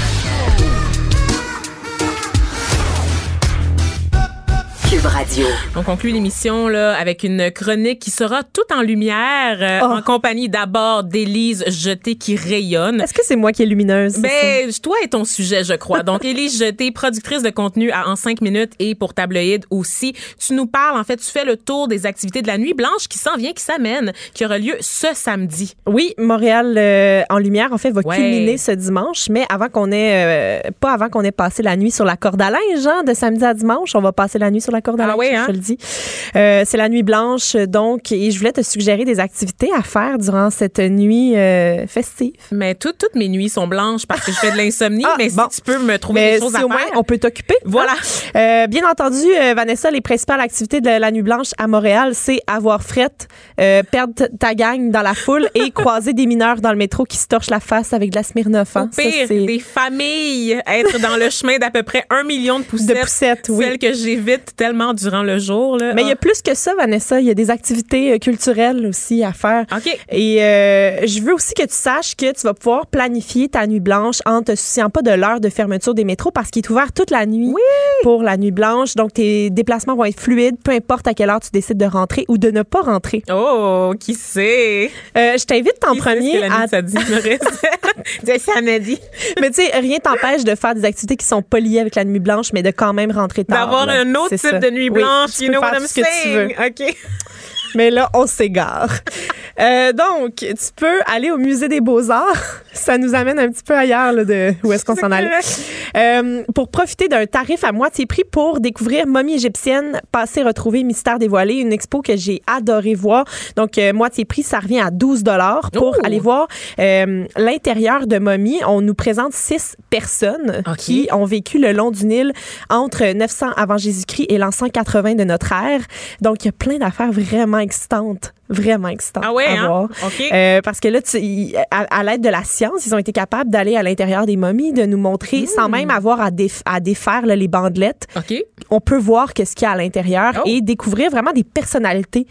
Cube Radio. On conclut l'émission là avec une chronique qui sera toute en lumière euh, Oh. en compagnie d'abord d'Élise Jeté qui rayonne. Est-ce que c'est moi qui est lumineuse? Ben, toi et ton sujet, je crois. Donc, Élise Jeté, productrice de contenu à En 5 minutes et pour Tabloïd aussi. Tu nous parles, en fait, tu fais le tour des activités de la Nuit Blanche qui s'en vient, qui s'amène, qui aura lieu ce samedi. Oui, Montréal euh, en lumière, en fait, va Ouais. culminer ce dimanche, mais avant qu'on ait, euh, pas avant qu'on ait passé la nuit sur la corde à linge, hein, de samedi à dimanche, on va passer la nuit sur la corde à Ah oui, hein? je te le dis. Euh, c'est la nuit blanche, donc, et je voulais te suggérer des activités à faire durant cette nuit euh, festive. Mais toutes toutes mes nuits sont blanches parce que je fais de l'insomnie, Ah, mais bon. si tu peux me trouver Mais des choses si à au moins on peut t'occuper. Voilà. hein? Euh, bien entendu, Vanessa, les principales activités de la Nuit Blanche à Montréal, c'est avoir frette, perdre ta gang dans la foule et croiser des mineurs dans le métro qui se torchent la face avec de la Smirnoff. Au hein. Ça, pire, c'est- des familles être dans le chemin d'à peu près un million de poussettes. De poussettes, oui. Celle que j'évite tellement durant le jour. Là. Mais il y a plus que ça, Vanessa. Il y a des activités euh, culturelles aussi à faire. OK. Et euh, je veux aussi que tu saches que tu vas pouvoir planifier ta nuit blanche en te souciant pas de l'heure de fermeture des métros parce qu'il est ouvert toute la nuit pour la nuit blanche. Donc, tes déplacements vont être fluides, peu importe à quelle heure tu décides de rentrer ou de ne pas rentrer. Oh, qui sait? Euh, je t'invite en Qui sait ce premier que la nuit, à ça dit, me reste. ça m'a dit. Mais tu sais, rien t'empêche de faire des activités qui sont pas liées avec la nuit blanche, mais de quand même rentrer tard. D'avoir là. un autre C'est type ça. De nuit Oui, blanche. tu you know what I'm saying? OK. Mais là, on s'égare. Euh, donc, tu peux aller au musée des beaux-arts. Ça nous amène un petit peu ailleurs là, de où est-ce qu'on s'en allait. Euh, pour profiter d'un tarif à moitié prix pour découvrir Momie égyptienne, passé, retrouvé, mystère dévoilé, une expo que j'ai adoré voir. Donc, euh, moitié prix, ça revient à 12 dollars pour Oh! aller voir l'intérieur de Momie. On nous présente six personnes qui ont vécu le long du Nil entre 900 avant Jésus-Christ et l'an 180 de notre ère. Donc, il y a plein d'affaires vraiment excitantes. Vraiment excitantes Ah ouais, à hein? voir. Euh, parce que là, tu- à, à l'aide de la science, ils ont été capables d'aller à l'intérieur des momies, de nous montrer, Hmm. sans même avoir à, déf- à défaire là, les bandelettes. On peut voir qu'est-ce qu'il y a à l'intérieur Oh. et découvrir vraiment des personnalités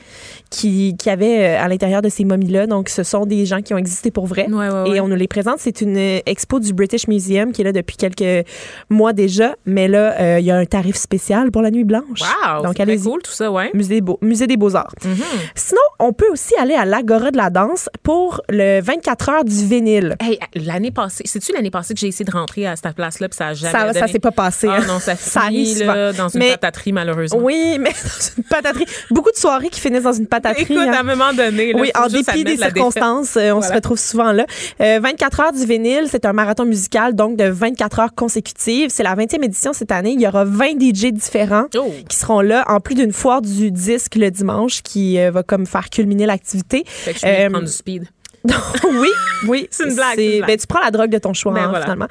qui, qui avaient euh, à l'intérieur de ces momies-là. Donc, ce sont des gens qui ont existé pour vrai. Ouais, ouais, ouais. Et on nous les présente. C'est une euh, expo du British Museum qui est là depuis quelques mois déjà. Mais là, euh, il y a un tarif spécial pour la nuit blanche. Wow. Donc, allez-y. cool, tout ça, ouais. Musée, des Beaux- Musée des Beaux-Arts. Mhm. Sinon, on peut aussi aller à l'Agora de la danse pour le 24 heures du vinyle. Hey, l'année passée, c'est-tu l'année passée que j'ai essayé de rentrer à cette place-là puis ça a jamais Ça, ça s'est pas passé. Ah hein. non, ça Ça finit arrive là. Dans une Mais- pataterie, malheureusement. Oui, mais dans une pataterie. Beaucoup de soirées qui finissent dans une pataterie. Écoute, hein. à un moment donné, là, Oui, en dépit des circonstances, euh, on se retrouve souvent là. Euh, 24 heures du vinyle, c'est un marathon musical, donc de 24 heures consécutives. C'est la 20e édition cette année. Il y aura 20 DJ différents Oh. qui seront là, en plus d'une foire du disque le dimanche qui euh, va comme faire culminer l'activité. Fait que je vais Euh, prendre du speed. oui, oui. C'est une blague, une blague. ben, tu prends la drogue de ton choix, Ben hein, voilà. finalement.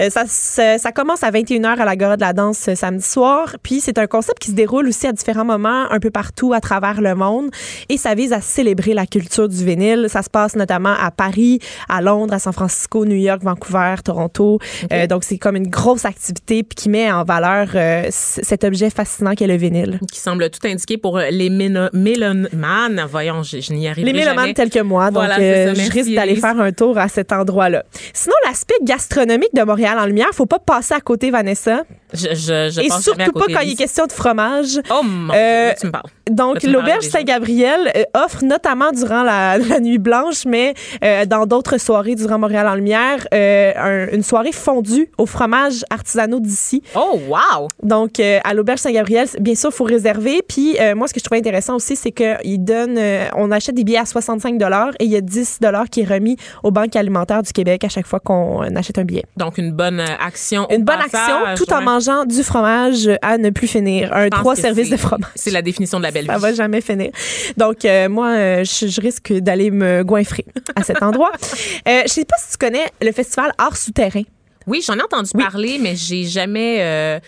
Euh, ça, ça, ça commence à 21h à l'Agora de la danse euh, samedi soir. Puis c'est un concept qui se déroule aussi à différents moments, un peu partout à travers le monde. Et ça vise à célébrer la culture du vinyle. Ça se passe notamment à Paris, à Londres, à San Francisco, New York, Vancouver, Toronto. Euh, donc c'est comme une grosse activité puis qui met en valeur cet objet fascinant qu'est le vinyle. Qui semble tout indiqué pour les mélomanes. Voyons, je, je n'y arriverai Les mélomanes tels que moi. Donc, Voilà. Je risque d'aller faire un tour à cet endroit-là. Sinon, l'aspect gastronomique de Montréal en lumière, faut pas passer à côté, Vanessa. Je, je, je Et à surtout pas quand il est question de fromage. Oh mon Euh, Dieu, là, tu me parles. Donc, l'auberge. Saint-Gabriel euh, offre notamment durant la, la nuit blanche, mais euh, dans d'autres soirées durant Montréal en lumière, euh, un- une soirée fondue au fromage artisanaux d'ici. Oh, wow! Donc, euh, à l'auberge Saint-Gabriel, bien sûr, il faut réserver. Puis, euh, moi, ce que je trouvais intéressant aussi, c'est qu'ils donnent, euh, on achète des billets à 65 et il y a 10 qui est remis aux banques alimentaires du Québec à chaque fois qu'on euh, achète un billet. Donc, une bonne euh, action. au Une bonne passage, action, tout en mangeant du fromage à ne plus finir. Un trois services de fromage. C'est la définition de la belle Ça vie. va jamais finir. Donc, euh, moi, euh, je, je risque d'aller me goinfrer à cet endroit. Euh, je sais pas si tu connais le festival Art souterrain. Oui, j'en ai entendu parler, mais j'ai jamais. euh,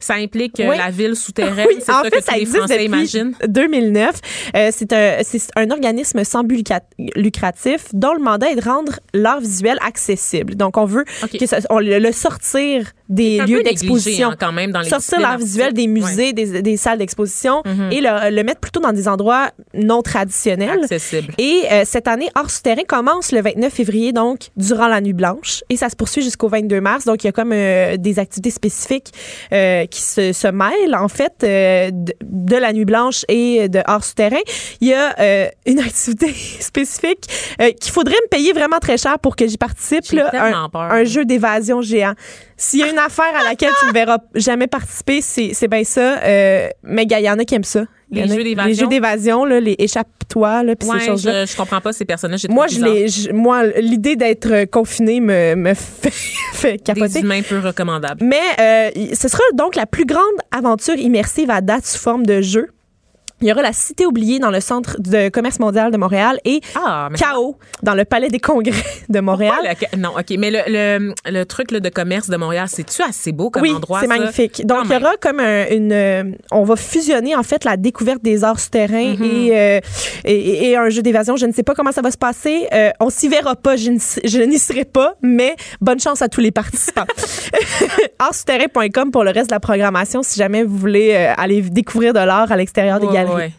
ça implique euh, Oui. la ville souterraine. Oui, c'est en ça fait, que ça tous les existe Français depuis imaginent. 2009. Euh, c'est un, organisme sans but lucratif dont le mandat est de rendre l'art visuel accessible. Donc, on veut que ça, on le sortir des lieux d'exposition. hein, quand même dans les sortir l'art visuel des musées, des, des salles d'exposition Mhm. et le, le mettre plutôt dans des endroits non traditionnels. Accessible. Et euh, cette année, Art souterrain commence le 29 février, donc durant la nuit blanche, et ça se poursuit jusqu'au 22 mars. Donc, il y a comme euh, des activités spécifiques euh, qui se, se mêlent, en fait, de, de la nuit blanche et de Art souterrain. Il y a une activité spécifique qu'il faudrait me payer vraiment très cher pour que j'y participe. Là, un jeu d'évasion géant. S'il y a une affaire à laquelle tu ne verras jamais participer, c'est bien ça. Euh, mais il y en a qui aiment ça. Y Les a- jeux d'évasion? Les jeux d'évasion, les échappe-toi, puis Ouais, ces choses-là. je, je comprends pas ces personnages. Moi, je je- moi, l'idée d'être confiné me, me fait, fait Des capoter. humains peu recommandables. Mais euh, ce sera donc la plus grande aventure immersive à date sous forme de jeu. Il y aura la Cité oubliée dans le Centre de commerce mondial de Montréal et Ah, mais Chaos dans le Palais des congrès de Montréal. Le- non, OK. Mais le, le, le truc là, de commerce de Montréal, c'est-tu assez beau comme oui, endroit? c'est magnifique. Donc, il y aura comme un- une. euh, on va fusionner, en fait, la découverte des arts souterrains Mm-hmm. et, euh, et, et un jeu d'évasion. Je ne sais pas comment ça va se passer. Euh, on s'y verra pas. Je, n'y serai pas, mais bonne chance à tous les participants. artsouterrain.com pour le reste de la programmation si jamais vous voulez euh, aller découvrir de l'art à l'extérieur des galeries. Ouais.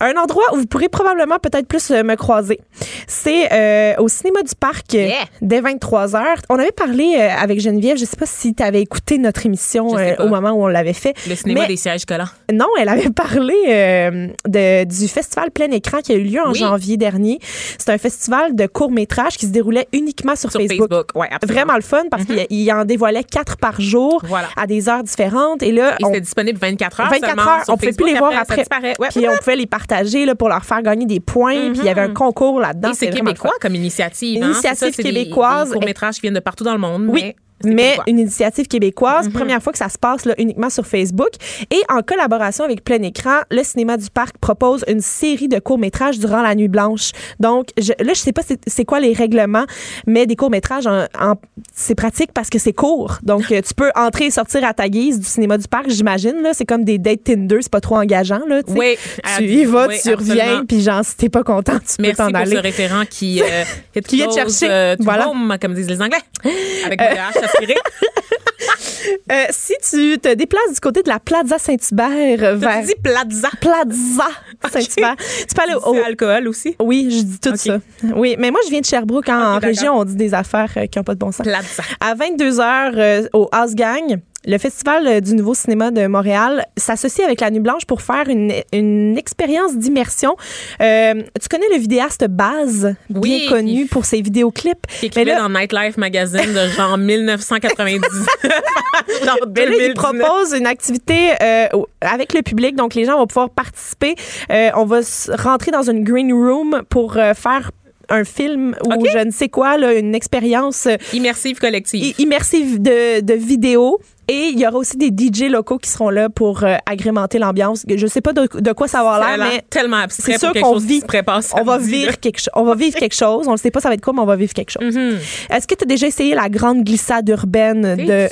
Un endroit où vous pourrez probablement peut-être plus euh, me croiser, c'est euh, au cinéma du parc euh, Yeah. dès 23 h On avait parlé euh, avec Geneviève, je sais pas si tu avais écouté notre émission euh, au moment où on l'avait fait. Le cinéma Mais- des sièges collants. Non, elle avait parlé euh, de, du festival plein écran qui a eu lieu en Oui. janvier dernier. C'est un festival de courts-métrages qui se déroulait uniquement sur, Sur Facebook. Facebook. Ouais. Vraiment le fun parce qu'il il en dévoilait quatre par jour Voilà. à des heures différentes. Et là, Et on- c'était disponible 24 heures 24 seulement heures, sur on pouvait plus Facebook. les voir après. Disparaît. Ouais. puis on pouvait les partager là, pour leur faire gagner des points. Puis il y avait un concours là-dedans. Et c'est québécois comme initiative. hein? Initiative ça, c'est des- québécoise. Des courts-métrages qui viennent de partout dans le monde. Oui. Mais, Mais québécois. une initiative québécoise, première fois que ça se passe là, uniquement sur Facebook. Et en collaboration avec Plein Écran, le cinéma du parc propose une série de courts-métrages durant la nuit blanche. Donc, je, là, je sais pas c'est quoi les règlements, mais des courts-métrages, c'est pratique parce que c'est court. Donc, euh, tu peux entrer et sortir à ta guise du cinéma du parc, j'imagine. C'est comme des dates Tinder, c'est pas trop engageant. Là. Oui. Tu y vas, Oui, tu reviens, puis genre, si t'es pas content, tu peux Merci t'en pour aller. ce référent qui, euh, Qui vient te close, chercher. euh, Voilà. home, comme disent les Anglais. Avec mon Euh, si tu te déplaces du côté de la Plaza Saint-Hubert euh, vers Tu dis Plaza. Plaza Saint-Hubert, tu aller au, alcool aussi? Oui, je dis tout ça. Oui, mais moi, je viens de Sherbrooke. en région, on dit des affaires euh, qui n'ont pas de bon sens. Plaza. À 22 h au House Gang, le Festival euh, du Nouveau Cinéma de Montréal s'associe avec la Nuit Blanche pour faire une, une expérience d'immersion. Euh, tu connais le vidéaste Baz, Oui, bien connu qui- pour ses vidéoclips. Qui Mais là, dans Nightlife Magazine de genre 1990. genre Mais là, il 2019. propose une activité euh, avec le public, donc les gens vont pouvoir participer. Euh, on va rentrer dans une green room pour faire un film ou je ne sais quoi, là, une expérience Immersive collective. immersive de, de vidéo. Et il y aura aussi des DJ locaux qui seront là pour euh, agrémenter l'ambiance. Je sais pas de, de quoi ça va l'air, mais tellement abstrait c'est sûr qu'on vit. se prépare on va vivre quelque chose. On va vivre quelque chose. On ne sait pas ça va être quoi, mais on va vivre quelque chose. Mhm. Est-ce que tu as déjà essayé la grande glissade urbaine de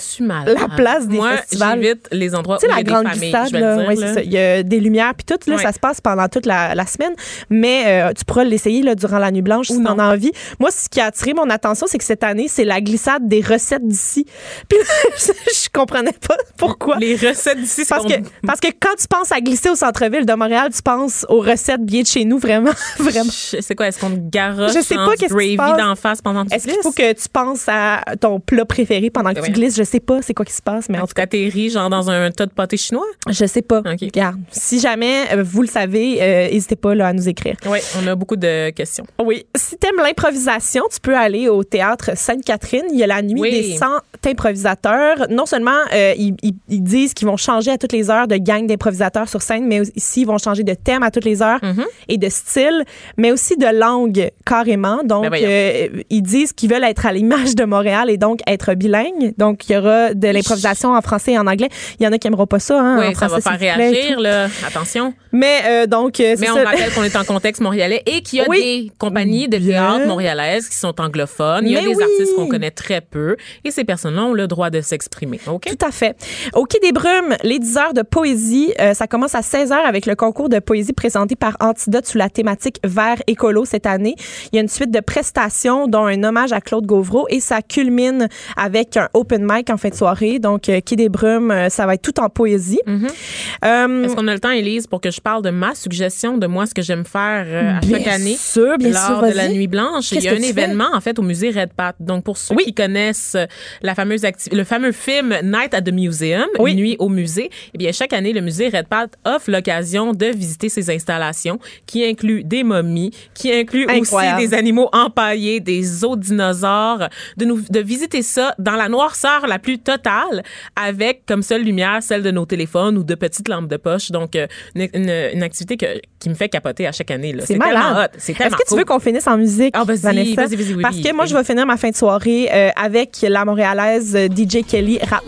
la place des Moi, festivals? j'évite les endroits Tu sais, où il y la a des grande familles, glissade, là, le dire, ouais, là. c'est ça. Il y a des lumières, puis tout, là, Ouais. ça se passe pendant toute la, la semaine, mais euh, tu pourras l'essayer là, durant la nuit blanche si Ou tu en non. as envie. Moi, ce qui a attiré mon attention, c'est que cette année, c'est la glissade des recettes d'ici. Puis je, je comprenais pas pourquoi. Les recettes d'ici, Parce que, parce que quand tu penses à glisser au centre-ville de Montréal, tu penses aux recettes bien de chez nous, vraiment. vraiment. C'est quoi? Est-ce qu'on te garoche Je sais pas qu'est-ce gravy d'en face pendant que tu Est-ce qu'il faut que tu penses à ton plat préféré pendant que tu Ouais. glisses? Je sais pas c'est quoi qui se passe, mais en tout cas, t'atterris genre dans un tas de pâté chinois? je sais pas. Regarde, si jamais euh, vous le savez, euh, n'hésitez pas là, à nous écrire. Oui, on a beaucoup de questions. Oui. Si t'aimes l'improvisation, tu peux aller au théâtre Sainte-Catherine. Il y a la nuit Oui. des 100 improvisateurs. Non seulement euh, ils, ils- ils disent qu'ils vont changer à toutes les heures de gang d'improvisateurs sur scène, mais aussi ils vont changer de thème à toutes les heures Mhm. et de style, mais aussi de langue carrément. Donc, Ben euh, ils disent qu'ils veulent être à l'image de Montréal et donc être bilingues. Donc, il y aura de l'improvisation en français et en anglais. Il y en a qui aimeront pas ça. Hein, en oui, ça va faire réagir, là. Attention. Mais euh, donc, euh, Mais on ça. rappelle qu'on est en contexte montréalais et qu'il y a Oui. des compagnies de théâtre montréalaises qui sont anglophones. Il y a Mais des oui. artistes qu'on connaît très peu et ces personnes-là ont le droit de s'exprimer. OK? Tout à fait. Au Quai des Brumes, les 10 heures de poésie, euh, ça commence à 16 heures avec le concours de poésie présenté par Antidote sous la thématique Vert écolo cette année. Il y a une suite de prestations, dont un hommage à Claude Gauvreau, et ça culmine avec un open mic en fin de soirée. Donc, euh, Quai des Brumes, euh, ça va être tout en poésie. Euh, Mm-hmm. Est-ce qu'on a le temps, Élise, pour que je parle de ma suggestion de moi, ce que j'aime faire euh, à Bien chaque année? sûr, bien lors sûr, de la Nuit Blanche. Il y a un événement, en fait, au musée Red Pat. Donc, pour ceux Oui. qui connaissent euh, la fameuse le fameux film Night at the Museum, Oui. Une nuit au musée, eh bien, chaque année, le musée Red Pat offre l'occasion de visiter ses installations qui incluent des momies, qui incluent Incroyable. aussi des animaux empaillés, des os dinosaures, de nous, de visiter ça dans la noirceur la plus totale avec comme seule lumière celle de nos téléphones ou de petites lampes de poche. Donc, euh, une, une- une activité que, qui me fait capoter à chaque année. C'est malade. C'est Est-ce que tu veux qu'on finisse en musique, Ah, Vanessa? vas-y, vas-y, oui, Parce oui, que moi, oui. je vais finir ma fin de soirée euh, avec la montréalaise euh, DJ Kelly Rap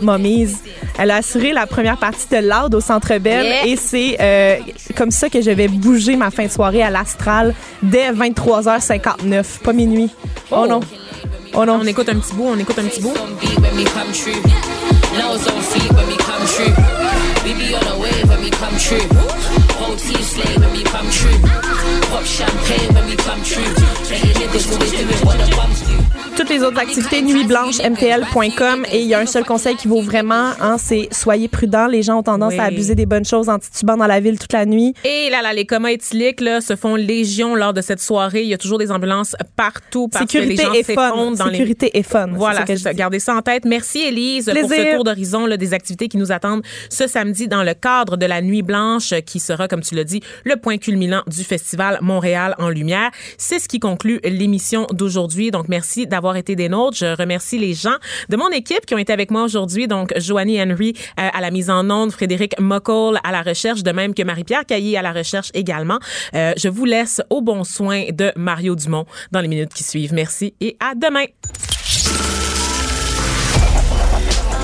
Elle a assuré la première partie de Loud au Centre Bell Yeah. et c'est euh, comme ça que je vais bouger ma fin de soirée à l'Astral dès 23h59, pas minuit. Oh, Oh. non. Oh non. On écoute un petit bout, on écoute un petit bout. Slay when we come true. Pop champagne when we come true. Niggas always doing what the bums do. Toutes les autres activités, nuitblanche.mtl.com. Et il y a un seul conseil qui vaut vraiment, hein, c'est soyez prudents. Les gens ont tendance Oui. à abuser des bonnes choses en titubant dans la ville toute la nuit. Et là, là, les comas éthyliques là, se font légion lors de cette soirée. Il y a toujours des ambulances partout parce Sécurité que les gens et fun. s'effondrent dans les Sécurité et fun. Voilà, c'est ça gardez ça en tête. Merci Élise pour ce tour d'horizon là, des activités qui nous attendent ce samedi dans le cadre de la Nuit Blanche qui sera, comme tu l'as dit, le point culminant du festival Montréal en Lumière. C'est ce qui conclut l'émission d'aujourd'hui. Donc, merci d'avoir été des nôtres. Je remercie les gens de mon équipe qui ont été avec moi aujourd'hui. Donc, Joanie Henry euh, à la mise en onde, Frédéric Mockle à la recherche, de même que Marie-Pierre Caillé à la recherche également. Euh, je vous laisse au bon soin de Mario Dumont dans les minutes qui suivent. Merci et à demain.